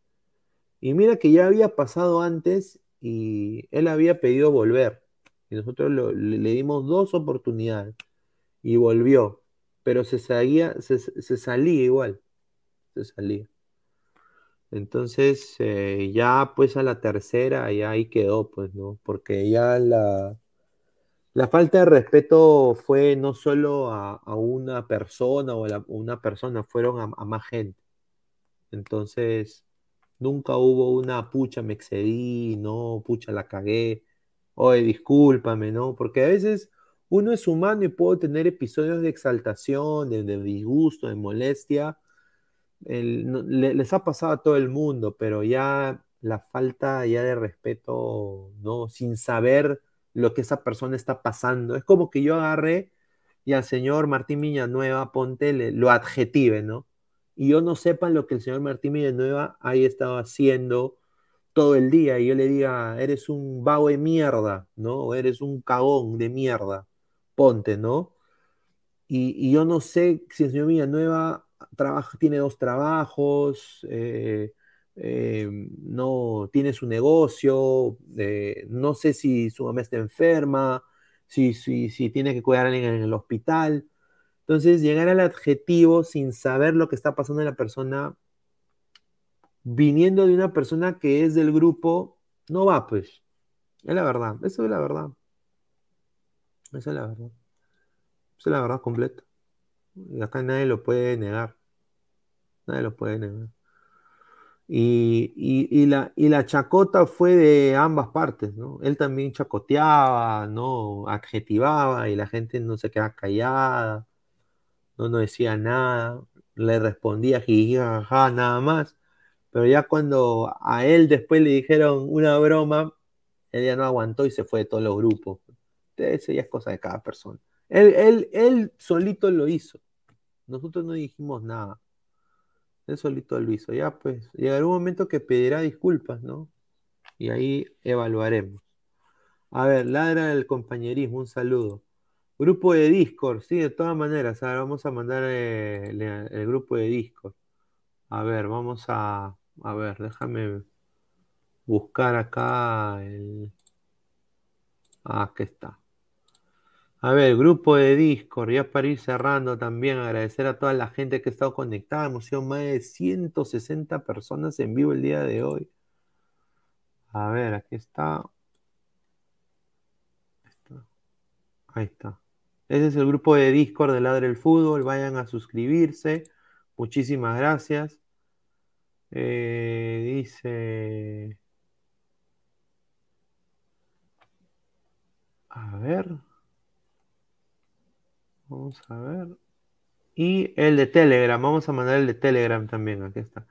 y mira que ya había pasado antes y él había pedido volver nosotros le, dimos dos oportunidades y volvió, pero se salía, se, igual, se salía. Entonces, eh, ya pues a la tercera, ya ahí quedó, pues, ¿no? Porque ya la, la falta de respeto fue no solo a, una persona o a una persona, fueron a, a, más gente. Entonces, nunca hubo una pucha, me excedí, no, pucha, la cagué oye, discúlpame, ¿no? Porque a veces uno es humano y puede tener episodios de exaltación, de, disgusto, de molestia. les ha pasado a todo el mundo, pero ya la falta ya de respeto, ¿no? Sin saber lo que esa persona está pasando. Es como que yo agarré y al señor Martín Villanueva, ponte, lo adjetive, ¿no? Y yo no sepa lo que el señor Martín Villanueva ahí estaba haciendo, todo el día y yo le diga, eres un vago de mierda, ¿no? O eres un cagón de mierda, ponte, ¿no? Y, yo no sé si el señor Villanueva trabaja, tiene dos trabajos, eh, eh, no tiene su negocio, eh, no sé si su mamá está enferma, si, si, si tiene que cuidar a alguien en el hospital. Entonces, llegar al adjetivo sin saber lo que está pasando en la persona viniendo de una persona que es del grupo, no va, pues. Es la verdad, eso es la verdad. Esa es la verdad. Esa es la verdad completa. Y acá nadie lo puede negar. Nadie lo puede negar. Y, la, y la chacota fue de ambas partes, ¿no? Él también chacoteaba, ¿no? Adjetivaba y la gente no se quedaba callada, no, no decía nada, le respondía nada más. Pero ya cuando a él después le dijeron una broma, él ya no aguantó y se fue de todos los grupos. Eso ya es cosa de cada persona. Él, él, él solito lo hizo. Nosotros no dijimos nada. Él solito lo hizo. Ya pues, llegará un momento que pedirá disculpas, ¿no? Y ahí evaluaremos. A ver, ladra del compañerismo, un saludo. Grupo de Discord, sí, de todas maneras. Ahora vamos a mandar eh, el grupo de Discord. A ver, vamos a, a ver, déjame buscar acá el... Ah, aquí está. A ver, grupo de Discord, ya para ir cerrando también, agradecer a toda la gente que ha estado conectada. Hemos sido más de 160 personas en vivo el día de hoy. A ver, aquí está. Ahí está. Ese es el grupo de Discord de Ladre el Fútbol. Vayan a suscribirse. Muchísimas gracias. Eh, dice. A ver. Vamos a ver. Y el de Telegram, vamos a mandar el de Telegram también, aquí está.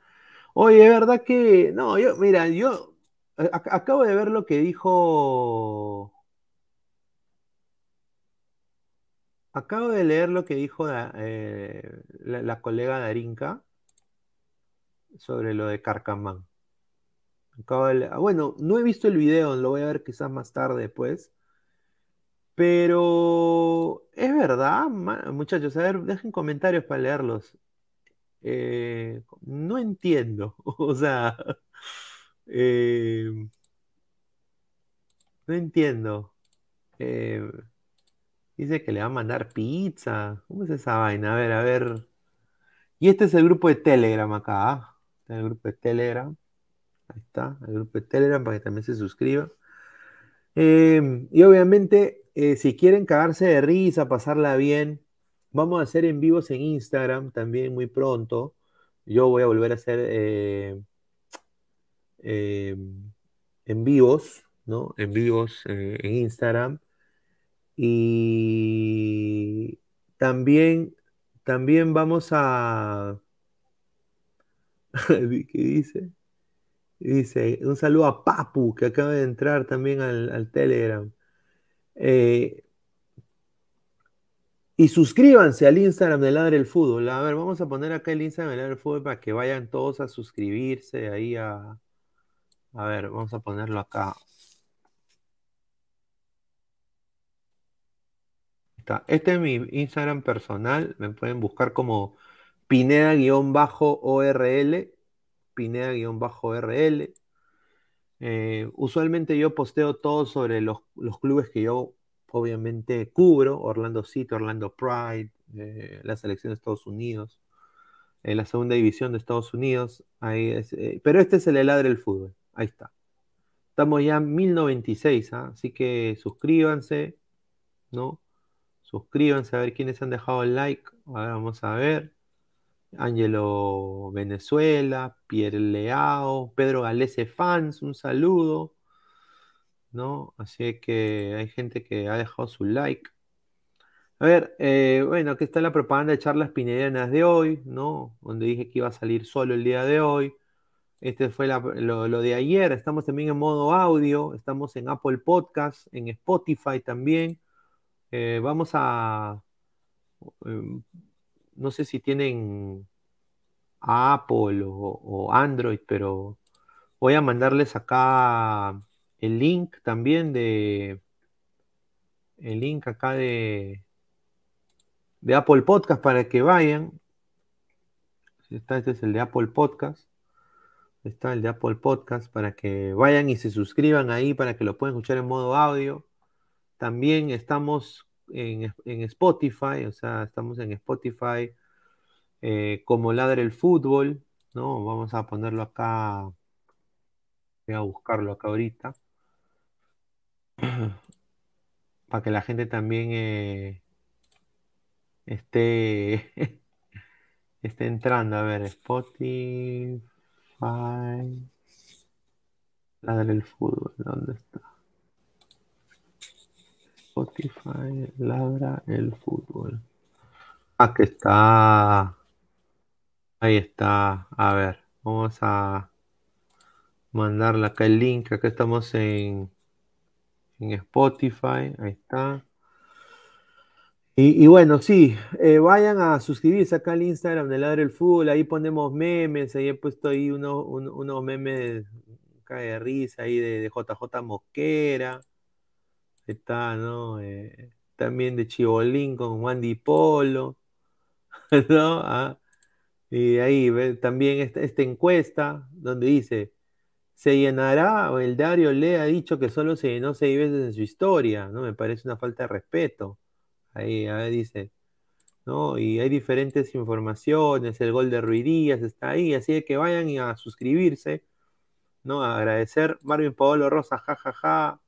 Oye, es verdad que, no, yo, mira, yo eh, ac- acabo de ver lo que dijo, acabo de leer lo que dijo la, eh, la colega Darinka sobre lo de Carcamán. Ah, bueno, no he visto el video, lo voy a ver quizás más tarde después. Pero es verdad, muchachos, a ver, dejen comentarios para leerlos. Eh, no entiendo, o sea, eh, no este Eh, dice que le va a mandar pizza. ¿Cómo es esa vaina? A ver, a ver. Y este es el grupo de Telegram acá. El grupo de Telegram. Ahí está, el grupo de Telegram para que también se suscriban. Eh, y obviamente, eh, si quieren cagarse de risa, pasarla bien, vamos a hacer en vivos en Instagram también muy pronto. Yo voy a volver a hacer eh, eh, en vivos, ¿no? En vivos eh, en Instagram. Y también, también vamos a... ¿Qué dice? Dice, un saludo a Papu, que acaba de entrar también al, Telegram. Eh, y suscríbanse al Instagram de Ladre el Fútbol. A ver, vamos a poner acá el Instagram de Ladre el Fútbol para que vayan todos a suscribirse ahí a... A ver, vamos a ponerlo acá. Está. Este es mi Instagram personal. Me pueden buscar como Pineda-ORL. Pineda-ORL. Eh, usualmente yo posteo todo sobre los, los, clubes que yo obviamente cubro. Orlando City, Orlando Pride, eh, la selección de Estados Unidos, eh, la segunda división de Estados Unidos. Ahí pero este es el heladre del fútbol. Ahí está. Estamos ya en 1096, ¿eh? así que suscríbanse, ¿no? Suscríbanse a ver quiénes han dejado el like. Vamos a ver. Ángelo Venezuela, Pierre Leao, Pedro Galese Fans, un saludo. ¿No? Así que hay gente que ha dejado su like. A ver, eh, bueno, aquí está la propaganda de charlas pinedianas de hoy, ¿no? Donde dije que iba a salir solo el día de hoy. Este fue lo, de ayer. Estamos también en modo audio. Estamos en Apple Podcast, en Spotify también. Eh, vamos a. Eh, no sé si tienen Apple o, o, Android, pero voy a mandarles acá el link también de. El link acá de. De Apple Podcast para que vayan. Este es el de Apple Podcast. Está el de Apple Podcast para que vayan y se suscriban ahí para que lo puedan escuchar en modo audio. También estamos en, en Spotify, o sea, estamos en Spotify eh, como Ladre el Fútbol, ¿no? Vamos a ponerlo acá. Voy a buscarlo acá ahorita. Para que la gente también eh, esté, esté entrando. A ver, Spotify. Ladre el fútbol, ¿dónde está? Spotify, ladra el fútbol. Aquí está. Ahí está. A ver, vamos a mandarle acá el link. Acá estamos en, en Spotify. Ahí está. Y, bueno, sí, eh, vayan a suscribirse acá al Instagram de Ladre el Fútbol, ahí ponemos memes, ahí he puesto ahí unos uno, uno memes cae de risa ahí de, de, JJ Mosquera, está, ¿no? Eh, también de Chibolín con Wandy Polo, ¿no? Ah, y ahí también esta, esta encuesta donde dice, ¿se llenará el Dario le ha dicho que solo se llenó seis veces en su historia? ¿no? Me parece una falta de respeto. Ahí, dice, ¿no? Y hay diferentes informaciones, el gol de Ruiz Díaz está ahí, así que vayan a suscribirse, ¿no? A agradecer. Marvin Paolo Rosa, jajaja. Ja, ja.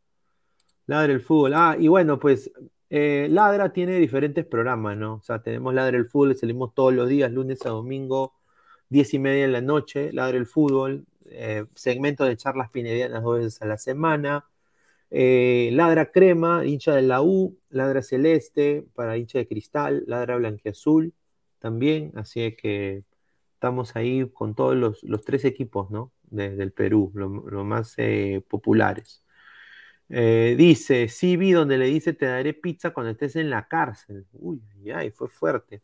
Ladra el fútbol. Ah, y bueno, pues eh, Ladra tiene diferentes programas, ¿no? O sea, tenemos Ladra el fútbol, salimos todos los días, lunes a domingo, diez y media en la noche, Ladra el fútbol, eh, segmento de charlas pinedianas dos veces a la semana. Eh, ladra crema, hincha de la U, ladra celeste para hincha de cristal, ladra blanquiazul también, así que estamos ahí con todos los, tres equipos, ¿no? del Perú, los más eh, populares. Eh, dice, sí vi donde le dice te daré pizza cuando estés en la cárcel. Uy, ay, fue fuerte.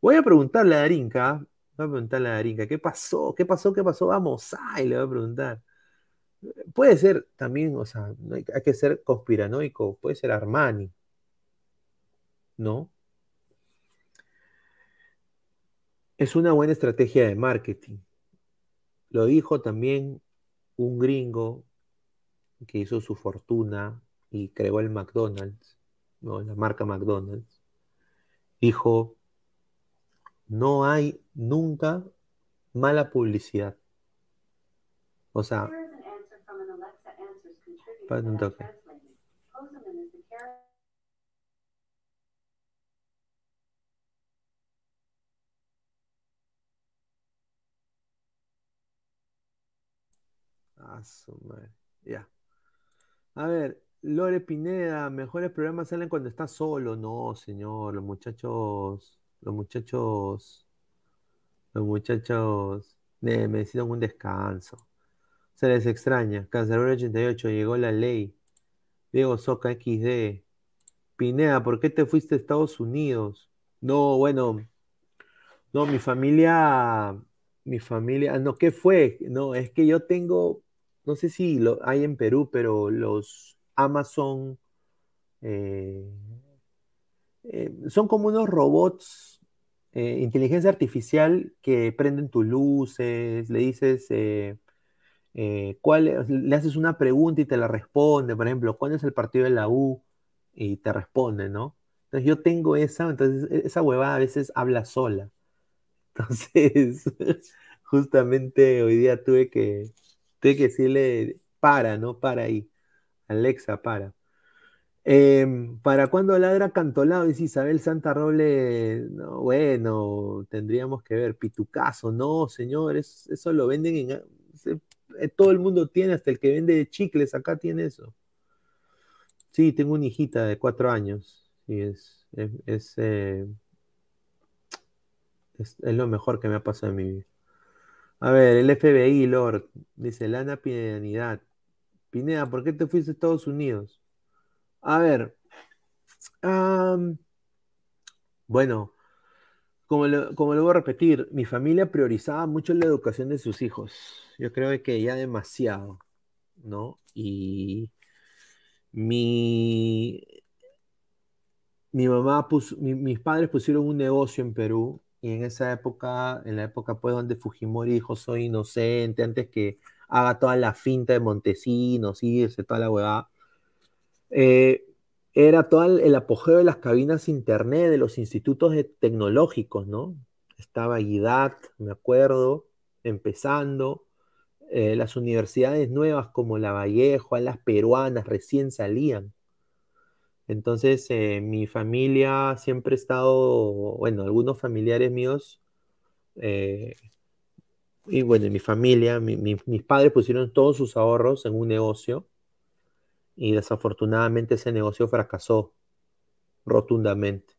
Voy a preguntarle a Darinka, voy a preguntarle a Darinka, ¿qué pasó? ¿Qué pasó? ¿Qué pasó? Vamos, ay, le voy a preguntar. Puede ser también, o sea, hay, hay que ser conspiranoico, puede ser Armani, ¿no? Es una buena estrategia de marketing. Lo dijo también un gringo que hizo su fortuna y creó el McDonald's, ¿no? la marca McDonald's. Dijo, no hay nunca mala publicidad. O sea, un toque. Ah, Ya. A ver, Lore Pineda, mejores programas salen cuando estás solo. No, señor, los muchachos, los muchachos, los muchachos necesitan un descanso. Se les extraña. Cancelero 88, llegó la ley. Diego Soca XD. Pineda, ¿por qué te fuiste a Estados Unidos? No, bueno, no, mi familia, mi familia, no, ¿qué fue? No, es que yo tengo, no sé si lo hay en Perú, pero los Amazon eh, eh, son como unos robots, eh, inteligencia artificial que prenden tus luces, le dices, ¿cuál, le haces una pregunta y te la responde, por ejemplo, ¿cuándo es el partido de la U? Y te responde, ¿no? Entonces yo tengo esa, entonces e, esa huevada a veces habla sola. Entonces, justamente hoy día tuve que, tuve que decirle, para, ¿no? Para ahí. Alexa, para. Em, ¿Para cuándo ladra Cantolao? Dice Isabel Santa Roble. No, bueno, tendríamos que ver. Pitucazo, no, señores, eso lo venden en. Eh, todo el mundo tiene, hasta el que vende chicles acá tiene eso. Sí, tengo una hijita de cuatro años. Sí, es, es, eh, es, lo mejor que me ha pasado en mi vida. A ver, el FBI, Lord, dice Lana Pinedad. Pineda, ¿por qué te fuiste a Estados Unidos? A ver, bueno, como lo, como lo voy a repetir, mi familia priorizaba mucho la educación de sus hijos. Yo creo que ya demasiado, ¿no? Y mi, mi mamá puso, mis padres pusieron un negocio en Perú y en esa época, en la época pues donde Fujimori dijo soy inocente, antes que haga toda la finta de Montesinos, irse, toda la huevada, eh, era todo el, apogeo de las cabinas internet, de los institutos tecnológicos, ¿no? Estaba IDAT, me acuerdo, empezando, eh, las universidades nuevas como la Vallejo, las peruanas recién salían. Entonces, eh, mi familia siempre ha estado, bueno, algunos familiares míos, eh, y bueno, mi familia, mis padres pusieron todos sus ahorros en un negocio y desafortunadamente ese negocio fracasó rotundamente.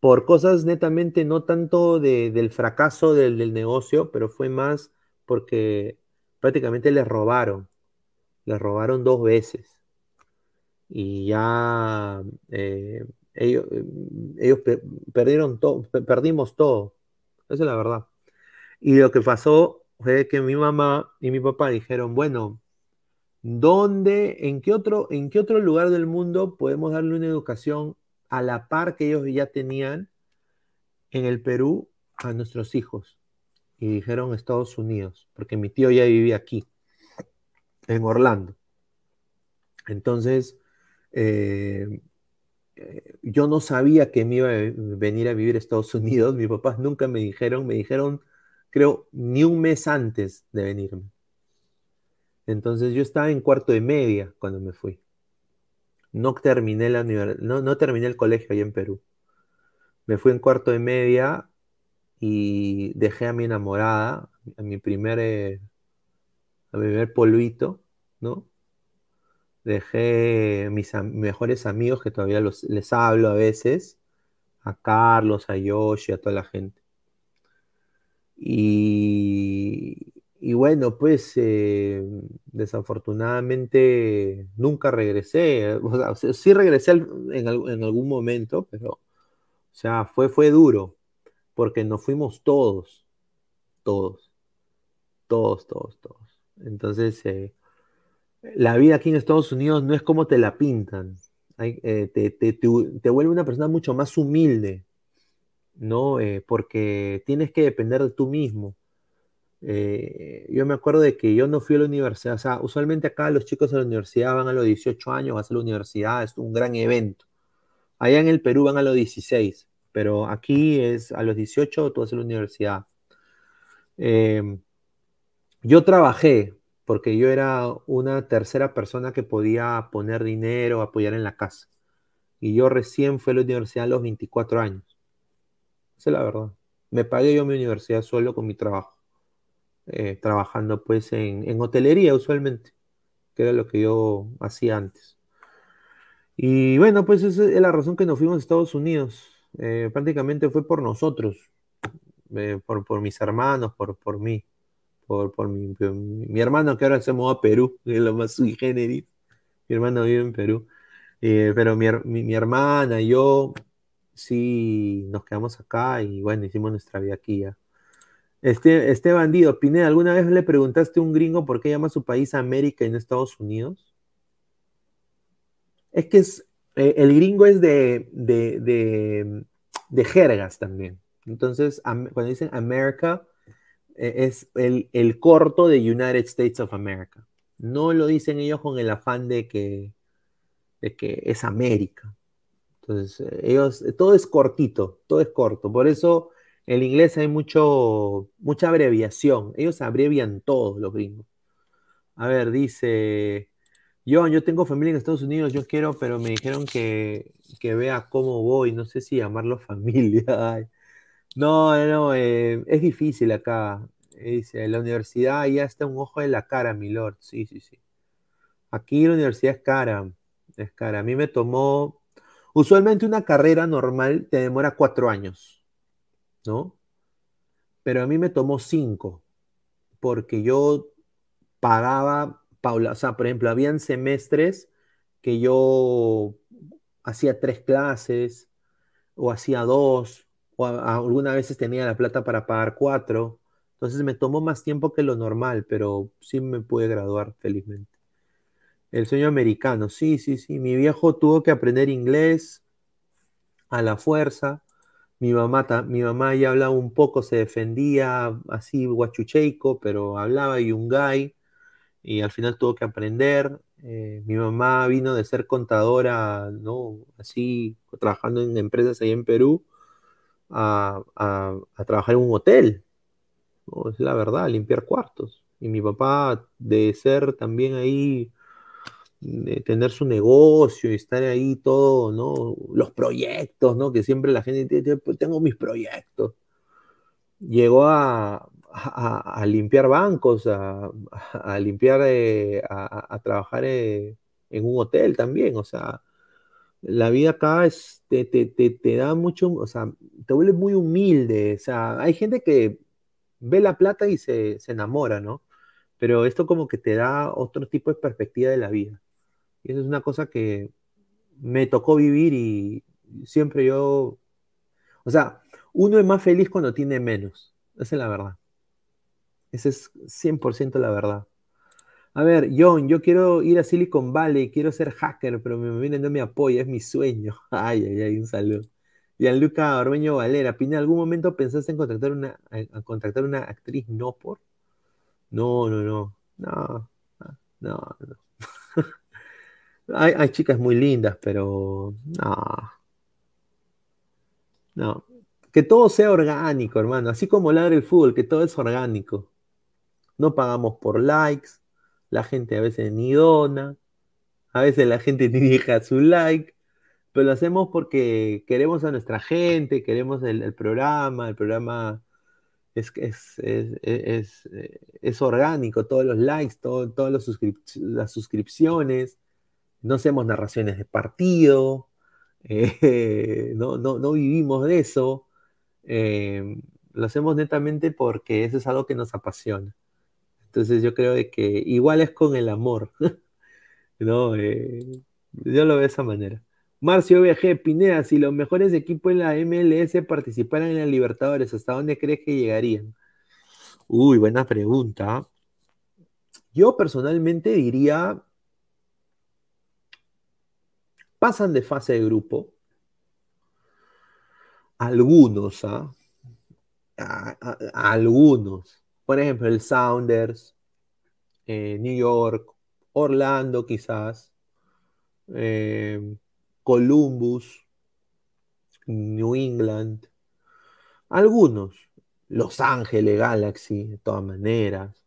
Por cosas netamente, no tanto del fracaso del, del negocio, pero fue más porque prácticamente les robaron. Les robaron dos veces y ya eh, ellos, ellos perdieron todo, perdimos todo. Esa es la verdad. Y lo que pasó fue que mi mamá y mi papá dijeron, bueno, ¿dónde, en qué otro, en qué otro lugar del mundo podemos darle una educación a la par que ellos ya tenían en el Perú a nuestros hijos? Y dijeron Estados Unidos, porque mi tío ya vivía aquí, en Orlando. Entonces, eh, eh, yo no sabía que me iba a venir a vivir a Estados Unidos. Mis papás nunca me dijeron, me dijeron, creo, ni un mes antes de venirme. Entonces yo estaba en cuarto de media cuando me fui. No terminé la no, no terminé el colegio ahí en Perú. Me fui en cuarto de media y dejé a mi enamorada, a mi primer, eh, a mi primer polvito, ¿no? Dejé mis mejores amigos que todavía los, les hablo a veces, a Carlos, a Yoshi, a toda la gente. Y, bueno, pues eh, desafortunadamente nunca regresé. O sea, sí regresé en, algún momento, pero o sea, fue, fue duro, porque nos fuimos todos, todos, todos, todos, todos. Entonces, eh, la vida aquí en Estados Unidos no es como te la pintan. Eh, te, vuelve una persona mucho más humilde, ¿no? Eh, porque tienes que depender de tú mismo. Eh, yo me acuerdo de que yo no fui a la universidad, o sea, usualmente acá los chicos de la universidad van a los 18 años, vas a la universidad, es un gran evento. Allá en el Perú van a los 16, pero aquí es a los 18 tú vas a la universidad. yo trabajé, porque yo era una tercera persona que podía poner dinero, apoyar en la casa. Y yo recién fui a la universidad a los 24 años. Esa es la verdad. Me pagué yo mi universidad solo con mi trabajo. Eh, trabajando pues en, hotelería usualmente, que era lo que yo hacía antes. Y bueno, pues esa es la razón que nos fuimos a Estados Unidos. Eh, prácticamente fue por nosotros, eh, por, por, mis hermanos, por, por mí por, mi, hermano que ahora se mudó a Perú, es lo más sui generis. Mi hermano vive en Perú. Eh, pero mi, mi, hermana y yo sí nos quedamos acá y bueno, hicimos nuestra vida aquí ya. Este, este bandido, Pineda, ¿alguna vez le preguntaste a un gringo por qué llama su país América y no Estados Unidos? Es que es, eh, el gringo es de, de, de, de jergas también. Entonces, cuando dicen América, es el, corto de United States of America. No lo dicen ellos con el afán de que, de que es América. Entonces, eh, ellos, todo es cortito, todo es corto. Por eso en el inglés hay mucho, mucha abreviación. Ellos abrevian todos los gringos. A ver, dice, yo, yo tengo familia en Estados Unidos, yo quiero, pero me dijeron que, que vea cómo voy, no sé si llamarlo familia. No, no, eh, es difícil acá. Dice, la universidad ya está un ojo de la cara, mi lord. Sí, sí, sí. Aquí la universidad es cara, es cara. A mí me tomó, usualmente una carrera normal te demora cuatro años, ¿no? Pero a mí me tomó cinco, porque yo pagaba, Paula, o sea, por ejemplo, habían semestres que yo hacía tres clases, o hacía dos, o algunas veces tenía la plata para pagar cuatro. Entonces me tomó más tiempo que lo normal, pero sí me pude graduar felizmente. El sueño americano, sí, sí, sí. Mi viejo tuvo que aprender inglés a la fuerza. Mi mamá, mi mamá ya hablaba un poco, se defendía así guachucheico, pero hablaba yungay y al final tuvo que aprender. Eh, mi mamá vino de ser contadora, ¿no? Así, trabajando en empresas ahí en Perú, a, trabajar en un hotel, es la verdad, limpiar cuartos. Y mi papá, de ser también ahí, de tener su negocio y estar ahí todo, ¿no? Los proyectos, ¿no? Que siempre la gente dice, pues tengo mis proyectos. Llegó a, limpiar bancos, a, limpiar, eh, a, trabajar eh, en un hotel también, o sea, la vida acá es, te, te, da mucho, o sea, te vuelve muy humilde, o sea, hay gente que ve la plata y se, enamora, ¿no? Pero esto como que te da otro tipo de perspectiva de la vida. Y eso es una cosa que me tocó vivir y siempre yo, o sea, uno es más feliz cuando tiene menos. Esa es la verdad. Esa es 100% la verdad. A ver, John, yo quiero ir a Silicon Valley, quiero ser hacker, pero me viene no me apoya, es mi sueño. Ay, ay, ay, un saludo. Gianluca Ormeño Valera, ¿en algún momento pensaste en contactar una, contactar una actriz no por? No, no, no, no, no, no. hay, chicas muy lindas, pero no. No. Que todo sea orgánico, hermano. Así como ladra el fútbol, que todo es orgánico. No pagamos por likes. La gente a veces ni dona. A veces la gente ni deja su like pero lo hacemos porque queremos a nuestra gente, queremos el, programa, el programa es, es, es, es, orgánico, todos los likes, todas las suscripciones, no hacemos narraciones de partido, eh, no, no, no, vivimos de eso. Eh, lo hacemos netamente porque eso es algo que nos apasiona. Entonces yo creo que igual es con el amor. ¿no? Eh, yo lo veo de esa manera. Marcio VG, Pineda, si los mejores equipos en la MLS participaran en la Libertadores, ¿hasta dónde crees que llegarían? Uy, buena pregunta. Yo personalmente diría, pasan de fase de grupo. Algunos, ¿ah? algunos. Por ejemplo, el Sounders, eh, New York, Orlando quizás, eh, Columbus, New England, algunos, Los Ángeles Galaxy, de todas maneras,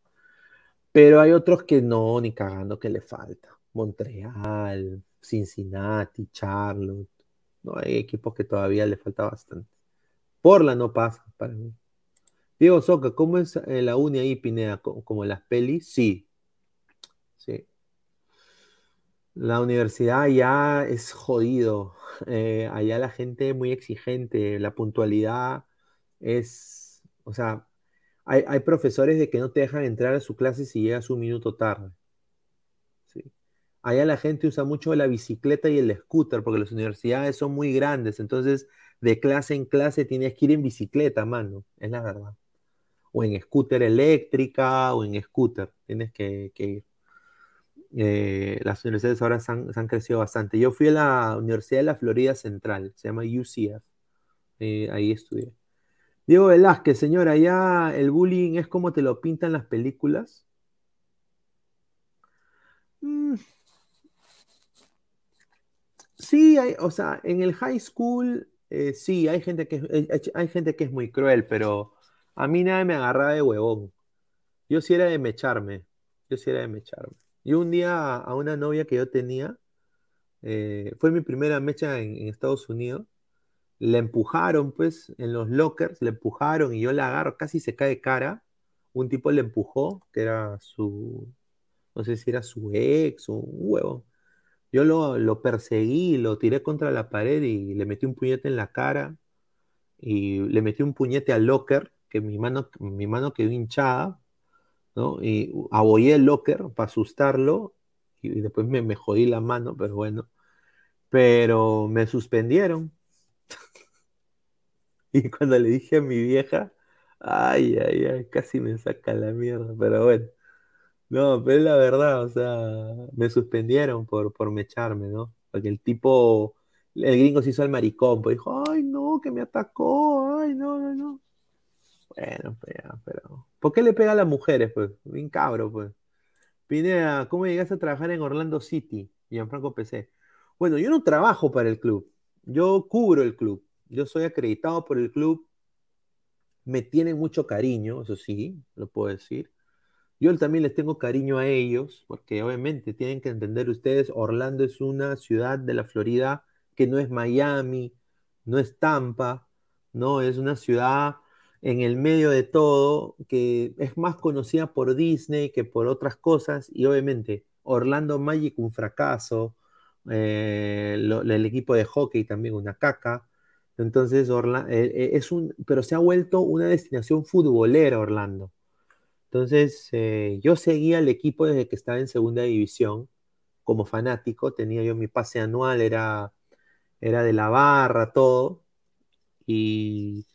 pero hay otros que no, ni cagando que le falta. Montreal, Cincinnati, Charlotte, no hay equipos que todavía le falta bastante. Porla no pasa para mí. Diego Soca, ¿cómo es eh, la uni ahí, Pineda? ¿Como las pelis? Sí. Sí. La universidad ya es jodido. Eh, allá la gente es muy exigente. La puntualidad es. O sea, hay, profesores de que no te dejan entrar a su clase si llegas un minuto tarde. ¿sí? Allá la gente usa mucho la bicicleta y el scooter porque las universidades son muy grandes. Entonces, de clase en clase tienes que ir en bicicleta, mano. Es la verdad o en scooter eléctrica o en scooter. Tienes que, ir. Eh, las universidades ahora se han, crecido bastante. Yo fui a la Universidad de la Florida Central, se llama UCF. Eh, ahí estudié. Diego Velázquez, señora, ¿ya el bullying es como te lo pintan las películas? Mm. Sí, o sea, en el high school, eh, sí, hay gente, que, hay gente que es muy cruel, pero a mí nadie me agarraba de huevón. Yo sí era de mecharme. Yo sí era de mecharme. Y un día a una novia que yo tenía, eh, fue mi primera mecha en, Estados Unidos, le empujaron pues en los lockers, le empujaron y yo la agarro, casi se cae de cara. Un tipo le empujó, que era su, no sé si era su ex o un huevo. Yo lo, lo perseguí, lo tiré contra la pared y le metí un puñete en la cara y le metí un puñete al locker que mi mano, mi mano quedó hinchada, ¿no? Y abollé el locker para asustarlo y después me, me jodí la mano, pero bueno. Pero me suspendieron. y cuando le dije a mi vieja, ay, ay, ay, casi me saca la mierda, pero bueno. No, pero es la verdad, o sea, me suspendieron por, por mecharme, ¿no? Porque el tipo, el gringo se hizo el maricón, pues dijo, ay, no, que me atacó, ay, no, no, no. Bueno, pues pero. ¿Por qué le pega a las mujeres, pues? Bien cabro, pues. Pineda, ¿cómo llegaste a trabajar en Orlando City? Gianfranco PC. Bueno, yo no trabajo para el club. Yo cubro el club. Yo soy acreditado por el club. Me tienen mucho cariño, eso sí, lo puedo decir. Yo también les tengo cariño a ellos, porque obviamente tienen que entender ustedes, Orlando es una ciudad de la Florida que no es Miami, no es Tampa, no, es una ciudad en el medio de todo, que es más conocida por Disney que por otras cosas, y obviamente Orlando Magic un fracaso, eh, el equipo de hockey también una caca, entonces Orlando, eh, eh, es un, pero se ha vuelto una destinación futbolera Orlando. Entonces yo seguía al equipo desde que estaba en segunda división como fanático, tenía yo mi pase anual, era, era de la barra, todo, y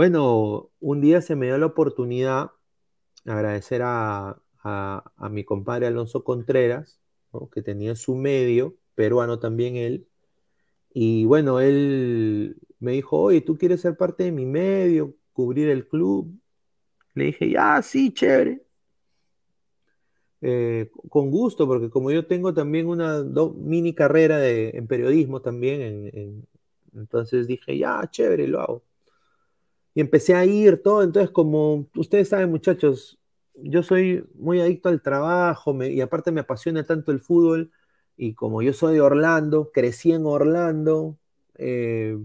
bueno, un día se me dio la oportunidad, agradecer a, mi compadre Alonso Contreras, que tenía su medio, peruano también él, y bueno, él me dijo, oye, ¿tú quieres ser parte de mi medio, cubrir el club? Le dije, ya, sí, chévere. Eh, con gusto, porque como yo tengo también una mini carrera en periodismo también, entonces dije, ya, chévere, lo hago y empecé a ir todo. Entonces, como ustedes saben, muchachos, yo soy muy adicto al trabajo y aparte me apasiona tanto el fútbol. Y como yo soy de Orlando, crecí en Orlando, eh,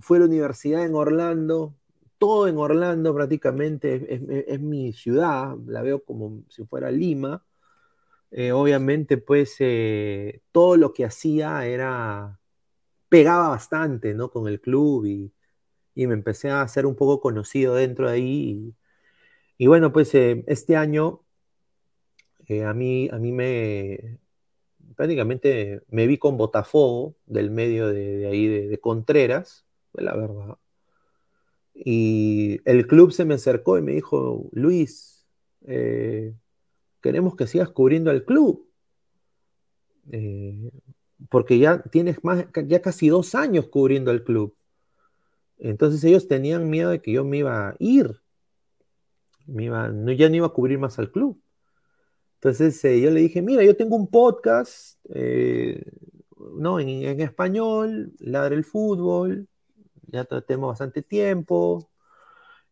fui a la universidad en Orlando, todo en Orlando prácticamente es, mi ciudad, la veo como si fuera Lima. eh, obviamente, pues eh, todo lo que hacía era, pegaba bastante, ¿no? Con el club y, y me empecé a hacer un poco conocido dentro de ahí. Y, bueno, pues eh, este año a, mí, a mí me, prácticamente me vi con Botafogo del medio de, ahí de, Contreras, la verdad. Y el club se me acercó y me dijo, Luis, eh, queremos que sigas cubriendo al club. Eh, porque ya tienes más, ya casi dos años cubriendo al club. Entonces ellos tenían miedo de que yo me iba a ir. Me iba, ya no iba a cubrir más al club. Entonces eh, yo le dije, mira, yo tengo un podcast, eh, ¿no? En, español, Ladre el Fútbol, ya tenemos bastante tiempo,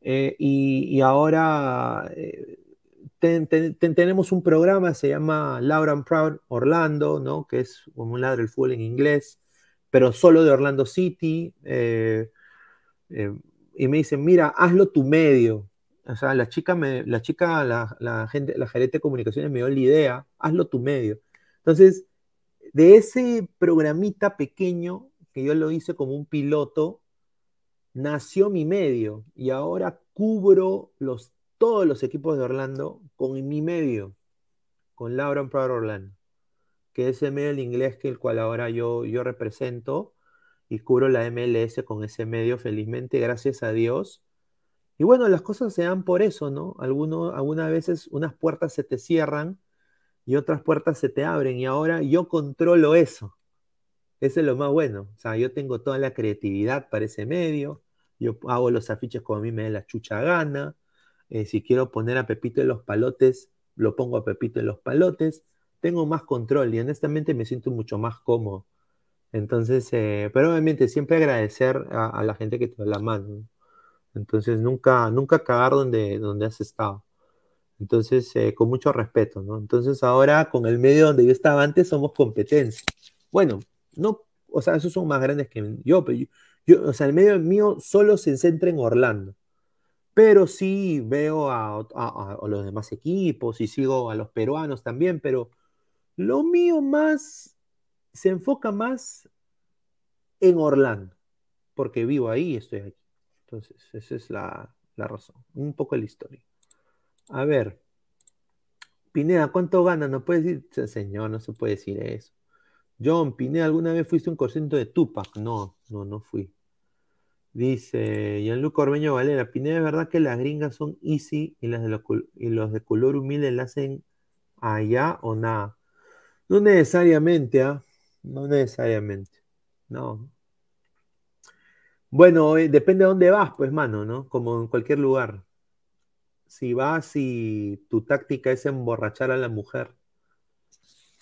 y, ahora tenemos un programa, se llama Laura and Proud Orlando, ¿no? Que es como un ladro del fútbol en inglés, pero solo de Orlando City. Eh, eh, y me dicen, mira, hazlo tu medio. O sea, la chica, me, la chica, la, gente, la gerente de comunicaciones me dio la idea, hazlo tu medio. Entonces, de ese programita pequeño que yo lo hice como un piloto, nació mi medio y ahora cubro los todos los equipos de Orlando con mi medio, con Laura Proud Orlando, que es el medio del inglés que el cual ahora yo, yo represento y cubro la MLS con ese medio felizmente, gracias a Dios. Y bueno, las cosas se dan por eso, ¿no? Algunos, algunas veces unas puertas se te cierran y otras puertas se te abren y ahora yo controlo eso. Eso es lo más bueno. O sea, yo tengo toda la creatividad para ese medio, yo hago los afiches como a mí me da la chucha gana, eh, si quiero poner a Pepito en los palotes, lo pongo a Pepito en los palotes. Tengo más control y honestamente me siento mucho más cómodo. Entonces, eh, pero obviamente siempre agradecer a, la gente que te da la mano. Entonces, nunca, nunca cagar donde, donde has estado. Entonces, eh, con mucho respeto, ¿no? Entonces, ahora con el medio donde yo estaba antes somos competencia. Bueno, no, o sea, esos son más grandes que yo, pero yo o sea, el medio mío solo se centra en Orlando pero sí veo a, los demás equipos y sigo a los peruanos también, pero lo mío más se enfoca más en Orlando, porque vivo ahí y estoy aquí. Entonces, esa es la, razón, un poco la historia. A ver, Pineda, ¿cuánto gana? No puede decir, señor, no se puede decir eso. John, Pineda, ¿alguna vez fuiste un concierto de Tupac? No, no, no fui. Dice Gianluca Ormeño Valera, Pineda, ¿es verdad que las gringas son easy y, las de y los de color humilde la hacen allá o nada? No necesariamente, ¿ah? No necesariamente. No. Bueno, eh, depende de dónde vas, pues, mano, ¿no? Como en cualquier lugar. Si vas y tu táctica es emborrachar a la mujer,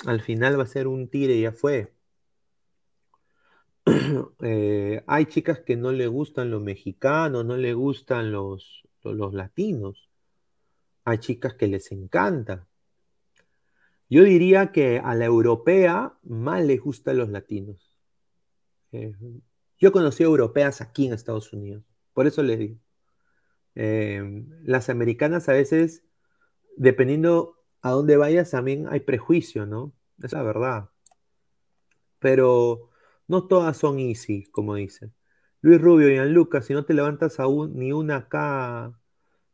al final va a ser un tire ya fue. Eh, hay chicas que no le gustan los mexicanos, no le gustan los, los, latinos. Hay chicas que les encanta. Yo diría que a la europea más le gustan los latinos. Eh, yo conocí a europeas aquí en Estados Unidos, por eso les digo. Eh, las americanas a veces, dependiendo a dónde vayas, también hay prejuicio, ¿no? Es la verdad. Pero no todas son easy, como dicen. Luis Rubio, Gianluca, si no te levantas aún ni una acá,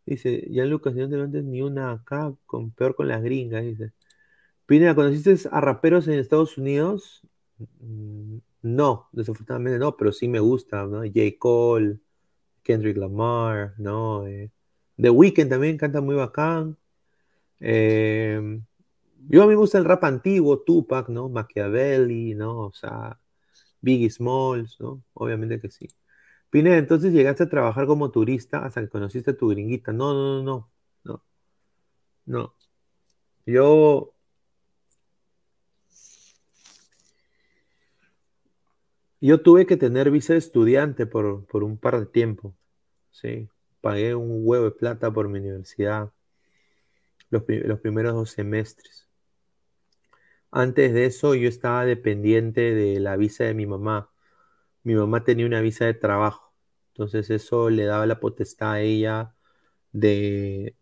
dice, Gianluca, si no te levantas ni una acá, con, peor con las gringas, dice. Pineda, ¿conociste a raperos en Estados Unidos? Mm, no, desafortunadamente no, pero sí me gusta, ¿no? J. Cole, Kendrick Lamar, ¿no? Eh, The Weeknd también canta muy bacán. Eh, yo a mí me gusta el rap antiguo, Tupac, ¿no? Machiavelli, ¿no? O sea, Biggie Smalls, ¿no? Obviamente que sí. Pineda, entonces llegaste a trabajar como turista hasta que conociste a tu gringuita. No, no, no, no. No. Yo. Yo tuve que tener visa de estudiante por, por un par de tiempo. Sí. Pagué un huevo de plata por mi universidad los, los primeros dos semestres. Antes de eso yo estaba dependiente de la visa de mi mamá. Mi mamá tenía una visa de trabajo. Entonces eso le daba la potestad a ella de,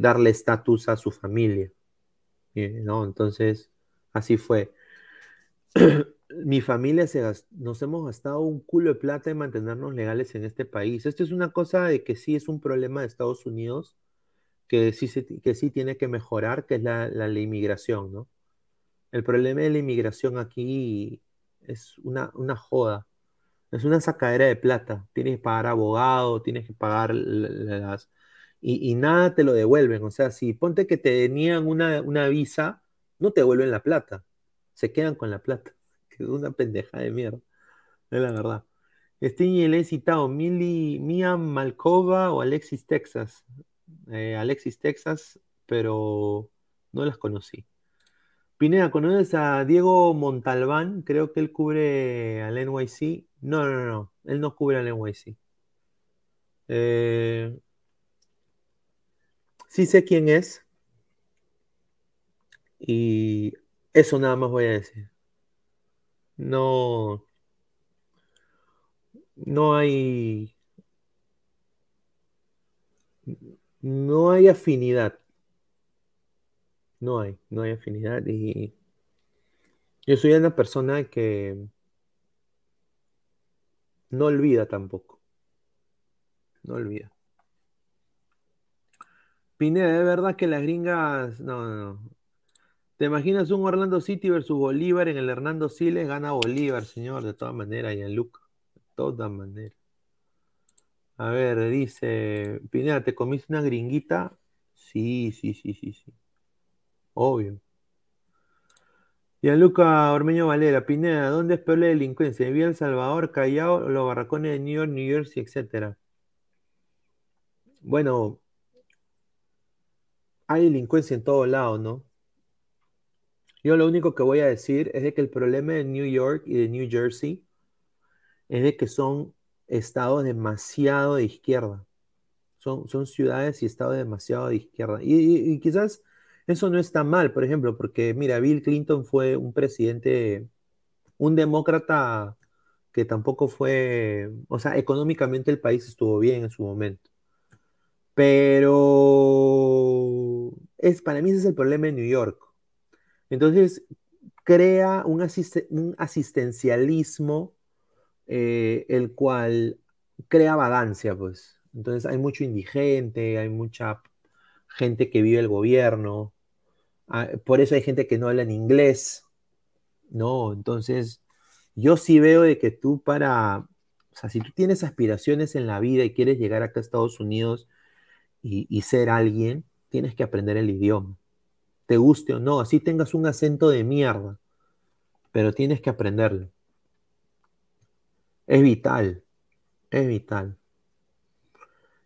darle estatus a su familia. ¿no? Entonces, así fue. Mi familia se nos hemos gastado un culo de plata en mantenernos legales en este país. Esto es una cosa de que sí es un problema de Estados Unidos, que sí, que sí tiene que mejorar, que es la, la, inmigración, ¿no? El problema de la inmigración aquí es una, una joda. Es una sacadera de plata. Tienes que pagar abogado, tienes que pagar las, y, nada te lo devuelven. O sea, si ponte que te tenían una, una visa, no te devuelven la plata. Se quedan con la plata. Es una pendeja de mierda. Es la verdad. Sting le he citado Mili, Mia Malkova o Alexis Texas. Eh, Alexis Texas, pero no las conocí. Pineda, ¿conoces a Diego Montalbán? Creo que él cubre al NYC. No, no, no, él no cubre al NYC. Eh, Sí sé quién es. Y eso nada más voy a decir. No. No hay. No hay afinidad. No hay, no hay afinidad. Y yo soy una persona que no olvida tampoco. No olvida. Pineda, ¿es verdad que las gringas. No, no, no. ¿Te imaginas un Orlando City versus Bolívar en el Hernando Siles? Gana Bolívar, señor, de todas maneras, y en Luca. De todas maneras. A ver, dice. Pineda, ¿te comiste una gringuita? Sí, sí, sí, sí, sí. Obvio. Luca Ormeño Valera, Pineda, ¿dónde es peor la delincuencia? ¿Vía El Salvador, Callao, los barracones de New York, New Jersey, etcétera? Bueno, hay delincuencia en todos lados, ¿no? Yo lo único que voy a decir es de que el problema de New York y de New Jersey es de que son estados demasiado de izquierda. Son, son ciudades y estados demasiado de izquierda. Y, quizás eso no está mal, por ejemplo, porque mira, Bill Clinton fue un presidente, un demócrata que tampoco fue, o sea, económicamente el país estuvo bien en su momento. Pero es, para mí ese es el problema en New York. Entonces, crea un, asistencialismo eh, el cual crea vagancia, pues. Entonces hay mucho indigente, hay mucha gente que vive el gobierno, ah, por eso hay gente que no habla en inglés, ¿no? Entonces, yo sí veo de que tú para, o sea, si tú tienes aspiraciones en la vida y quieres llegar acá a Estados Unidos y, ser alguien, tienes que aprender el idioma. Te guste o no, así tengas un acento de mierda, pero tienes que aprenderlo. Es vital, es vital.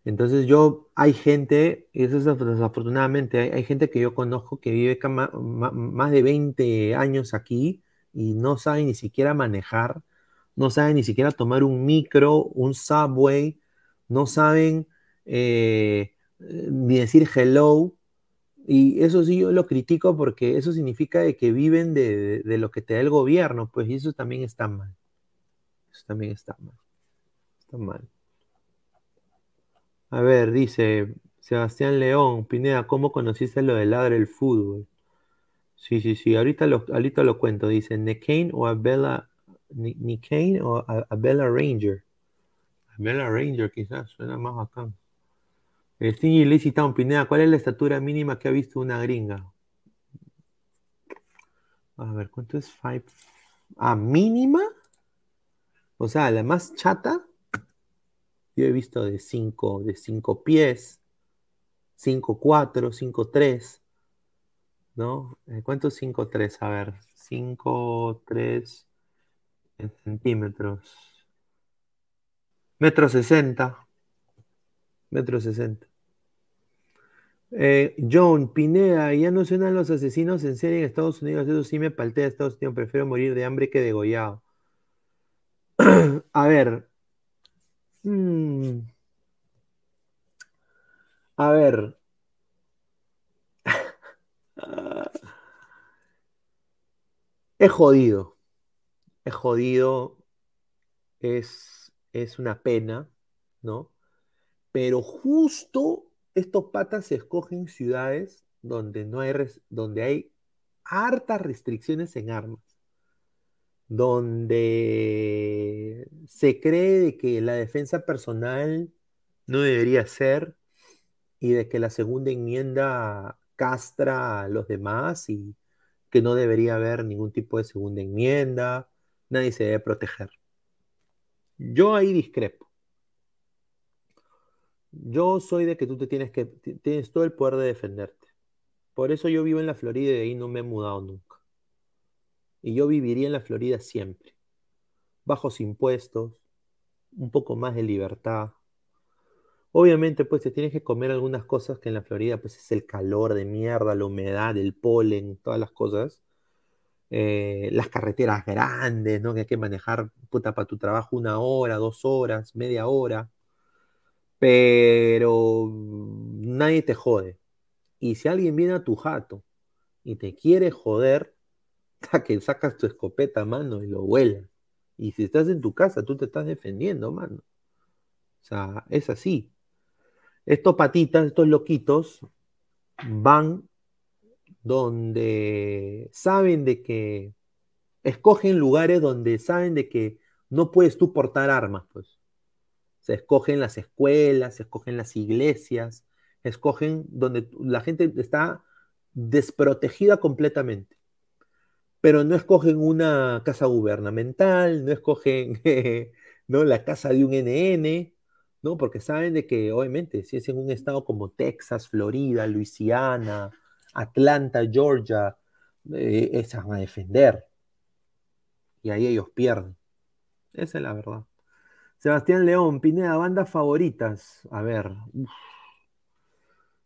Entonces yo, hay gente, y eso es desafortunadamente, hay, gente que yo conozco que vive más de 20 años aquí y no sabe ni siquiera manejar, no sabe ni siquiera tomar un micro, un subway, no saben eh, ni decir hello. Y eso sí yo lo critico porque eso significa de que viven de, lo que te da el gobierno, pues eso también está mal. Eso también está mal. Está mal. A ver, dice Sebastián León, Pineda, ¿cómo conociste lo de ladre el fútbol? Sí, sí, sí, ahorita lo, ahorita lo cuento. Dice, ¿Nekane o Abella, Kane o Abella Ranger? Abella Ranger quizás, suena más bacán. Stingy Lizzy Town, Pineda, ¿cuál es la estatura mínima que ha visto una gringa? A ver, ¿cuánto es 5? ¿Ah, mínima? O sea, la más chata. Yo he visto de 5 de cinco pies, 5, 4, 5, 3. ¿No? Eh, ¿Cuánto es 5, 3? A ver, 5, 3 en centímetros. Metro 60. Metro 60. Eh, John, Pineda, ya no suenan los asesinos en serie en Estados Unidos. Eso sí me paltea Estados Unidos. Prefiero morir de hambre que degollado. A ver. Mm. A ver. es jodido. Es jodido. Es, es una pena, ¿no? Pero justo estos patas escogen ciudades donde no hay, donde hay hartas restricciones en armas, donde se cree que la defensa personal no debería ser y de que la segunda enmienda castra a los demás y que no debería haber ningún tipo de segunda enmienda, nadie se debe proteger. Yo ahí discrepo. Yo soy de que tú te tienes que tienes todo el poder de defenderte. Por eso yo vivo en la Florida y de ahí no me he mudado nunca. Y yo viviría en la Florida siempre. Bajos impuestos, un poco más de libertad. Obviamente, pues te tienes que comer algunas cosas que en la Florida, pues es el calor de mierda, la humedad, el polen, todas las cosas. Eh, las carreteras grandes, ¿no? Que hay que manejar puta para tu trabajo una hora, dos horas, media hora. Pero nadie te jode. Y si alguien viene a tu jato y te quiere joder, que sacas tu escopeta, mano, y lo vuelas. Y si estás en tu casa, tú te estás defendiendo, mano. O sea, es así. Estos patitas, estos loquitos, van donde saben de que escogen lugares donde saben de que no puedes tú portar armas, pues. Se escogen las escuelas, se escogen las iglesias, escogen donde la gente está desprotegida completamente. Pero no escogen una casa gubernamental, no escogen ¿no? la casa de un NN, ¿no? Porque saben de que, obviamente, si es en un estado como Texas, Florida, Luisiana, Atlanta, Georgia, eh, esas van a defender. Y ahí ellos pierden. Esa es la verdad. Sebastián León, Pineda, bandas favoritas. A ver,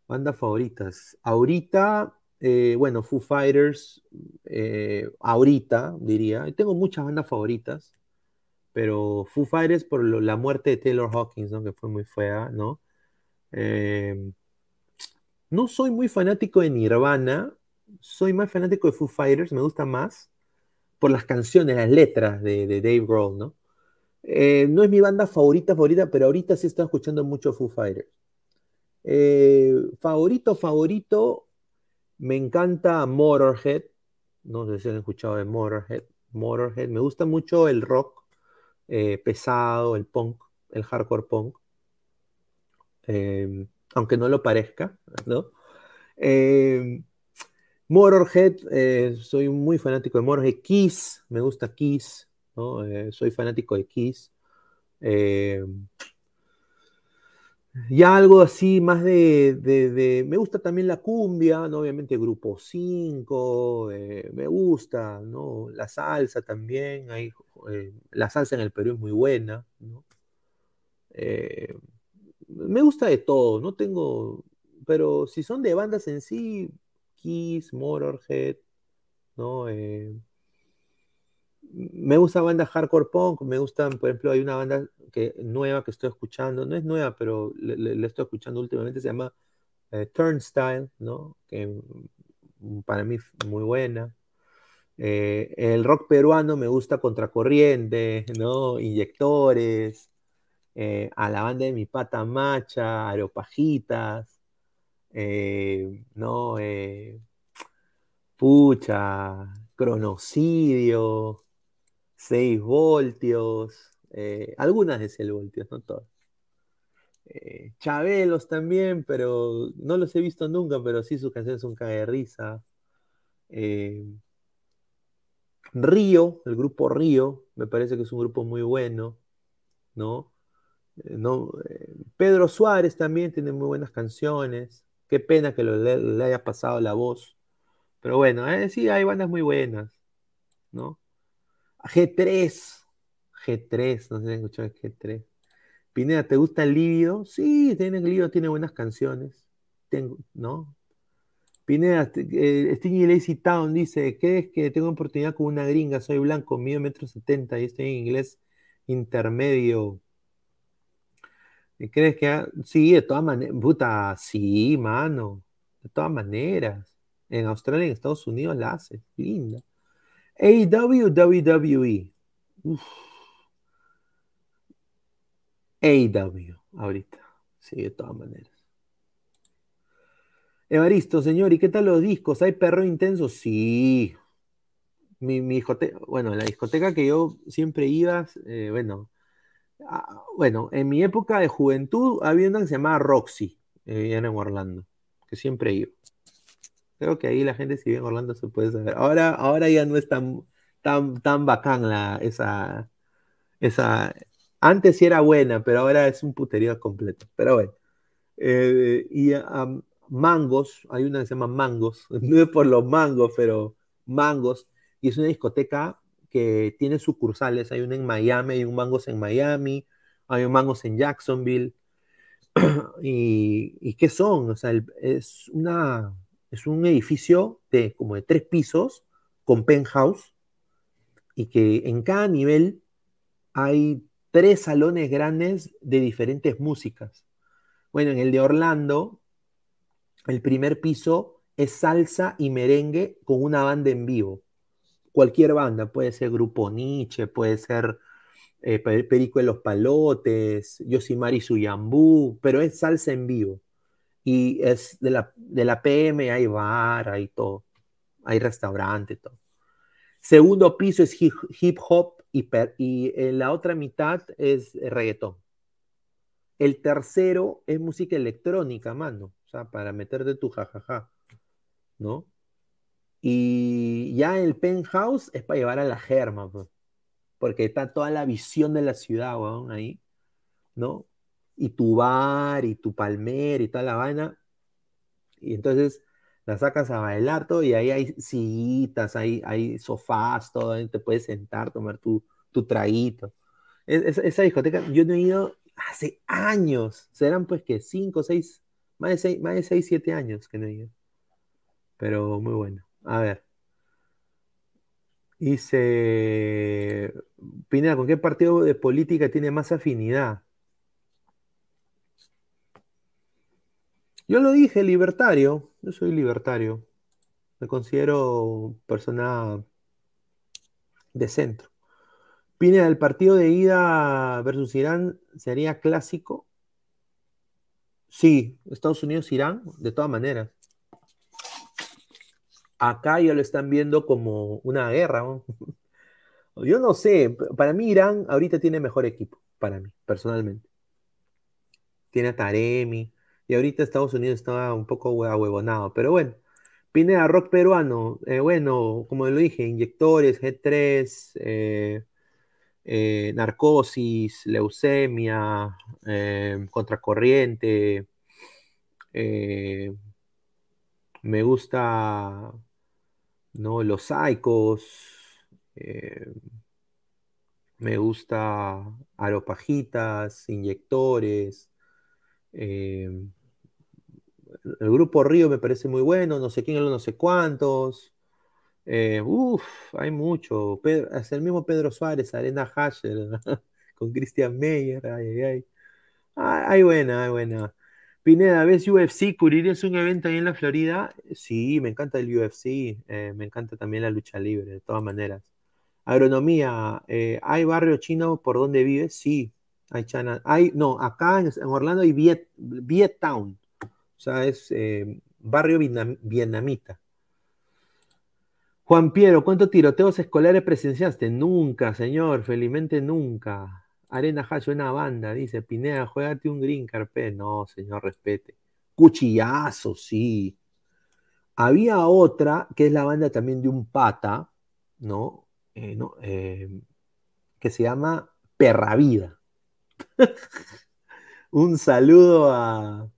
bandas favoritas. Ahorita, eh, bueno, Foo Fighters, eh, ahorita diría. Tengo muchas bandas favoritas, pero Foo Fighters por la muerte de Taylor Hawkins, ¿no? que fue muy fea, ¿no? No soy muy fanático de Nirvana, soy más fanático de Foo Fighters, me gusta más por las canciones, las letras de, Dave Grohl, ¿no? Eh, no es mi banda favorita, favorita, pero ahorita sí estoy escuchando mucho Foo Fighters. Eh, favorito, favorito, me encanta Motorhead. No sé si han escuchado de Motorhead. Motorhead, me gusta mucho el rock eh, pesado, el punk, el hardcore punk aunque no lo parezca, ¿no? Motorhead, soy muy fanático de Motorhead. Kiss, me gusta Kiss, Eh, soy fanático de Kiss. ya algo así, más de, Me gusta también la cumbia, ¿no? Obviamente Grupo 5, me gusta, ¿no? La salsa también, hay, la salsa en el Perú es muy buena, me gusta de todo, no tengo, pero si son de bandas en sí, Kiss, Motorhead, ¿no? Me gusta bandas hardcore punk, me gustan, por ejemplo, hay una banda que, nueva que estoy escuchando, no es nueva, pero le, estoy escuchando últimamente, se llama eh, Turnstile, ¿no? Que para mí muy buena. Eh, el rock peruano me gusta Contracorriente, ¿no? Inyectores, eh, a la banda de mi pata macha, Aeropajitas, eh, ¿no? Pucha, Cronocidio, 6 voltios, algunas de 6 voltios, no todas. Chabelos también, pero no los he visto nunca, pero sí sus canciones son caga de risa. Río, el grupo Río, me parece que es un grupo muy bueno, ¿no? Eh, no, eh, Pedro Suárez también tiene muy buenas canciones. Qué pena que le, haya pasado la voz. Pero bueno, eh, sí, hay bandas muy buenas. ¿no? G3. G3, no sé si escuchado G3. Pineda, ¿te gusta el lívido? Sí, tiene, el lívido tiene buenas canciones. Tengo, ¿no? Pineda, eh, Stingy Lazy Town dice, ¿crees que tengo oportunidad con una gringa? Soy blanco, mido metro setenta y estoy en inglés intermedio. ¿Crees que.? Sí, de todas maneras. Puta, sí, mano. De todas maneras. En Australia y en Estados Unidos la hace. Linda. AEW, WWE. Uf. AEW, ahorita. Sí, de todas maneras. Evaristo, señor, ¿y qué tal los discos? ¿Hay perro intenso? Sí. Mi, mi discoteca, bueno, la discoteca que yo siempre iba, eh, bueno, bueno, en mi época de juventud había una que se llamaba Roxy, eh, en Orlando, que siempre iba. Creo que ahí la gente si vive en Orlando se puede saber. Ahora, ahora ya no es tan, tan, bacán la, esa, esa. Antes sí era buena, pero ahora es un puterío completo. Pero bueno. Eh, y Mangos, hay una que se llama Mangos, no es por los mangos, pero Mangos, y es una discoteca que tiene sucursales, hay una en Miami, hay un Mangos en Miami, hay un Mangos en Jacksonville, y, y ¿qué son? O sea, es, una, es un edificio de como de tres pisos con penthouse, y que en cada nivel hay tres salones grandes de diferentes músicas. Bueno, en el de Orlando el primer piso es salsa y merengue con una banda en vivo. Cualquier banda, puede ser Grupo Nietzsche, puede ser eh, Perico de los Palotes, Yosimari Suyambú, pero es salsa en vivo. Y es de la, de la PM, hay bar, hay todo, hay restaurante, todo. Segundo piso es hip, hop y, en la otra mitad es reggaetón. El tercero es música electrónica, mano. O sea, para meterte tu jajaja, ¿no? Y ya el penthouse es para llevar a la germa, pues, porque está toda la visión de la ciudad, weón, ahí, ¿no? Y tu bar, y tu palmer, y toda la vaina. Y entonces la sacas a bailar todo, y ahí hay sillitas, hay, hay sofás, todo, ahí te puedes sentar, tomar tu, tu traguito. esa discoteca, yo no he ido hace años, serán pues que cinco, seis, más de 6, más de 6 7 años que no he ido. Pero muy bueno. A ver. Dice Pineda, ¿con qué partido de política tiene más afinidad? Yo lo dije, libertario. Yo soy libertario. Me considero persona de centro. Pineda, el partido de ida versus Irán sería clásico. Sí, Estados Unidos, Irán, de todas maneras. Acá ya lo están viendo como una guerra. Yo no sé, para mí Irán ahorita tiene mejor equipo, para mí, personalmente. Tiene a Taremi, y ahorita Estados Unidos está un poco huevonado, pero bueno. Pineda, rock peruano, eh, bueno, como lo dije, inyectores, G3, eh, eh, narcosis, leucemia, contracorriente. Me gusta ¿no? los psicos. me gusta aropajitas, inyectores. El grupo Río me parece muy bueno, no sé quién, no sé cuántos. Eh, uf, hay mucho. hasta el mismo Pedro Suárez, Arena Hasher, con Christian Meyer. Ay, ay, ay. buena, hay buena. Pineda, ¿ves UFC? ¿Cubrirías un evento ahí en la Florida? Sí, me encanta el UFC. Eh, me encanta también la lucha libre, de todas maneras. Agronomía, eh, ¿hay barrio chino por donde vives? Sí, hay China. Hay, no, acá en, Orlando hay Viet, Town. O sea, es barrio vietnamita. Juan Piero, ¿cuántos tiroteos escolares presenciaste? Nunca, señor, felizmente nunca. Arena Hacho, una banda, dice Pineda, juegate un green carpet. No, señor, respete. Cuchillazo, sí. Había otra, que es la banda también de un pata, ¿no? Eh, eh, que se llama Perra Vida. un saludo a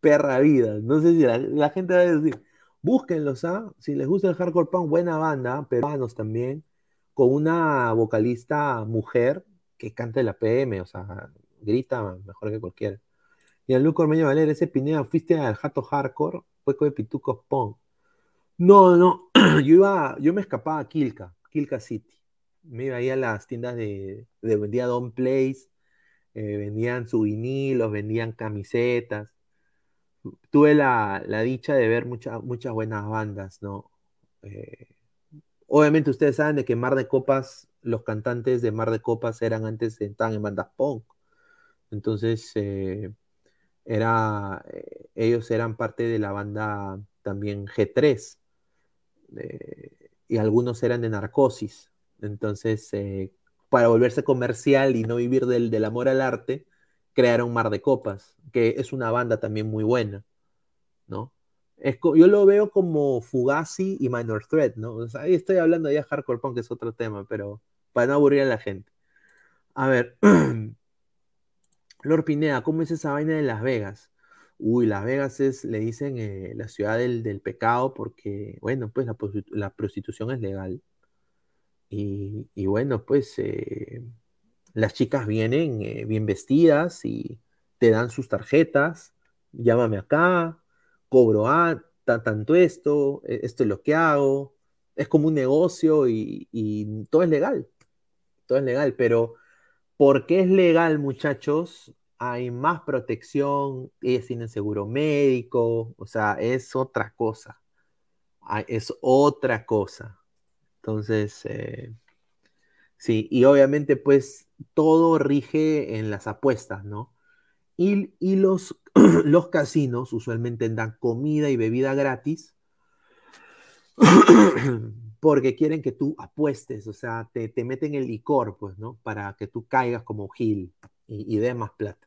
Perra Vida. No sé si la, gente va a decir, Búsquenlos, ¿ah? Si les gusta el hardcore punk, buena banda, peruanos también, con una vocalista mujer que canta la PM, o sea, grita mejor que cualquiera. Y a Luco Ormeño Valer, ese Pineda, fuiste al jato hardcore, fue con de pitucos punk. No, no, yo iba, yo me escapaba a Kilka, Kilka City. Me iba ahí a las tiendas de, de vendía Don Place, eh, vendían su vinilos, vendían camisetas tuve la, dicha de ver muchas buenas bandas, ¿no? Eh, obviamente ustedes saben de que Mar de Copas, los cantantes de Mar de Copas eran antes, estaban en bandas punk. Entonces, eh, era, eh, ellos eran parte de la banda también G3, eh, y algunos eran de Narcosis. Entonces, para volverse comercial y no vivir del, del amor al arte, crearon Mar de Copas, que es una banda también muy buena, ¿no? Es yo lo veo como Fugazi y Minor Threat, ¿no? Ahí estoy hablando ya de Hardcore Punk, que es otro tema, pero para no aburrir a la gente. A ver, Lord Pineda, ¿cómo es esa vaina de Las Vegas? Uy, Las Vegas es, le dicen, eh, la ciudad del, pecado porque, bueno, pues la, prostitución es legal. Y, bueno, pues eh, las chicas vienen eh, bien vestidas y te dan sus tarjetas, llámame acá, cobro a tanto esto, e, esto es lo que hago, es como un negocio y, todo es legal, todo es legal, pero ¿por qué es legal, muchachos? hay más protección, ellos tienen seguro médico, o sea, es otra cosa. Es otra cosa. Entonces, eh, sí, y obviamente pues todo rige en las apuestas, ¿no? Y, los, los casinos usualmente dan comida y bebida gratis porque quieren que tú apuestes, o sea, te, meten el licor, pues, ¿no? Para que tú caigas como Gil y, y más plata.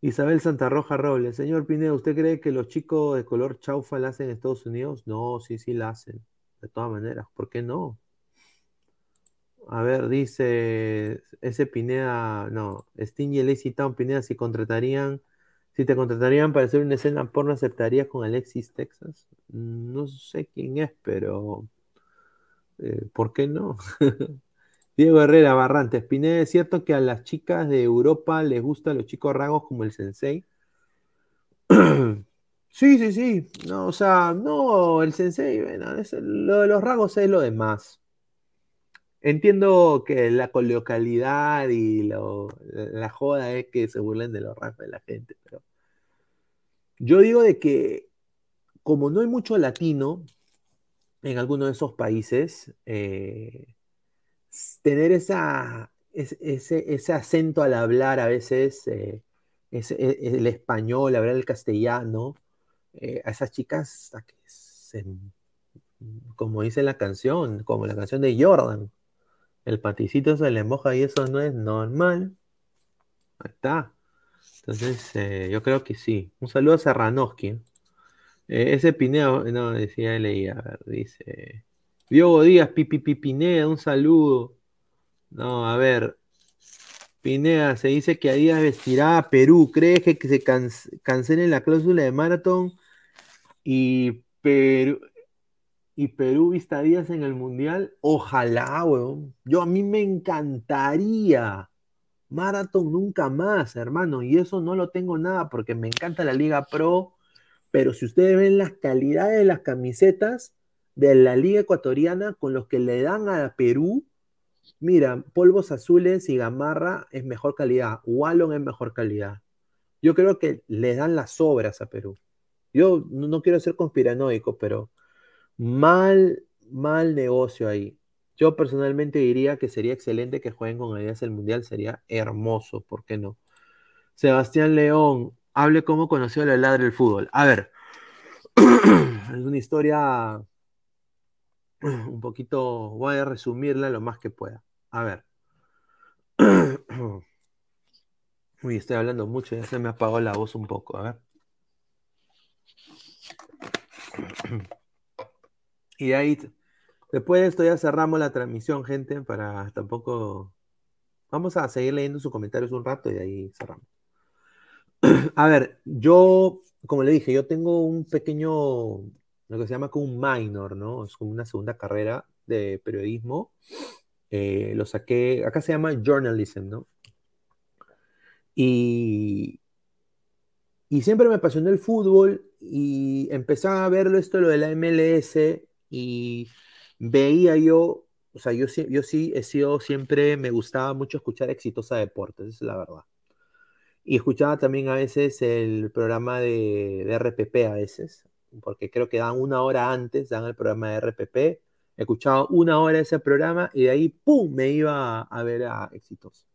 Isabel Santa Roja Robles, señor Pineda, ¿usted cree que los chicos de color chaufa la hacen en Estados Unidos? No, sí, sí la hacen. De todas maneras, ¿por qué no? A ver, dice ese Pineda, no, Sting y Lazy Town Pineda, si contratarían, si te contratarían para hacer una escena porno, ¿aceptarías con Alexis Texas? No sé quién es, pero eh, ¿por qué no? Diego Herrera Barrantes, Pineda, ¿es cierto que a las chicas de Europa les gustan los chicos ragos como el sensei? sí, sí, sí. No, o sea, no, el sensei, lo de los ragos es lo demás. Entiendo que la coloquialidad y la joda es que se burlen de los ragos de la gente, pero yo digo de que como no hay mucho latino en alguno de esos países, eh, tener esa, ese, ese, acento al hablar a veces, eh, e, el español, hablar el castellano, eh, a esas chicas, que como dice la canción, como la canción de Jordan, el paticito se le moja y eso no es normal. Ahí está. Entonces, eh, yo creo que sí. Un saludo a Serranoski. ese Pineo, no, decía, leía, a ver, dice. Diogo Díaz, Pipi Pineda, un saludo. No, a ver. Pineda, se dice que Adidas vestirá a Perú. ¿Crees que, se cancele la cláusula de maratón y Perú, y Perú vista Adidas en el Mundial? Ojalá, weón. Yo a mí me encantaría. Maratón nunca más, hermano. Y eso no lo tengo nada porque me encanta la Liga Pro. Pero si ustedes ven las calidades de las camisetas, de la Liga Ecuatoriana con los que le dan a Perú, mira, polvos azules y gamarra es mejor calidad, Wallon es mejor calidad. Yo creo que le dan las obras a Perú. Yo no, quiero ser conspiranoico, pero mal, mal negocio ahí. Yo personalmente diría que sería excelente que jueguen con Adidas el Mundial, sería hermoso, ¿por qué no? Sebastián León, hable cómo conoció la ladra del fútbol. A ver, es una historia un poquito, voy a resumirla lo más que pueda. A ver. Uy, estoy hablando mucho, ya se me apagó la voz un poco, a ver. Y ahí, después de esto ya cerramos la transmisión, gente, para tampoco... Vamos a seguir leyendo sus comentarios un rato y ahí cerramos. A ver, yo, como le dije, yo tengo un pequeño lo que se llama como un minor, ¿no? Es como una segunda carrera de periodismo. Eh, lo saqué, acá se llama journalism, ¿no? Y, y siempre me apasionó el fútbol y empezaba a verlo esto, lo de la MLS, y veía yo, o sea, yo, yo sí he sido siempre, me gustaba mucho escuchar Exitosa Deportes, es la verdad. Y escuchaba también a veces el programa de, RPP a veces, porque creo que dan una hora antes, dan el programa de RPP. He escuchado una hora ese programa y de ahí, ¡pum!, me iba a, ver a Exitoso.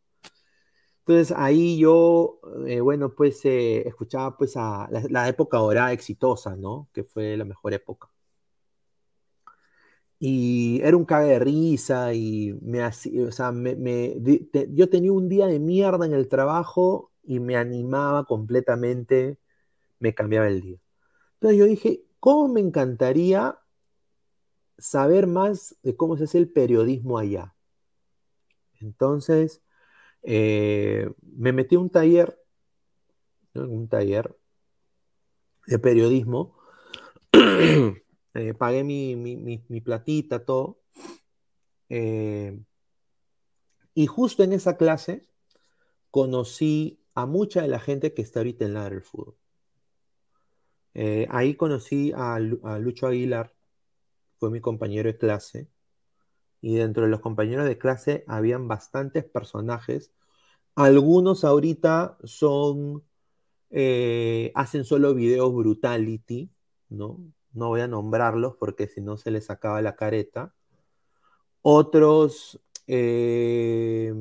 Entonces ahí yo, eh, bueno, pues eh, escuchaba pues a la, la época dorada exitosa, ¿no? Que fue la mejor época. Y era un cague de risa y me hacía, o sea, me, yo tenía un día de mierda en el trabajo y me animaba completamente, me cambiaba el día. Entonces yo dije, ¿cómo me encantaría saber más de cómo se hace el periodismo allá? Entonces, eh, me metí a un taller. Un taller de periodismo. Eh, pagué mi, mi- mi- platita, todo. Eh, y justo en esa clase conocí a mucha de la gente que está ahorita en Ladra el Fútbol. Eh, ahí conocí a, Lu- a Lucho Aguilar, fue mi compañero de clase. Y dentro de los compañeros de clase habían bastantes personajes. Algunos ahorita son, hacen solo videos brutality, ¿no? No voy a nombrarlos porque si no se les acaba la careta. Otros eh,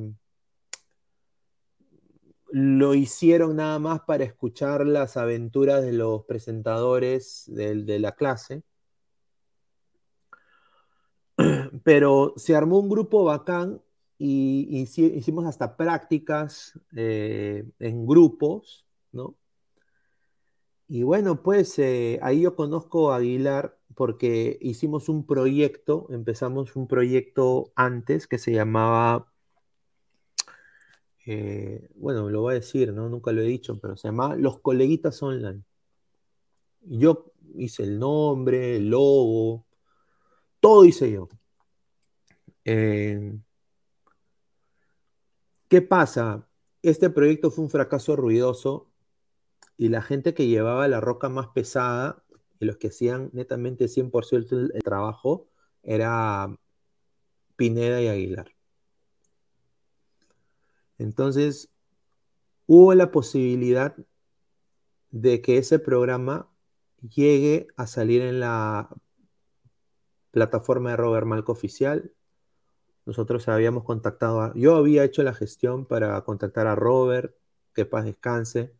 lo hicieron nada más para escuchar las aventuras de los presentadores de, la clase. Pero se armó un grupo bacán y, hici- hicimos hasta prácticas eh, en grupos, ¿no? Y bueno, pues eh, ahí yo conozco a Aguilar porque hicimos un proyecto, empezamos un proyecto antes que se llamaba, eh, bueno, lo voy a decir, ¿no? Nunca lo he dicho, pero se llamaba Los Coleguitas Online. Yo hice el nombre, el logo, todo hice yo. Eh, ¿qué pasa? Este proyecto fue un fracaso ruidoso y la gente que llevaba la roca más pesada y los que hacían netamente 100% el, el trabajo era Pineda y Aguilar. Entonces, hubo la posibilidad de que ese programa llegue a salir en la plataforma de Robert Malco Oficial. Nosotros habíamos contactado yo había hecho la gestión para contactar a Robert, que paz descanse,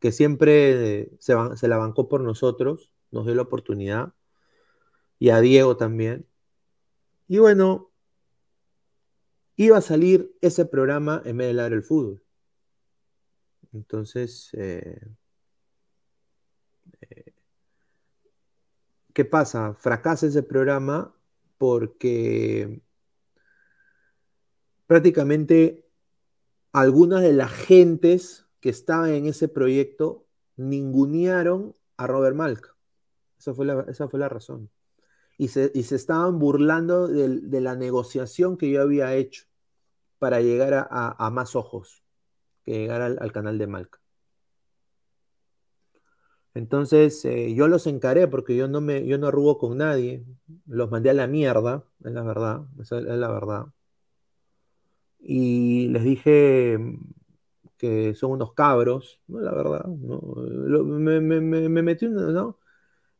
que siempre se, la bancó por nosotros, nos dio la oportunidad, y a Diego también. Y bueno, iba a salir ese programa en vez de Ladra el fútbol. Entonces, eh, eh, ¿qué pasa? Fracasa ese programa porque prácticamente algunas de las gentes que estaban en ese proyecto ningunearon a Robert Malca. Esa fue la, esa fue la razón. Y se, y se estaban burlando del- de, la negociación que yo había hecho para llegar a, a- más ojos, que llegar al, al canal de Malca. Entonces eh, yo los encaré porque yo no me, yo no arrugo con nadie, los mandé a la mierda, es la verdad, es la verdad. Y les dije que son unos cabros, ¿no? La verdad, ¿no? Lo- me, me- me- me metí, un- ¿no?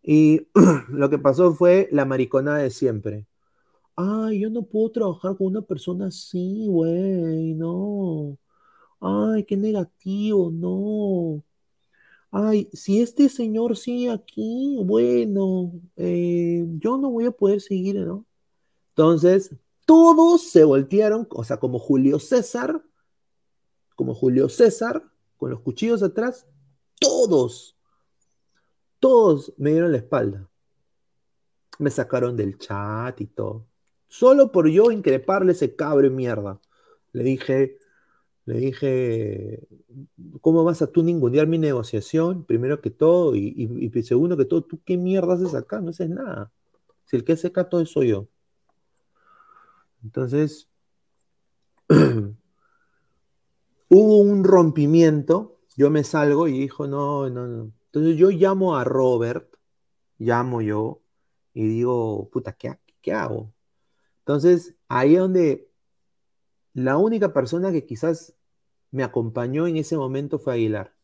Y lo que pasó fue la mariconada de siempre. Ay, yo no puedo trabajar con una persona así, güey, no. Ay, qué negativo, no. Ay, si este señor sigue aquí, bueno, eh, yo no voy a poder seguir, ¿no? Entonces, todos se voltearon, o sea, como Julio César, como Julio César, con los cuchillos atrás, todos, todos me dieron la espalda. Me sacaron del chat y todo. Solo por yo increparle ese cabre mierda. Le dije, le dije, ¿cómo vas a tú ningunear mi negociación? Primero que todo, y, y- y segundo que todo, ¿tú qué mierda haces acá? No haces nada. Si el que hace acá todo soy yo. Entonces, hubo un rompimiento, yo me salgo y dijo, no, no, no. Entonces yo llamo a Robert, llamo yo, y digo, puta, ¿qué, qué hago? Entonces, ahí es donde la única persona que quizás me acompañó en ese momento fue Aguilar.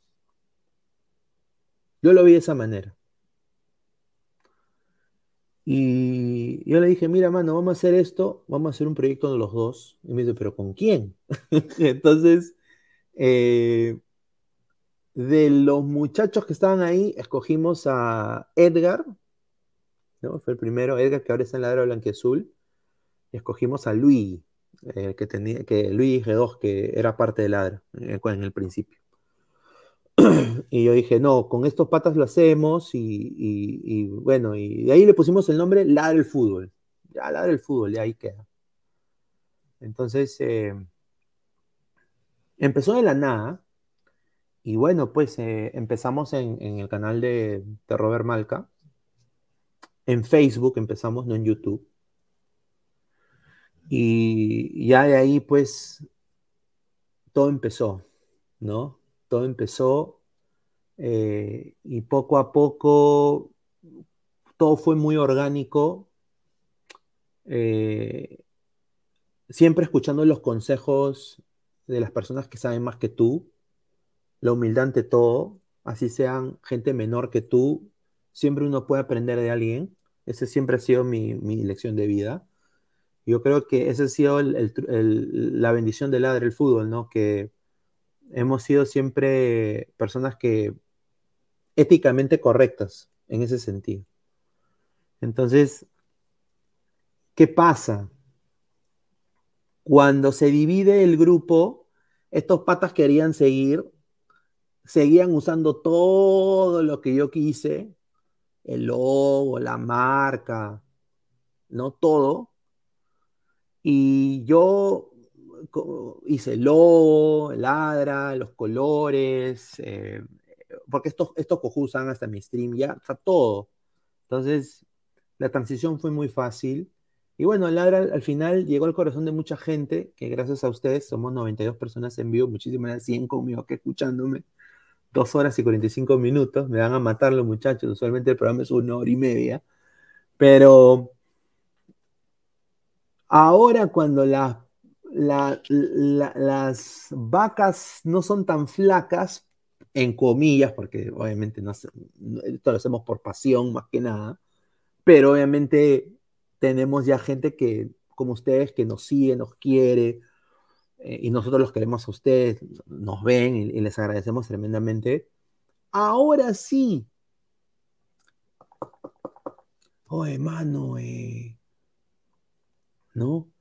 Yo lo vi de esa manera. Y yo le dije, mira, mano, vamos a hacer esto, vamos a hacer un proyecto de los dos. Y me dice, pero ¿con quién? Entonces, Eh, de los muchachos que estaban ahí, escogimos a Edgar. Fue el primero, Edgar, que ahora está en la era blanquiazul. Y escogimos a Luis, eh, que tenía, que Luis G2, que era parte de Ladra en el principio. y yo dije, no, con estos patas lo hacemos y, bueno, y de ahí le pusimos el nombre Ladra el Fútbol. Ya, Ladra el Fútbol, ya ahí queda. Entonces, eh, empezó de la nada y bueno, pues empezamos en, el canal de, de Robert Malca. En Facebook empezamos, no en YouTube. Y ya de ahí, pues, todo empezó, ¿no? Todo empezó eh, y poco a poco todo fue muy orgánico. Eh, siempre escuchando los consejos de las personas que saben más que tú, la humildad ante todo, así sean gente menor que tú, siempre uno puede aprender de alguien. Esa siempre ha sido mi, mi lección de vida. Yo creo que esa ha sido la bendición del ladre del fútbol, ¿no? Que hemos sido siempre personas que éticamente correctas en ese sentido. Entonces, ¿qué pasa? Cuando se divide el grupo, estos patas querían seguir, seguían usando todo lo que yo quise, el logo, la marca, ¿no? Todo, y yo hice el logo, el ladra, los colores, eh, porque estos, estos usan hasta mi stream, ya, está todo. Entonces, la transición fue muy fácil. Y bueno, ladra al final llegó al corazón de mucha gente, que gracias a ustedes somos 92 personas en vivo, muchísimas 100 conmigo que escuchándome. Dos horas y 45 minutos, me van a matar los muchachos, usualmente el programa es una hora y media. Pero Ahora cuando las vacas no son tan flacas, en comillas, porque obviamente no, esto lo hacemos por pasión más que nada, pero obviamente tenemos ya gente que, como ustedes, que nos sigue, nos quiere, eh, y nosotros los queremos a ustedes, nos ven y, les agradecemos tremendamente. Ahora sí. Oh, hermano, eh, ¿no?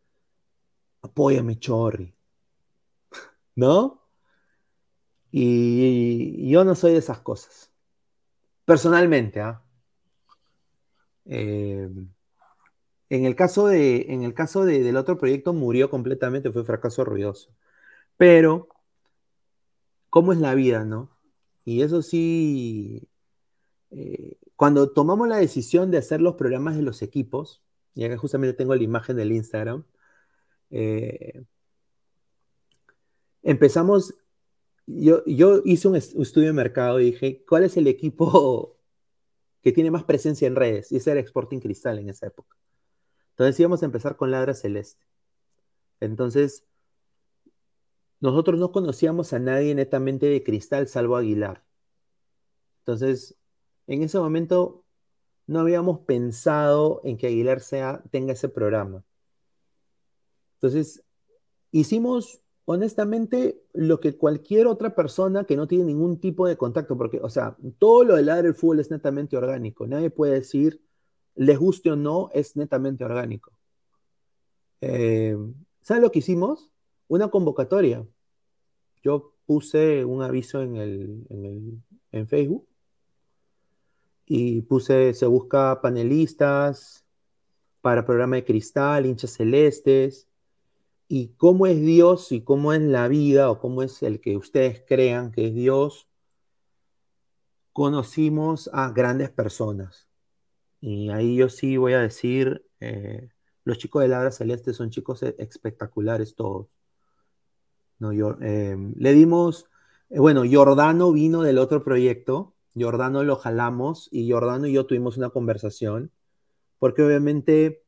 Apóyame, Chorri, ¿no? Y, yo no soy de esas cosas. Personalmente, ¿ah? Eh, en el caso, de, en el caso del otro proyecto murió completamente, fue fracaso ruidoso. Pero, ¿cómo es la vida, no? Y eso sí, eh, cuando tomamos la decisión de hacer los programas de los equipos, y acá justamente tengo la imagen del Instagram. Eh, empezamos, yo, yo hice un estudio de mercado y dije, ¿cuál es el equipo que tiene más presencia en redes? Y ese era Sporting Cristal en esa época. Entonces íbamos a empezar con Ladra Celeste. Entonces, nosotros no conocíamos a nadie netamente de Cristal salvo Aguilar. Entonces, en ese momento no habíamos pensado en que Aguilar sea, tenga ese programa. Entonces, hicimos honestamente lo que cualquier otra persona que no tiene ningún tipo de contacto, porque, o sea, todo lo del ladre del fútbol es netamente orgánico. Nadie puede decir, les guste o no, es netamente orgánico. Eh, ¿Saben lo que hicimos? Una convocatoria. Yo puse un aviso en, el, en Facebook y puse, se busca panelistas para programa de cristal, hinchas celestes, y cómo es Dios y cómo es la vida o cómo es el que ustedes crean que es Dios, conocimos a grandes personas. Y ahí yo sí voy a decir, eh, los chicos de Ladra Celeste son chicos e, espectaculares todos. No, yo, eh, le dimos, eh, bueno, Jordano vino del otro proyecto, Jordano lo jalamos y Jordano y yo tuvimos una conversación, porque obviamente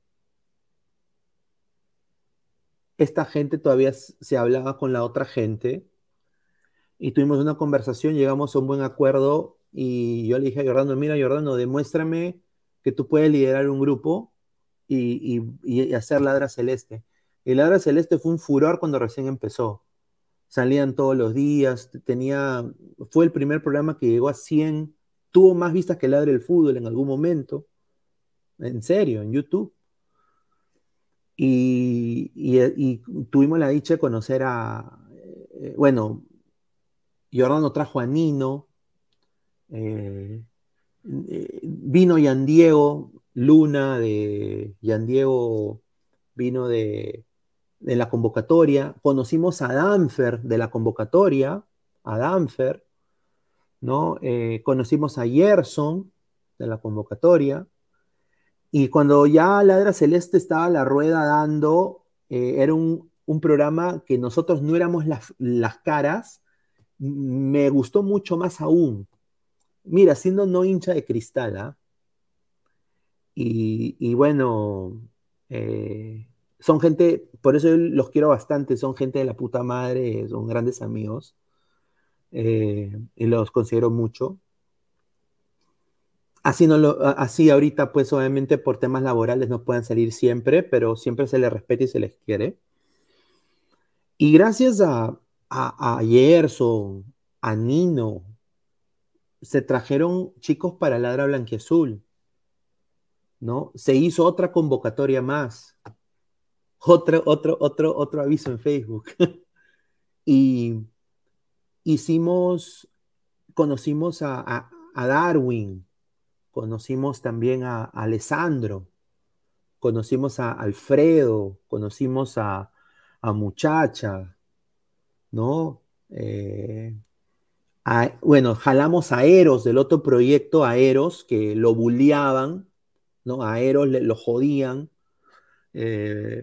esta gente todavía se hablaba con la otra gente y tuvimos una conversación, llegamos a un buen acuerdo y yo le dije a Jordano, mira Jordano, demuéstrame que tú puedes liderar un grupo y, hacer Ladra Celeste. Y Ladra Celeste fue un furor cuando recién empezó. salían todos los días, tenía, fue el primer programa que llegó a 100, tuvo más vistas que Ladre el Fútbol en algún momento, en serio, en YouTube. Y, y, tuvimos la dicha de conocer a, eh, bueno, Jordano trajo a Nino, eh, eh, vino Yan Diego Luna de Yan Diego, vino de, de la convocatoria, conocimos a Danfer de la convocatoria, a Danfer, ¿no? Eh, conocimos a Gerson de la convocatoria, y cuando ya Ladra Celeste estaba la rueda dando, eh, era un, programa que nosotros no éramos las, caras, me gustó mucho más aún. Mira, siendo no hincha de cristal, ¿ah? y, bueno, eh, son gente, por eso los quiero bastante, son gente de la puta madre, son grandes amigos. Eh, y los considero mucho. Así, no lo, así ahorita, pues obviamente por temas laborales no pueden salir siempre, pero siempre se les respeta y se les quiere. Y gracias a, a, a a Nino, se trajeron chicos para Ladra Blanquiazul, ¿no? Se hizo otra convocatoria más otro, otro, otro, otro aviso en Facebook. y hicimos, conocimos a, Darwin, conocimos también a, Alessandro, conocimos a Alfredo, conocimos a, Muchacha, ¿no? Eh, bueno, jalamos a Eros del otro proyecto, a Eros, que lo bulliaban, ¿no? A Eros lo jodían, eh,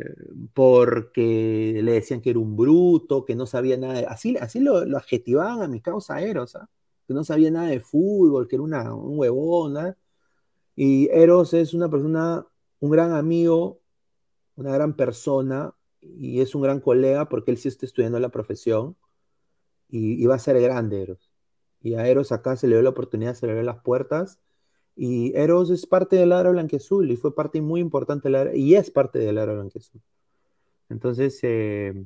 porque le decían que era un bruto, que no sabía nada, de, así, así lo, adjetivaban a mi causa Eros, ¿ah? que no sabía nada de fútbol, que era un huevón, ¿ah? y Eros es una persona, un gran amigo, una gran persona, y es un gran colega porque él sí está estudiando la profesión, y va a ser grande Eros. Y a Eros acá se le dio la oportunidad, se le las puertas, y Eros es parte del Ladra Blanquezul y fue parte muy importante del y es parte del Ladra Blanquezul. Entonces, eh,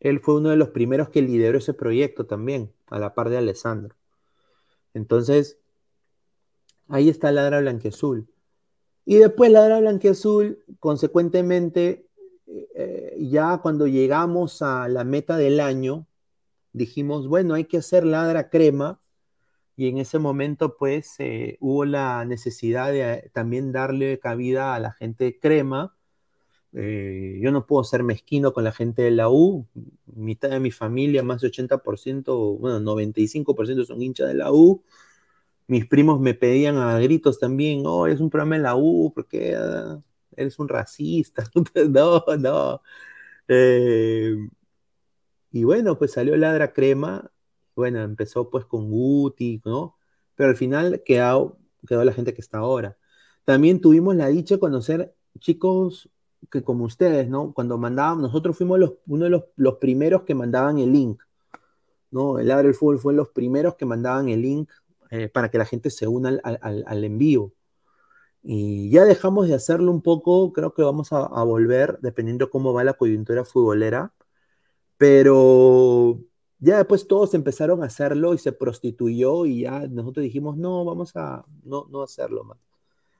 él fue uno de los primeros que lideró ese proyecto también, a la par de Alessandro. Entonces, ahí está Ladra Blanquezul. Y después Ladra Blanquezul, consecuentemente, eh, ya cuando llegamos a la meta del año, dijimos, bueno, hay que hacer Ladra Crema y en ese momento pues eh, hubo la necesidad de eh, también darle cabida a la gente crema. Eh, yo no puedo ser mezquino con la gente de la U, mitad de mi familia, más de 80%, bueno, 95% son hinchas de la U. Mis primos me pedían a gritos también, oh, es un programa de la U, porque eres un racista. no, no. Y bueno, pues salió Ladra Crema bueno, empezó pues con Guti, ¿no? Pero al final quedó, quedó la gente que está ahora. También tuvimos la dicha de conocer chicos que como ustedes, ¿no? Cuando mandábamos, nosotros fuimos los, uno de los, los, primeros que mandaban el link, ¿no? El Abre el Fútbol fue los primeros que mandaban el link eh, para que la gente se una al, al, al, envío. Y ya dejamos de hacerlo un poco, creo que vamos a, a volver, dependiendo cómo va la coyuntura futbolera, pero ya después todos empezaron a hacerlo y se prostituyó y ya nosotros dijimos, no, vamos a no, no hacerlo más.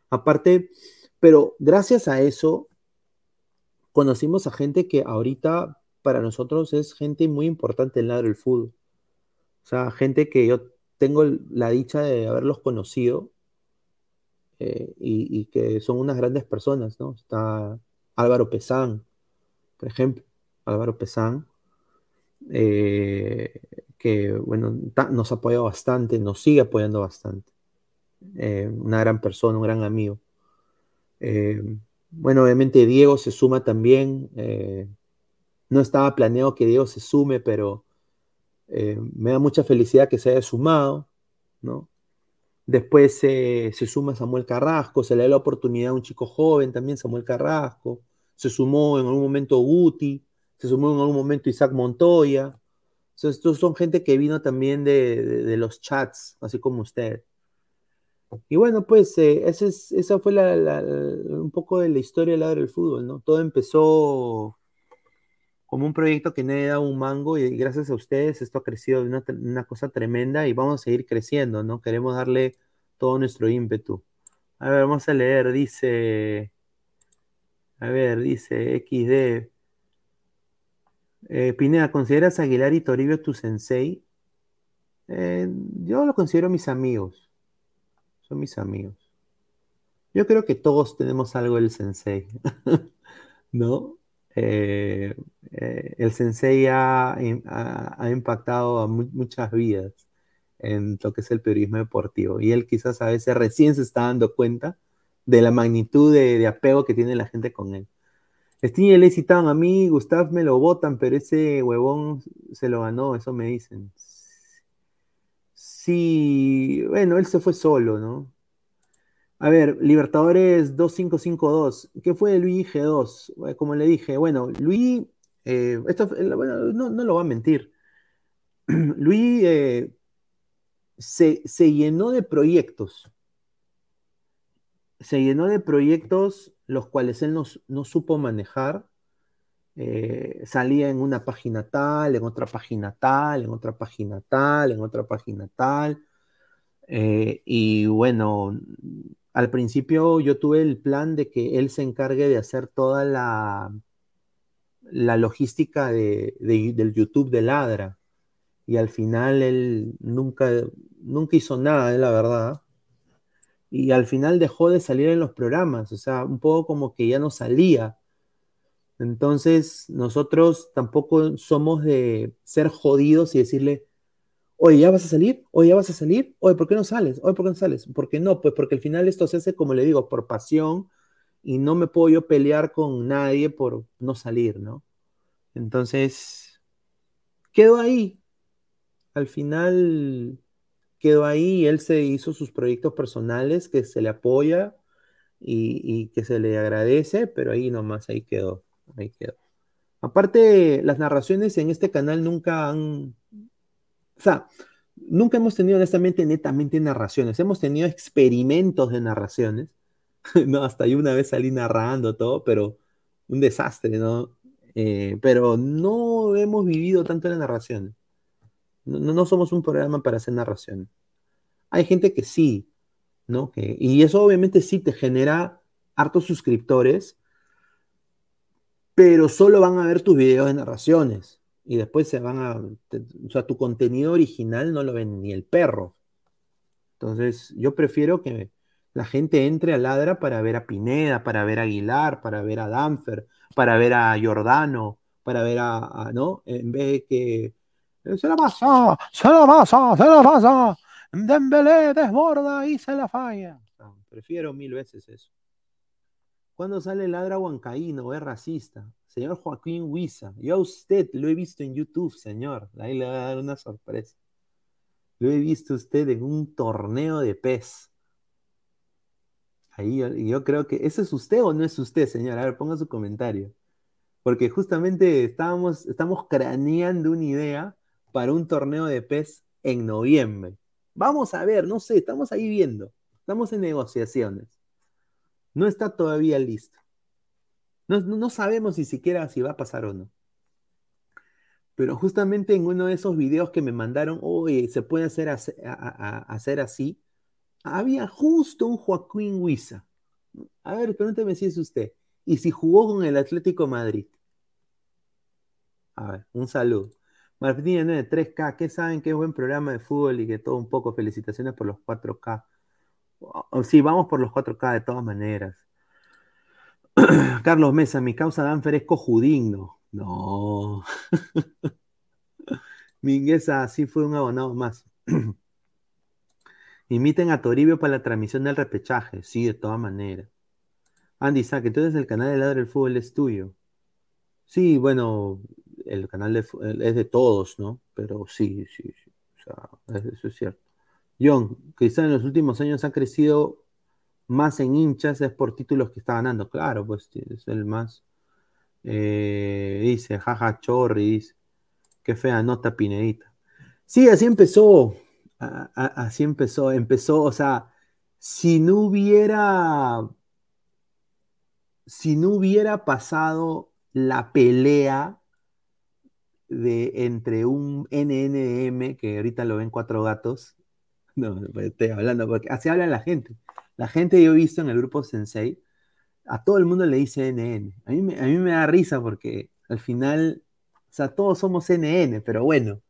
Aparte, pero gracias a eso conocimos a gente que ahorita para nosotros es gente muy importante en lado del fútbol. O sea, gente que yo tengo la dicha de haberlos conocido eh, y, y, que son unas grandes personas, ¿no? Está Álvaro Pesán, por ejemplo, Álvaro Pesán, eh, que bueno, nos ha apoyado bastante, nos sigue apoyando bastante. Eh, una gran persona, un gran amigo. Eh, bueno, obviamente Diego se suma también. no estaba planeado que Diego se sume, pero me da mucha felicidad que se haya sumado, ¿no? Después se suma Samuel Carrasco, se le da la oportunidad a un chico joven también, Samuel Carrasco. Se sumó en algún momento Guti se sumó en algún momento Isaac Montoya. estos son gente que vino también de, los chats, así como usted. Y bueno, pues eh, esa fue un poco de la historia del lado del fútbol, ¿no? Todo empezó como un proyecto que nadie da un mango y gracias a ustedes esto ha crecido de una, una, cosa tremenda y vamos a seguir creciendo, ¿no? Queremos darle todo nuestro ímpetu. A ver, vamos a leer, dice, a ver, dice XD. Eh, Pineda, ¿consideras Aguilar y Toribio tu sensei? Eh, yo lo considero mis amigos. Son mis amigos. Yo creo que todos tenemos algo del sensei, ¿no? Eh, el sensei ha, impactado a muchas vidas en lo que es el periodismo deportivo y él quizás a veces recién se está dando cuenta de la magnitud de, apego que tiene la gente con él. Sting y le citaron a mí, Gustav me lo votan, pero ese huevón se lo ganó, eso me dicen. Sí, bueno, él se fue solo, ¿no? A ver, Libertadores 2552, ¿qué fue de Luis G2? Como le dije, bueno, Luis, eh, esto, no, lo va a mentir. Luis eh, se, se, llenó de proyectos, se llenó de proyectos los cuales él no, supo manejar. Eh, salía en una página tal, en otra página tal, en otra página tal, en otra página tal. Eh, y bueno, al principio yo tuve el plan de que él se encargue de hacer toda la, la logística de, del YouTube de Ladra. Y al final él nunca, nunca hizo nada, la verdad y al final dejó de salir en los programas, o sea, un poco como que ya no salía. Entonces, nosotros tampoco somos de ser jodidos y decirle, oye, ¿ya vas a salir? Oye, ¿ya vas a salir? Oye, ¿por qué no sales? Oye, ¿por qué no sales? ¿Por qué no? Pues porque al final esto se hace, como le digo, por pasión y no me puedo yo pelear con nadie por no salir, ¿no? Entonces, quedó ahí. Al final, quedó ahí y él se hizo sus proyectos personales que se le apoya y, que se le agradece, pero ahí nomás, ahí quedó, ahí quedó. Aparte, las narraciones en este canal nunca han, o sea, nunca hemos tenido honestamente netamente narraciones, hemos tenido experimentos de narraciones, no, hasta yo una vez salí narrando todo, pero un desastre, ¿no? Eh, pero no hemos vivido tanto las narraciones. No, no, somos un programa para hacer narración. Hay gente que sí, ¿no? Que, y eso obviamente sí te genera hartos suscriptores, pero solo van a ver tus videos de narraciones. Y después se van a. o sea, tu contenido original no lo ven ni el perro. Entonces, yo prefiero que la gente entre a Ladra para ver a Pineda, para ver a Aguilar, para ver a Danfer, para ver a Giordano, para ver a ¿no? En vez de que se la pasa, se la pasa, se la pasa. Dembélé desborda y se la falla. prefiero mil veces eso. Cuando sale ladra huancaíno, es racista. Señor Joaquín Huiza, yo a usted lo he visto en YouTube, señor. Ahí le va a dar una sorpresa. Lo he visto usted en un torneo de pez. Ahí yo, creo que, ¿eso es usted o no es usted, señor? A ver, ponga su comentario. Porque justamente estábamos, estamos craneando una idea para un torneo de pez en noviembre. Vamos a ver, no sé, estamos ahí viendo. Estamos en negociaciones. No está todavía listo. No, sabemos ni siquiera si va a pasar o no. Pero justamente en uno de esos videos que me mandaron, oye, se puede hacer, hacer así, había justo un Joaquín Huiza. A ver, pregúnteme si es usted. Y si jugó con el Atlético Madrid. A ver, un saludo. Martín 3K, ¿qué saben es buen programa de fútbol y que todo un poco? Felicitaciones por los 4K. Sí, vamos por los 4K de todas maneras. Carlos Mesa, mi causa Danfer es cojudigno. No. Mingueza, sí fue un abonado más. Imiten a Toribio para la transmisión del repechaje. Sí, de todas maneras. Andy Sack, entonces el canal de Ladre del Fútbol es tuyo. Sí, bueno, el canal es de todos, ¿no? Pero sí, sí, sí. O sea, eso es cierto. John, quizá en los últimos años ha crecido más en hinchas, es por títulos que está ganando. Claro, pues es el más. Eh, dice, jaja, chorri, dice. Qué fea nota, Pinedita. Sí, así empezó. así empezó. Empezó, o sea, si no hubiera. Si no hubiera pasado la pelea de entre un NNM, que ahorita lo ven cuatro gatos, no, pues, estoy hablando porque así habla la gente. La gente yo he visto en el grupo Sensei, a todo el mundo le dice NN. A mí, me, a mí me da risa porque al final, o sea, todos somos NN, pero bueno,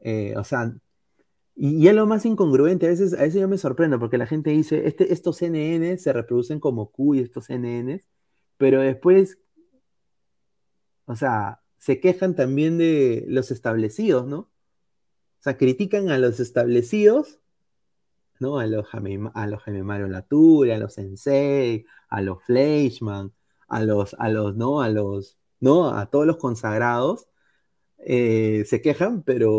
eh, o sea, y, es lo más incongruente, a veces, a veces yo me sorprendo porque la gente dice, este, estos NN se reproducen como Q y estos NN, pero después, o sea, se quejan también de los establecidos, ¿no? O sea, critican a los establecidos ¿no? A los Jaime, a los Jaime Mario Latour, a los Sensei, a los Fleischmann, a los, a los, ¿no? A los, ¿no? A todos los consagrados, eh, se quejan, pero,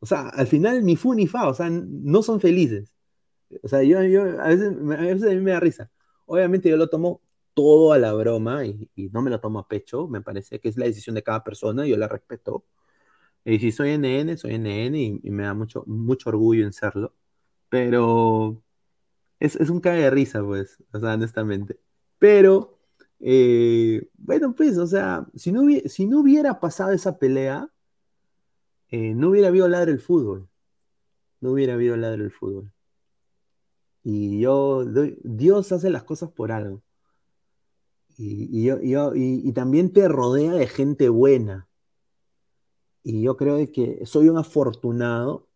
o sea, al final ni fu ni fa, o sea, no son felices. O sea, yo, yo a, veces, a veces a mí me da risa. Obviamente yo lo tomo todo a la broma y, no me lo tomo a pecho, me parece que es la decisión de cada persona, yo la respeto. Y si soy NN, soy NN y, y me da mucho, mucho orgullo en serlo. Pero es, un cague de risa, pues, o sea, honestamente. Pero, eh, bueno, pues, o sea, si no, hubiera, si no hubiera pasado esa pelea, eh, no hubiera habido ladre el fútbol. No hubiera habido ladre el fútbol. Y yo, Dios hace las cosas por algo. Y, yo, y, también te rodea de gente buena. Y yo creo que soy un afortunado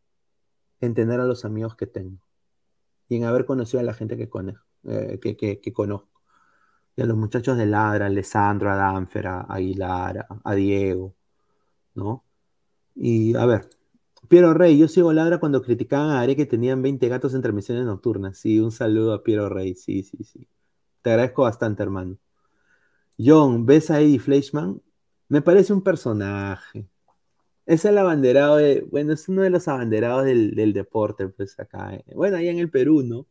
en tener a los amigos que tengo y en haber conocido a la gente que, conozco, eh, que, conozco. Y a los muchachos de Ladra, a Alessandro, a Danfer, a Aguilar, a, Diego, ¿no? Y a ver, Piero Rey, yo sigo Ladra cuando criticaban a Are que tenían 20 gatos en transmisiones nocturnas. Sí, un saludo a Piero Rey, sí, sí, sí. Te agradezco bastante, hermano. John, ¿ves a Eddie Fleischman? Me parece un personaje. Es el abanderado de, bueno, es uno de los abanderados del, deporte, pues acá, eh, bueno, ahí en el Perú, ¿no?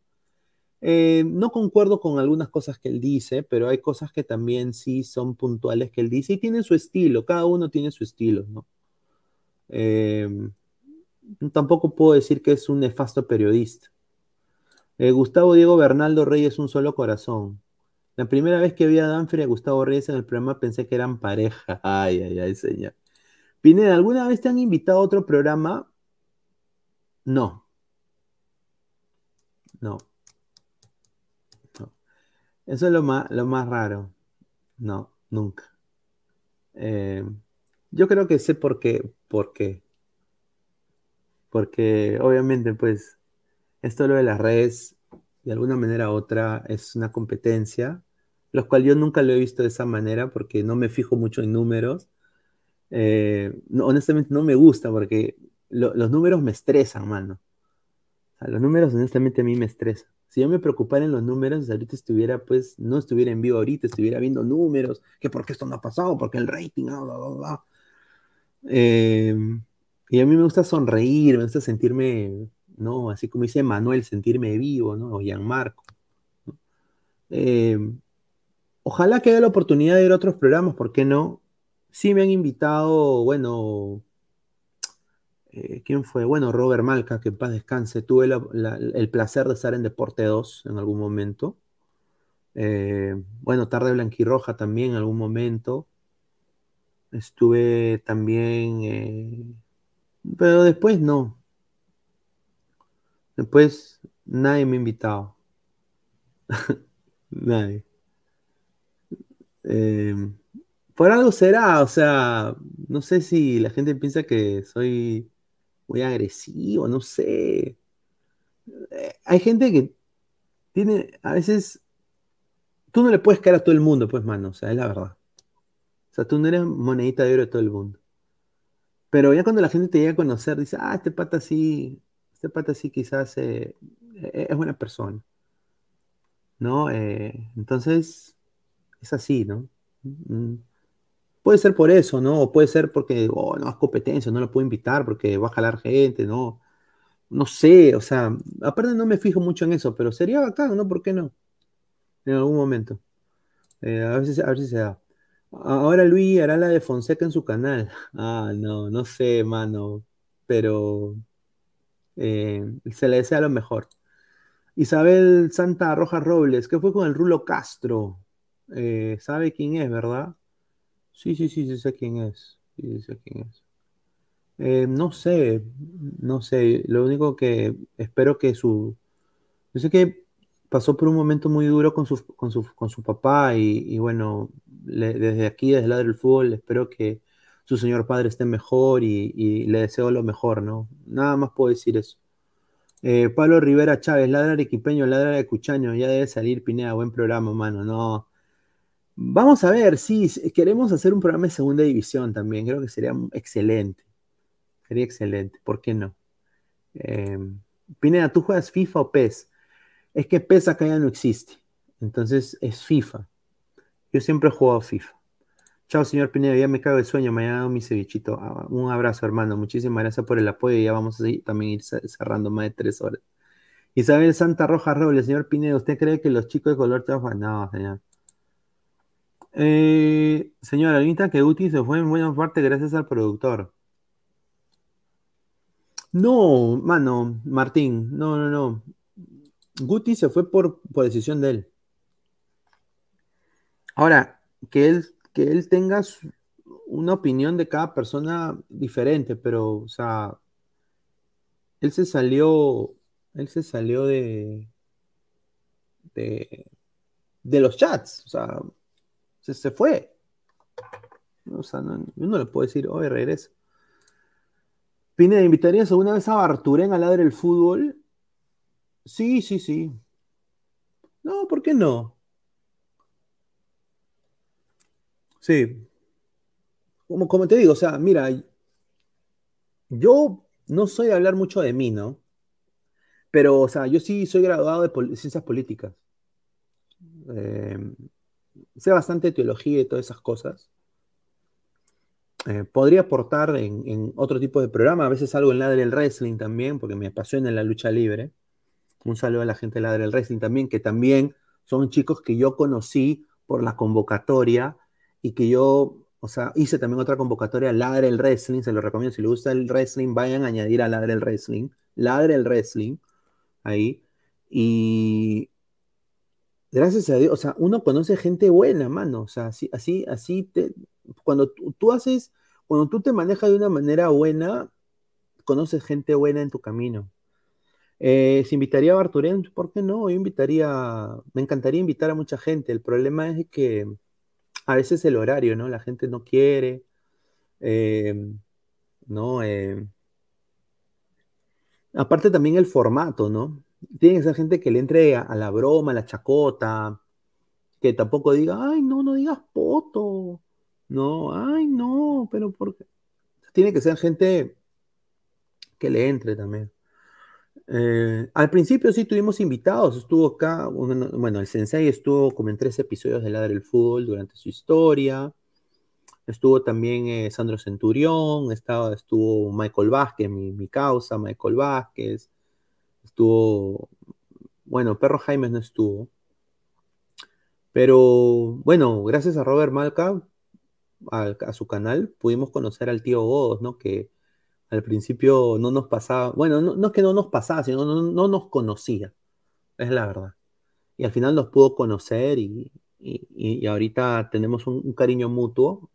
Eh, no concuerdo con algunas cosas que él dice, pero hay cosas que también sí son puntuales que él dice y tienen su estilo, cada uno tiene su estilo, ¿no? Eh, tampoco puedo decir que es un nefasto periodista. Gustavo Diego Bernaldo Reyes, es un solo corazón. La primera vez que vi a Danfer y a Gustavo Reyes en el programa pensé que eran pareja. Ay, ay, ay, señor. Pineda, ¿alguna vez te han invitado a otro programa? No. No. Eso es lo más, lo más raro. No, nunca. Eh, yo creo que sé por qué. ¿Por qué? Porque obviamente, pues, esto lo de las redes, de alguna manera u otra, es una competencia, lo cual yo nunca lo he visto de esa manera porque no me fijo mucho en números eh, honestamente no me gusta porque los números me estresan, mano. los números honestamente a mí me estresan. Si yo me preocupara en los números, ahorita estuviera, pues, no estuviera en vivo ahorita, estuviera viendo números, que por qué esto no ha pasado, porque el rating, bla, bla, bla. Em, y a mí me gusta sonreír, me gusta sentirme, ¿no? Así como dice Manuel, sentirme vivo, ¿no? O Gianmarco. Em, ojalá que haya la oportunidad de ver otros programas, ¿por qué no? Sí me han invitado, bueno, eh, ¿quién fue? Bueno, Robert Malca, que en paz descanse. Tuve el placer de estar en Deporte 2 en algún momento. Eh, bueno, Tarde Blanquirroja también en algún momento. Estuve también, eh, pero después no. Después nadie me ha invitado. nadie. Por algo será, o sea, no sé si la gente piensa que soy muy agresivo, no sé. Eh, hay gente que tiene, a veces, tú no le puedes caer a todo el mundo, pues, mano, o sea, es la verdad. O sea, tú no eres monedita de oro de todo el mundo. Pero ya cuando la gente te llega a conocer, dice, ah, este pata sí, este pata sí quizás eh, e-, es buena persona. ¿No? Eh, entonces, es así, ¿no? Mm, Puede ser por eso, ¿no? O puede ser porque, oh, no, es competencia, no lo puedo invitar porque va a jalar gente, ¿no? No sé, o sea, aparte no me fijo mucho en eso, pero sería bacán, ¿no? ¿Por qué no? En algún momento. Eh, a, si, a se da. Ahora Luis hará la de Fonseca en su canal. Ah, no, no sé, mano. Pero eh, se le desea lo mejor. Isabel Santa Roja Robles, ¿qué fue con el Rulo Castro? Eh, ¿Sabe quién es, verdad? Sí, sí, sí, sí sé quién es. Sí, sé quién es. Eh, no sé, no sé. Lo único que espero que su. Yo sé que pasó por un momento muy duro con su, con su, con su papá y, bueno, desde aquí, desde lado del fútbol, espero que su señor padre esté mejor y, le deseo lo mejor, ¿no? Nada más puedo decir eso. Eh, Pablo Rivera Chávez, ladra arequipeño, ladra de Cuchaño, ya debe salir Pineda, buen programa, mano, no. Vamos a ver, sí, queremos hacer un programa de segunda división también, creo que sería excelente. Sería excelente, ¿por qué no? Eh, Pineda, ¿tú juegas FIFA o PES? Es que PES acá ya no existe, entonces es FIFA. Yo siempre he jugado FIFA. Chao, señor Pineda, ya me cago de sueño, mañana mi cevichito. Ah, un abrazo, hermano, muchísimas gracias por el apoyo ya vamos a seguir, también ir cerrando más de tres horas. Isabel Santa Roja Robles, señor Pineda, ¿usted cree que los chicos de color trabajan? No, señor. Eh, señora, ahorita que Guti se fue en buena parte gracias al productor. No, mano, Martín, no, no, no. Guti se fue por, decisión de él. Ahora, que él, que él tenga una opinión de cada persona diferente, pero, o sea, él se salió, él se salió de, de, de los chats, o sea, se, se fue. O sea, no, yo no le puedo decir, oye, regresa. Pineda, ¿invitarías alguna vez a Barturén a ladrar el fútbol? Sí, sí, sí. No, ¿por qué no? Sí. Como, como te digo, o sea, mira, yo no soy de hablar mucho de mí, ¿no? Pero, o sea, yo sí soy graduado de ciencias políticas. Eh, sé bastante teología y todas esas cosas. Eh, podría aportar en, otro tipo de programa, a veces algo en Ladre el Wrestling también, porque me apasiona la lucha libre. Un saludo a la gente de Ladre el Wrestling también, que también son chicos que yo conocí por la convocatoria y que yo, o sea, hice también otra convocatoria, Ladre el Wrestling, se lo recomiendo, si les gusta el wrestling, vayan a añadir a Ladre el Wrestling, Ladre el Wrestling, ahí. Y, gracias a Dios, o sea, uno conoce gente buena, mano, o sea, así, así, así, te, cuando tú, haces, cuando tú te manejas de una manera buena, conoces gente buena en tu camino. Eh, ¿Se invitaría a Barturén? ¿Por qué no? Yo invitaría, me encantaría invitar a mucha gente. El problema es que a veces el horario, ¿no? La gente no quiere, eh, ¿no? Eh, aparte también el formato, ¿no? Tiene que ser gente que le entre a, la broma, a la chacota, que tampoco diga, ay, no, no digas poto. No, ay, no, pero porque tiene que ser gente que le entre también. Eh, al principio sí tuvimos invitados, estuvo acá, bueno, el Sensei estuvo como en tres episodios de Ladre el Fútbol durante su historia. Estuvo también eh, Sandro Centurión, estaba, estuvo Michael Vázquez, mi causa, Michael Vázquez. Estuvo, bueno, Perro Jaime no estuvo. Pero bueno, gracias a Robert Malca, a, su canal, pudimos conocer al tío Godos, ¿no? Que al principio no nos pasaba, bueno, no, es que no nos pasaba, sino no, nos conocía, es la verdad. Y al final nos pudo conocer y, ahorita tenemos un, cariño mutuo,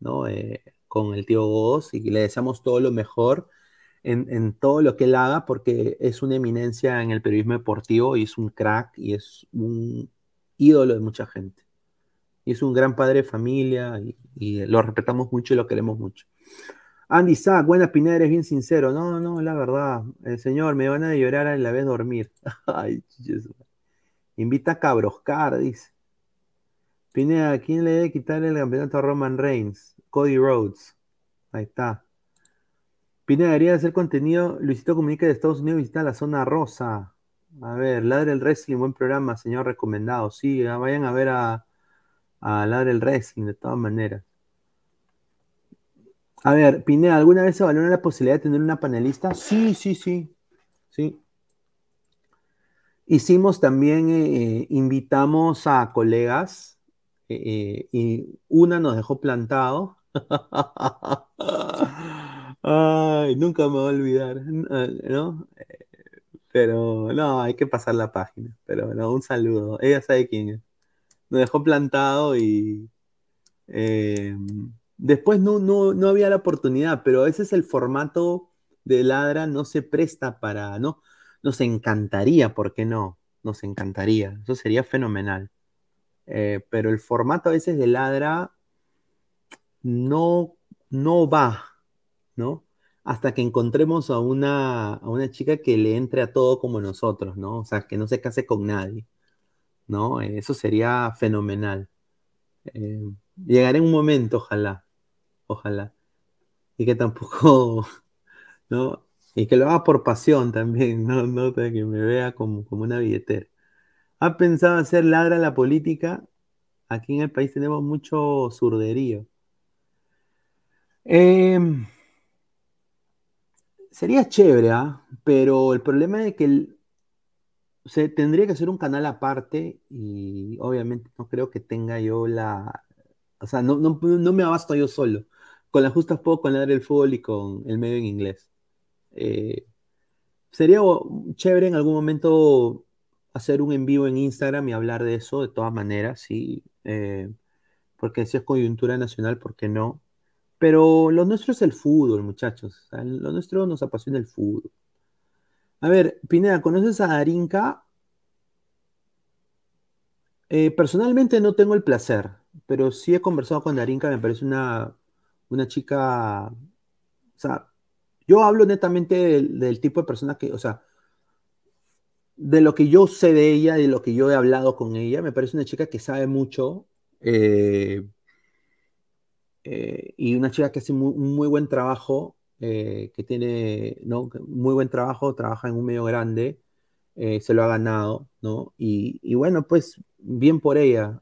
¿no? Eh, con el tío Godos y le deseamos todo lo mejor en, todo lo que él haga porque es una eminencia en el periodismo deportivo y es un crack y es un ídolo de mucha gente. Y es un gran padre de familia y, lo respetamos mucho y lo queremos mucho. Andy Sack, buena Pineda, eres bien sincero. No, no, la verdad. El señor, me van a llorar a la vez dormir. Ay, Invita a Cabroscar, dice. Pineda, ¿quién le debe quitar el campeonato a Roman Reigns? Cody Rhodes. Ahí está. Pineda debería hacer contenido. Luisito Comunica de Estados Unidos visita la zona rosa. A ver, Ladre el Wrestling, buen programa, señor recomendado. Sí, vayan a ver a, a Ladre el Wrestling, de todas maneras. A ver, Pineda, ¿alguna vez se valoró la posibilidad de tener una panelista? Sí, sí, sí. Sí. Hicimos también, eh, invitamos a colegas eh, eh, y una nos dejó plantado. Ay, nunca me voy a olvidar, ¿no? Pero no, hay que pasar la página. Pero no, un saludo. Ella sabe quién es. Nos dejó plantado y. Eh, después no, no, no había la oportunidad, pero ese es el formato de Ladra, no se presta para, ¿no? Nos encantaría, ¿por qué no? Nos encantaría, eso sería fenomenal. Eh, pero el formato a veces de Ladra no, no va, ¿no? Hasta que encontremos a una, a una chica que le entre a todo como nosotros, ¿no? O sea, que no se case con nadie, ¿no? Eso sería fenomenal. Eh, llegaré en un momento, ojalá, ojalá. Y que tampoco, ¿no? Y que lo haga por pasión también, no, no que me vea como, como una billetera. ¿Ha pensado hacer ladra la política? Aquí en el país tenemos mucho surderío. Em, sería chévere, ¿ah? pero el problema es que se tendría que hacer un canal aparte y obviamente no creo que tenga yo la... O sea, no, me abasto yo solo. Con las justas puedo con el fútbol y con el medio en inglés. Eh, sería chévere en algún momento hacer un en vivo en Instagram y hablar de eso de todas maneras, sí. Eh, porque si es coyuntura nacional, ¿por qué no? Pero lo nuestro es el fútbol, muchachos. lo nuestro nos apasiona el fútbol. A ver, Pineda, ¿conoces a Darinka? Eh, personalmente no tengo el placer, pero sí he conversado con Darinka, me parece una, una chica. O sea, yo hablo netamente del, tipo de persona que, o sea, de lo que yo sé de ella, de lo que yo he hablado con ella, me parece una chica que sabe mucho. Eh, eh, y una chica que hace muy, muy buen trabajo, eh, que tiene ¿no? muy buen trabajo, trabaja en un medio grande, eh, se lo ha ganado, ¿no? Y, bueno, pues bien por ella.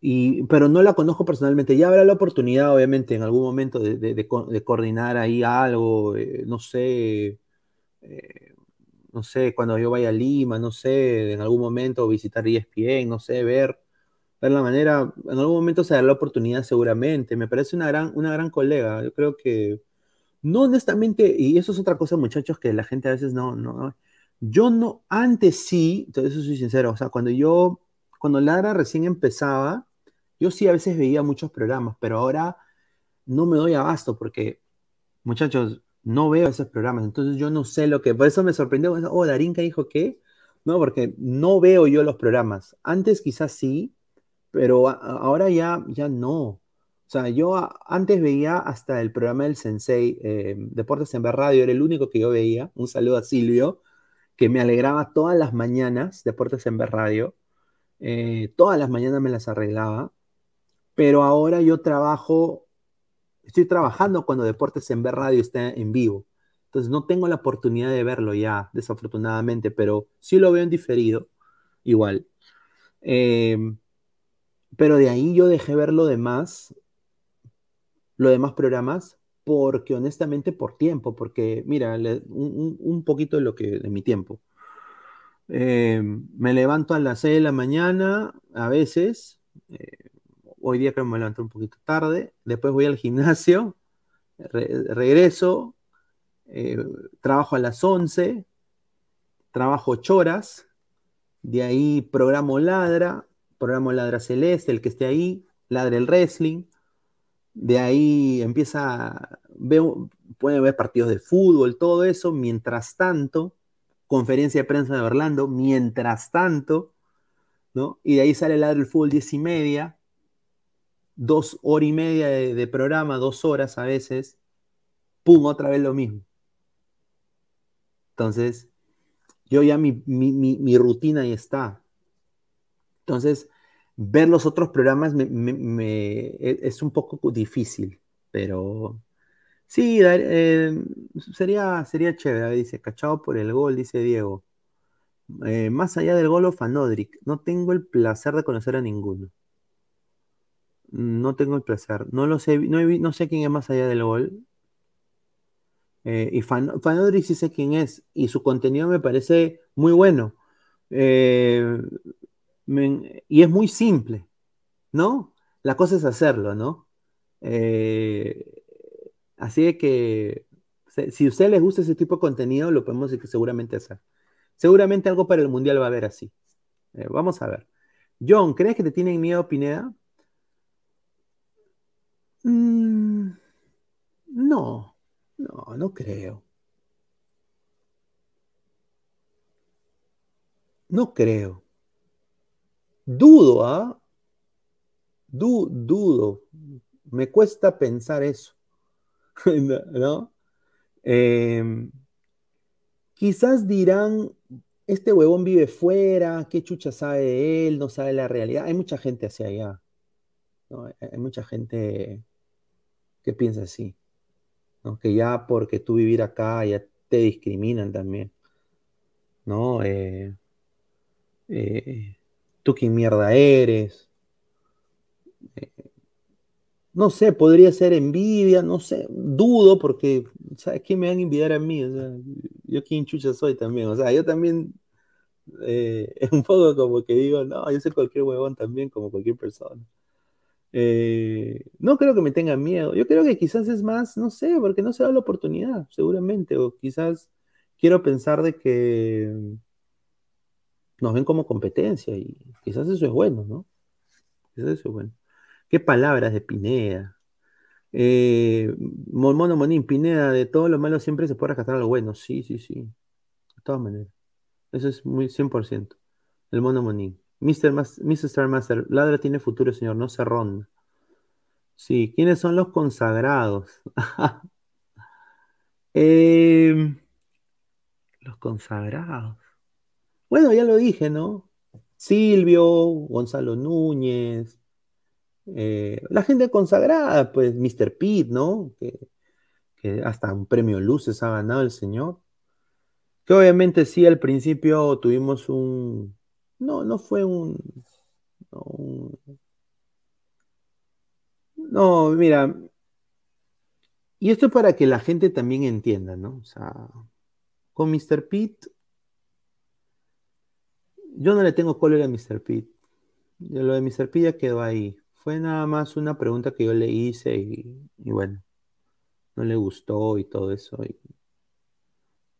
Y, pero no la conozco personalmente. Ya habrá la oportunidad, obviamente, en algún momento de, de, coordinar ahí algo, no sé, no sé, cuando yo vaya a Lima, no sé, en algún momento visitar ESPN, no sé, ver ver la manera, en algún momento se dará la oportunidad seguramente, me parece una gran, una gran colega, yo creo que, no honestamente, y eso es otra cosa muchachos que la gente a veces no, no, yo no, antes sí, entonces eso soy sincero, o sea, cuando yo, cuando Lara recién empezaba, yo sí a veces veía muchos programas, pero ahora no me doy abasto porque, muchachos, no veo esos programas, entonces yo no sé lo que, por eso me sorprendió, oh, Darinka dijo que, no, porque no veo yo los programas. Antes quizás sí, pero ahora ya, ya no. O sea, yo antes veía hasta el programa del Sensei, eh, Deportes en Ver Radio, era el único que yo veía. Un saludo a Silvio, que me alegraba todas las mañanas, Deportes en Ver Radio. Eh, todas las mañanas me las arreglaba. Pero ahora yo trabajo, estoy trabajando cuando Deportes en Ver Radio está en vivo. Entonces no tengo la oportunidad de verlo ya, desafortunadamente, pero sí lo veo en diferido, igual. Eh, pero de ahí yo dejé ver lo demás, los demás programas, porque honestamente por tiempo, porque mira, un, poquito de lo que de mi tiempo. Eh, me levanto a las 6 de la mañana, a veces, eh, hoy día creo que me levanto un poquito tarde, después voy al gimnasio, regreso, eh, trabajo a las 11, trabajo 8 horas, de ahí programo ladra, programa Ladra Celeste, el que esté ahí, Ladra el Wrestling. De ahí empieza, veo, puede ver partidos de fútbol, todo eso. Mientras tanto, conferencia de prensa de Orlando, mientras tanto, ¿no? Y de ahí sale Ladra el Fútbol diez y media, dos horas y media de, programa, dos horas a veces, pum, otra vez lo mismo. Entonces, yo ya mi, mi rutina ahí está. Entonces, ver los otros programas e, es un poco difícil, pero sí, eh, sería, sería chévere, dice, cachado por el gol, dice Diego. Eh, más allá del gol o Fanodric, no tengo el placer de conocer a ninguno. No tengo el placer. No lo sé, no, sé quién es más allá del gol. Eh, y Fanodric sí sé quién es. Y su contenido me parece muy bueno. Eh, y es muy simple, ¿no? La cosa es hacerlo, ¿no? Eh, así que si a usted les gusta ese tipo de contenido, lo podemos seguramente hacer. Seguramente algo para el mundial va a haber así. Eh, vamos a ver. John, ¿crees que te tienen miedo, Pineda? Mm, no, no, no creo. No creo. Dudo, ¿ah? dudo. Me cuesta pensar eso. ¿No? Em, quizás dirán, este huevón vive fuera, qué chucha sabe de él, no sabe la realidad. Hay mucha gente hacia allá. Hay mucha gente que piensa así. Que ya porque tú vivir acá ya te discriminan también. ¿No? Eh, eh, tú qué mierda eres. Eh, no sé, podría ser envidia, no sé, dudo porque, ¿sabes qué me van a envidiar a mí? O sea, yo quién chucha soy también, o sea, yo también eh, es un poco como que digo, no, yo soy cualquier huevón también, como cualquier persona. no creo que me tengan miedo, yo creo que quizás es más, no sé, porque no se da la oportunidad, seguramente, o quizás quiero pensar de que nos ven como competencia y quizás eso es bueno, ¿no? Quizás eso es bueno. ¿Qué palabras de Pineda? Eh, Mono Monín, Pineda, de todo lo malo siempre se puede rescatar algo bueno. Sí, sí, sí. De todas maneras. Eso es muy 100%. El Mono Monín. Mr. Star Master, Ladra tiene futuro, señor, no se ronda. Sí, ¿quiénes son los consagrados? Em, los consagrados. Bueno, ya lo dije, ¿no? Silvio, Gonzalo Núñez, eh, la gente consagrada, pues Mr. Pete, ¿no? Que, hasta un premio Luces ha ganado el señor. Que obviamente sí, al principio tuvimos un... No, no fue un... No, mira, y esto es para que la gente también entienda, ¿no? O sea, con Mr. Pete yo no le tengo cólera a Mr. Pete. Lo de Mr. Pete ya quedó ahí. Fue nada más una pregunta que yo le hice y, bueno, no le gustó y todo eso.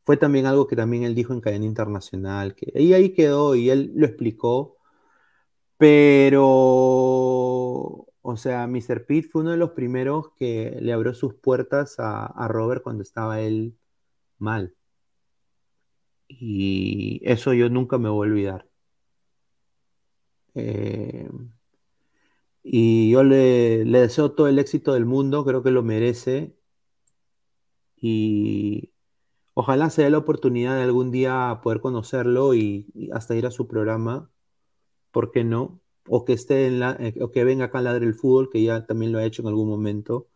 fue también algo que también él dijo en cadena internacional, que y ahí quedó y él lo explicó. Pero, o sea, Mr. Pete fue uno de los primeros que le abrió sus puertas a Robert cuando estaba él mal. Y eso yo nunca me voy a olvidar. Eh, y yo le, deseo todo el éxito del mundo, creo que lo merece. Y ojalá se dé la oportunidad de algún día poder conocerlo y, hasta ir a su programa. ¿Por qué no? O que esté en la, eh, o que venga acá a ladrar el fútbol, que ya también lo ha hecho en algún momento.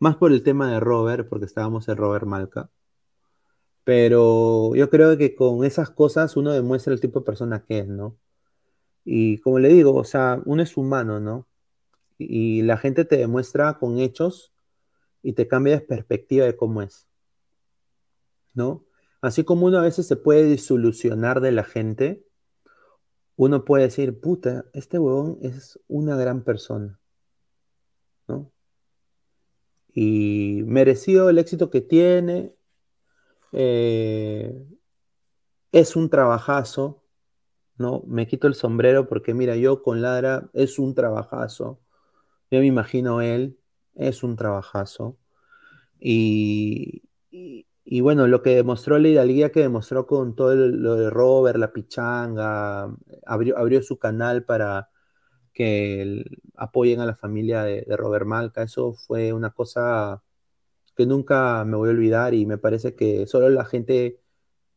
Más por el tema de Robert, porque estábamos en Robert Malca. Pero yo creo que con esas cosas uno demuestra el tipo de persona que es, ¿no? Y como le digo, o sea, uno es humano, ¿no? Y la gente te demuestra con hechos y te cambia de perspectiva de cómo es, ¿no? Así como uno a veces se puede disolucionar de la gente, uno puede decir, puta, este huevón es una gran persona, ¿no? Y merecido el éxito que tiene, eh, es un trabajazo, ¿no? Me quito el sombrero porque mira, yo con Ladra es un trabajazo. Yo me imagino él, es un trabajazo. Y, y, bueno, lo que demostró la hidalguía que demostró con todo lo de Robert, la pichanga, abrió, abrió su canal para que apoyen a la familia de Robert Malca. Eso fue una cosa que nunca me voy a olvidar y me parece que solo la gente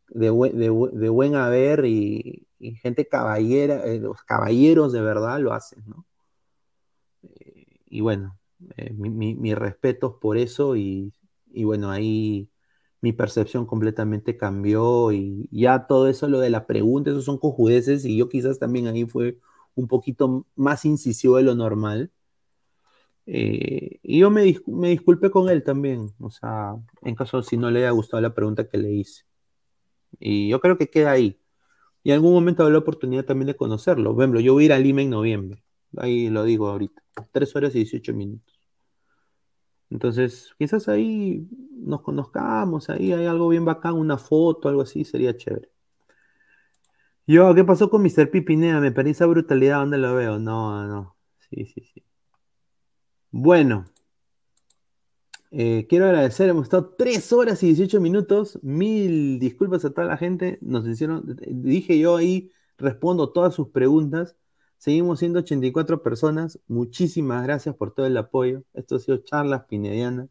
de buen, haber y, gente caballera, eh, los caballeros de verdad lo hacen, ¿no? Eh, y bueno, eh, mis mi, respetos por eso y, bueno, ahí mi percepción completamente cambió y ya todo eso, lo de la pregunta, esos son cojudeces y yo quizás también ahí fue un poquito más incisivo de lo normal eh, y yo me, me, disculpé con él también, o sea, en caso si no le haya gustado la pregunta que le hice. Y yo creo que queda ahí. Y en algún momento habrá la oportunidad también de conocerlo. Por yo voy a ir a Lima en noviembre. Ahí lo digo ahorita. 3 horas y 18 minutos. Entonces, quizás ahí nos conozcamos, ahí hay algo bien bacán, una foto, algo así, sería chévere. Yo, ¿qué pasó con Mr. Pipinea? Me parece brutalidad, ¿dónde lo veo? No, no. Sí, sí, sí. Bueno, Eh, quiero agradecer, hemos estado 3 horas y 18 minutos. Mil disculpas a toda la gente. Nos hicieron, dije yo ahí, respondo todas sus preguntas. Seguimos siendo 84 personas. Muchísimas gracias por todo el apoyo. Esto ha sido Charlas Pinedianas,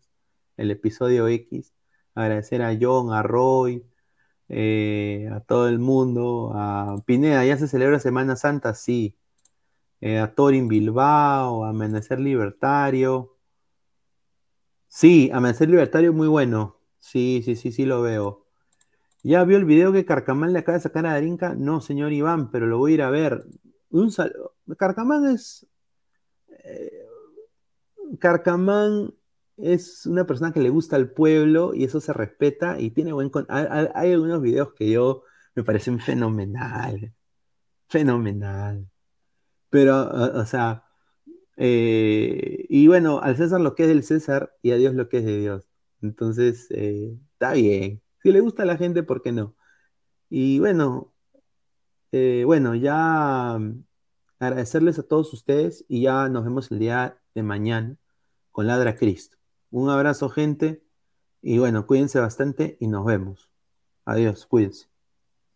el episodio X. Agradecer a John, a Roy, eh, a todo el mundo. A Pineda, ¿ya se celebra Semana Santa? Sí. Eh, a Torin Bilbao, Amanecer Libertario. Sí, Amanecer Libertario muy bueno. Sí, sí, sí, sí lo veo. ¿Ya vio el video que Carcamán le acaba de sacar a Darinka? No, señor Iván, pero lo voy a ir a ver. Un Carcamán es. Eh, Carcamán es una persona que le gusta al pueblo y eso se respeta y tiene buen. Hay algunos videos que yo me parecen fenomenal. Fenomenal. Pero, o sea. Eh, y bueno, al César lo que es del César y a Dios lo que es de Dios. Entonces, eh, está bien. Si le gusta a la gente, ¿por qué no? Y bueno, eh, bueno, ya mm, agradecerles a todos ustedes y ya nos vemos el día de mañana con Ladra Cristo. Un abrazo, gente. Y bueno, cuídense bastante y nos vemos. Adiós, cuídense.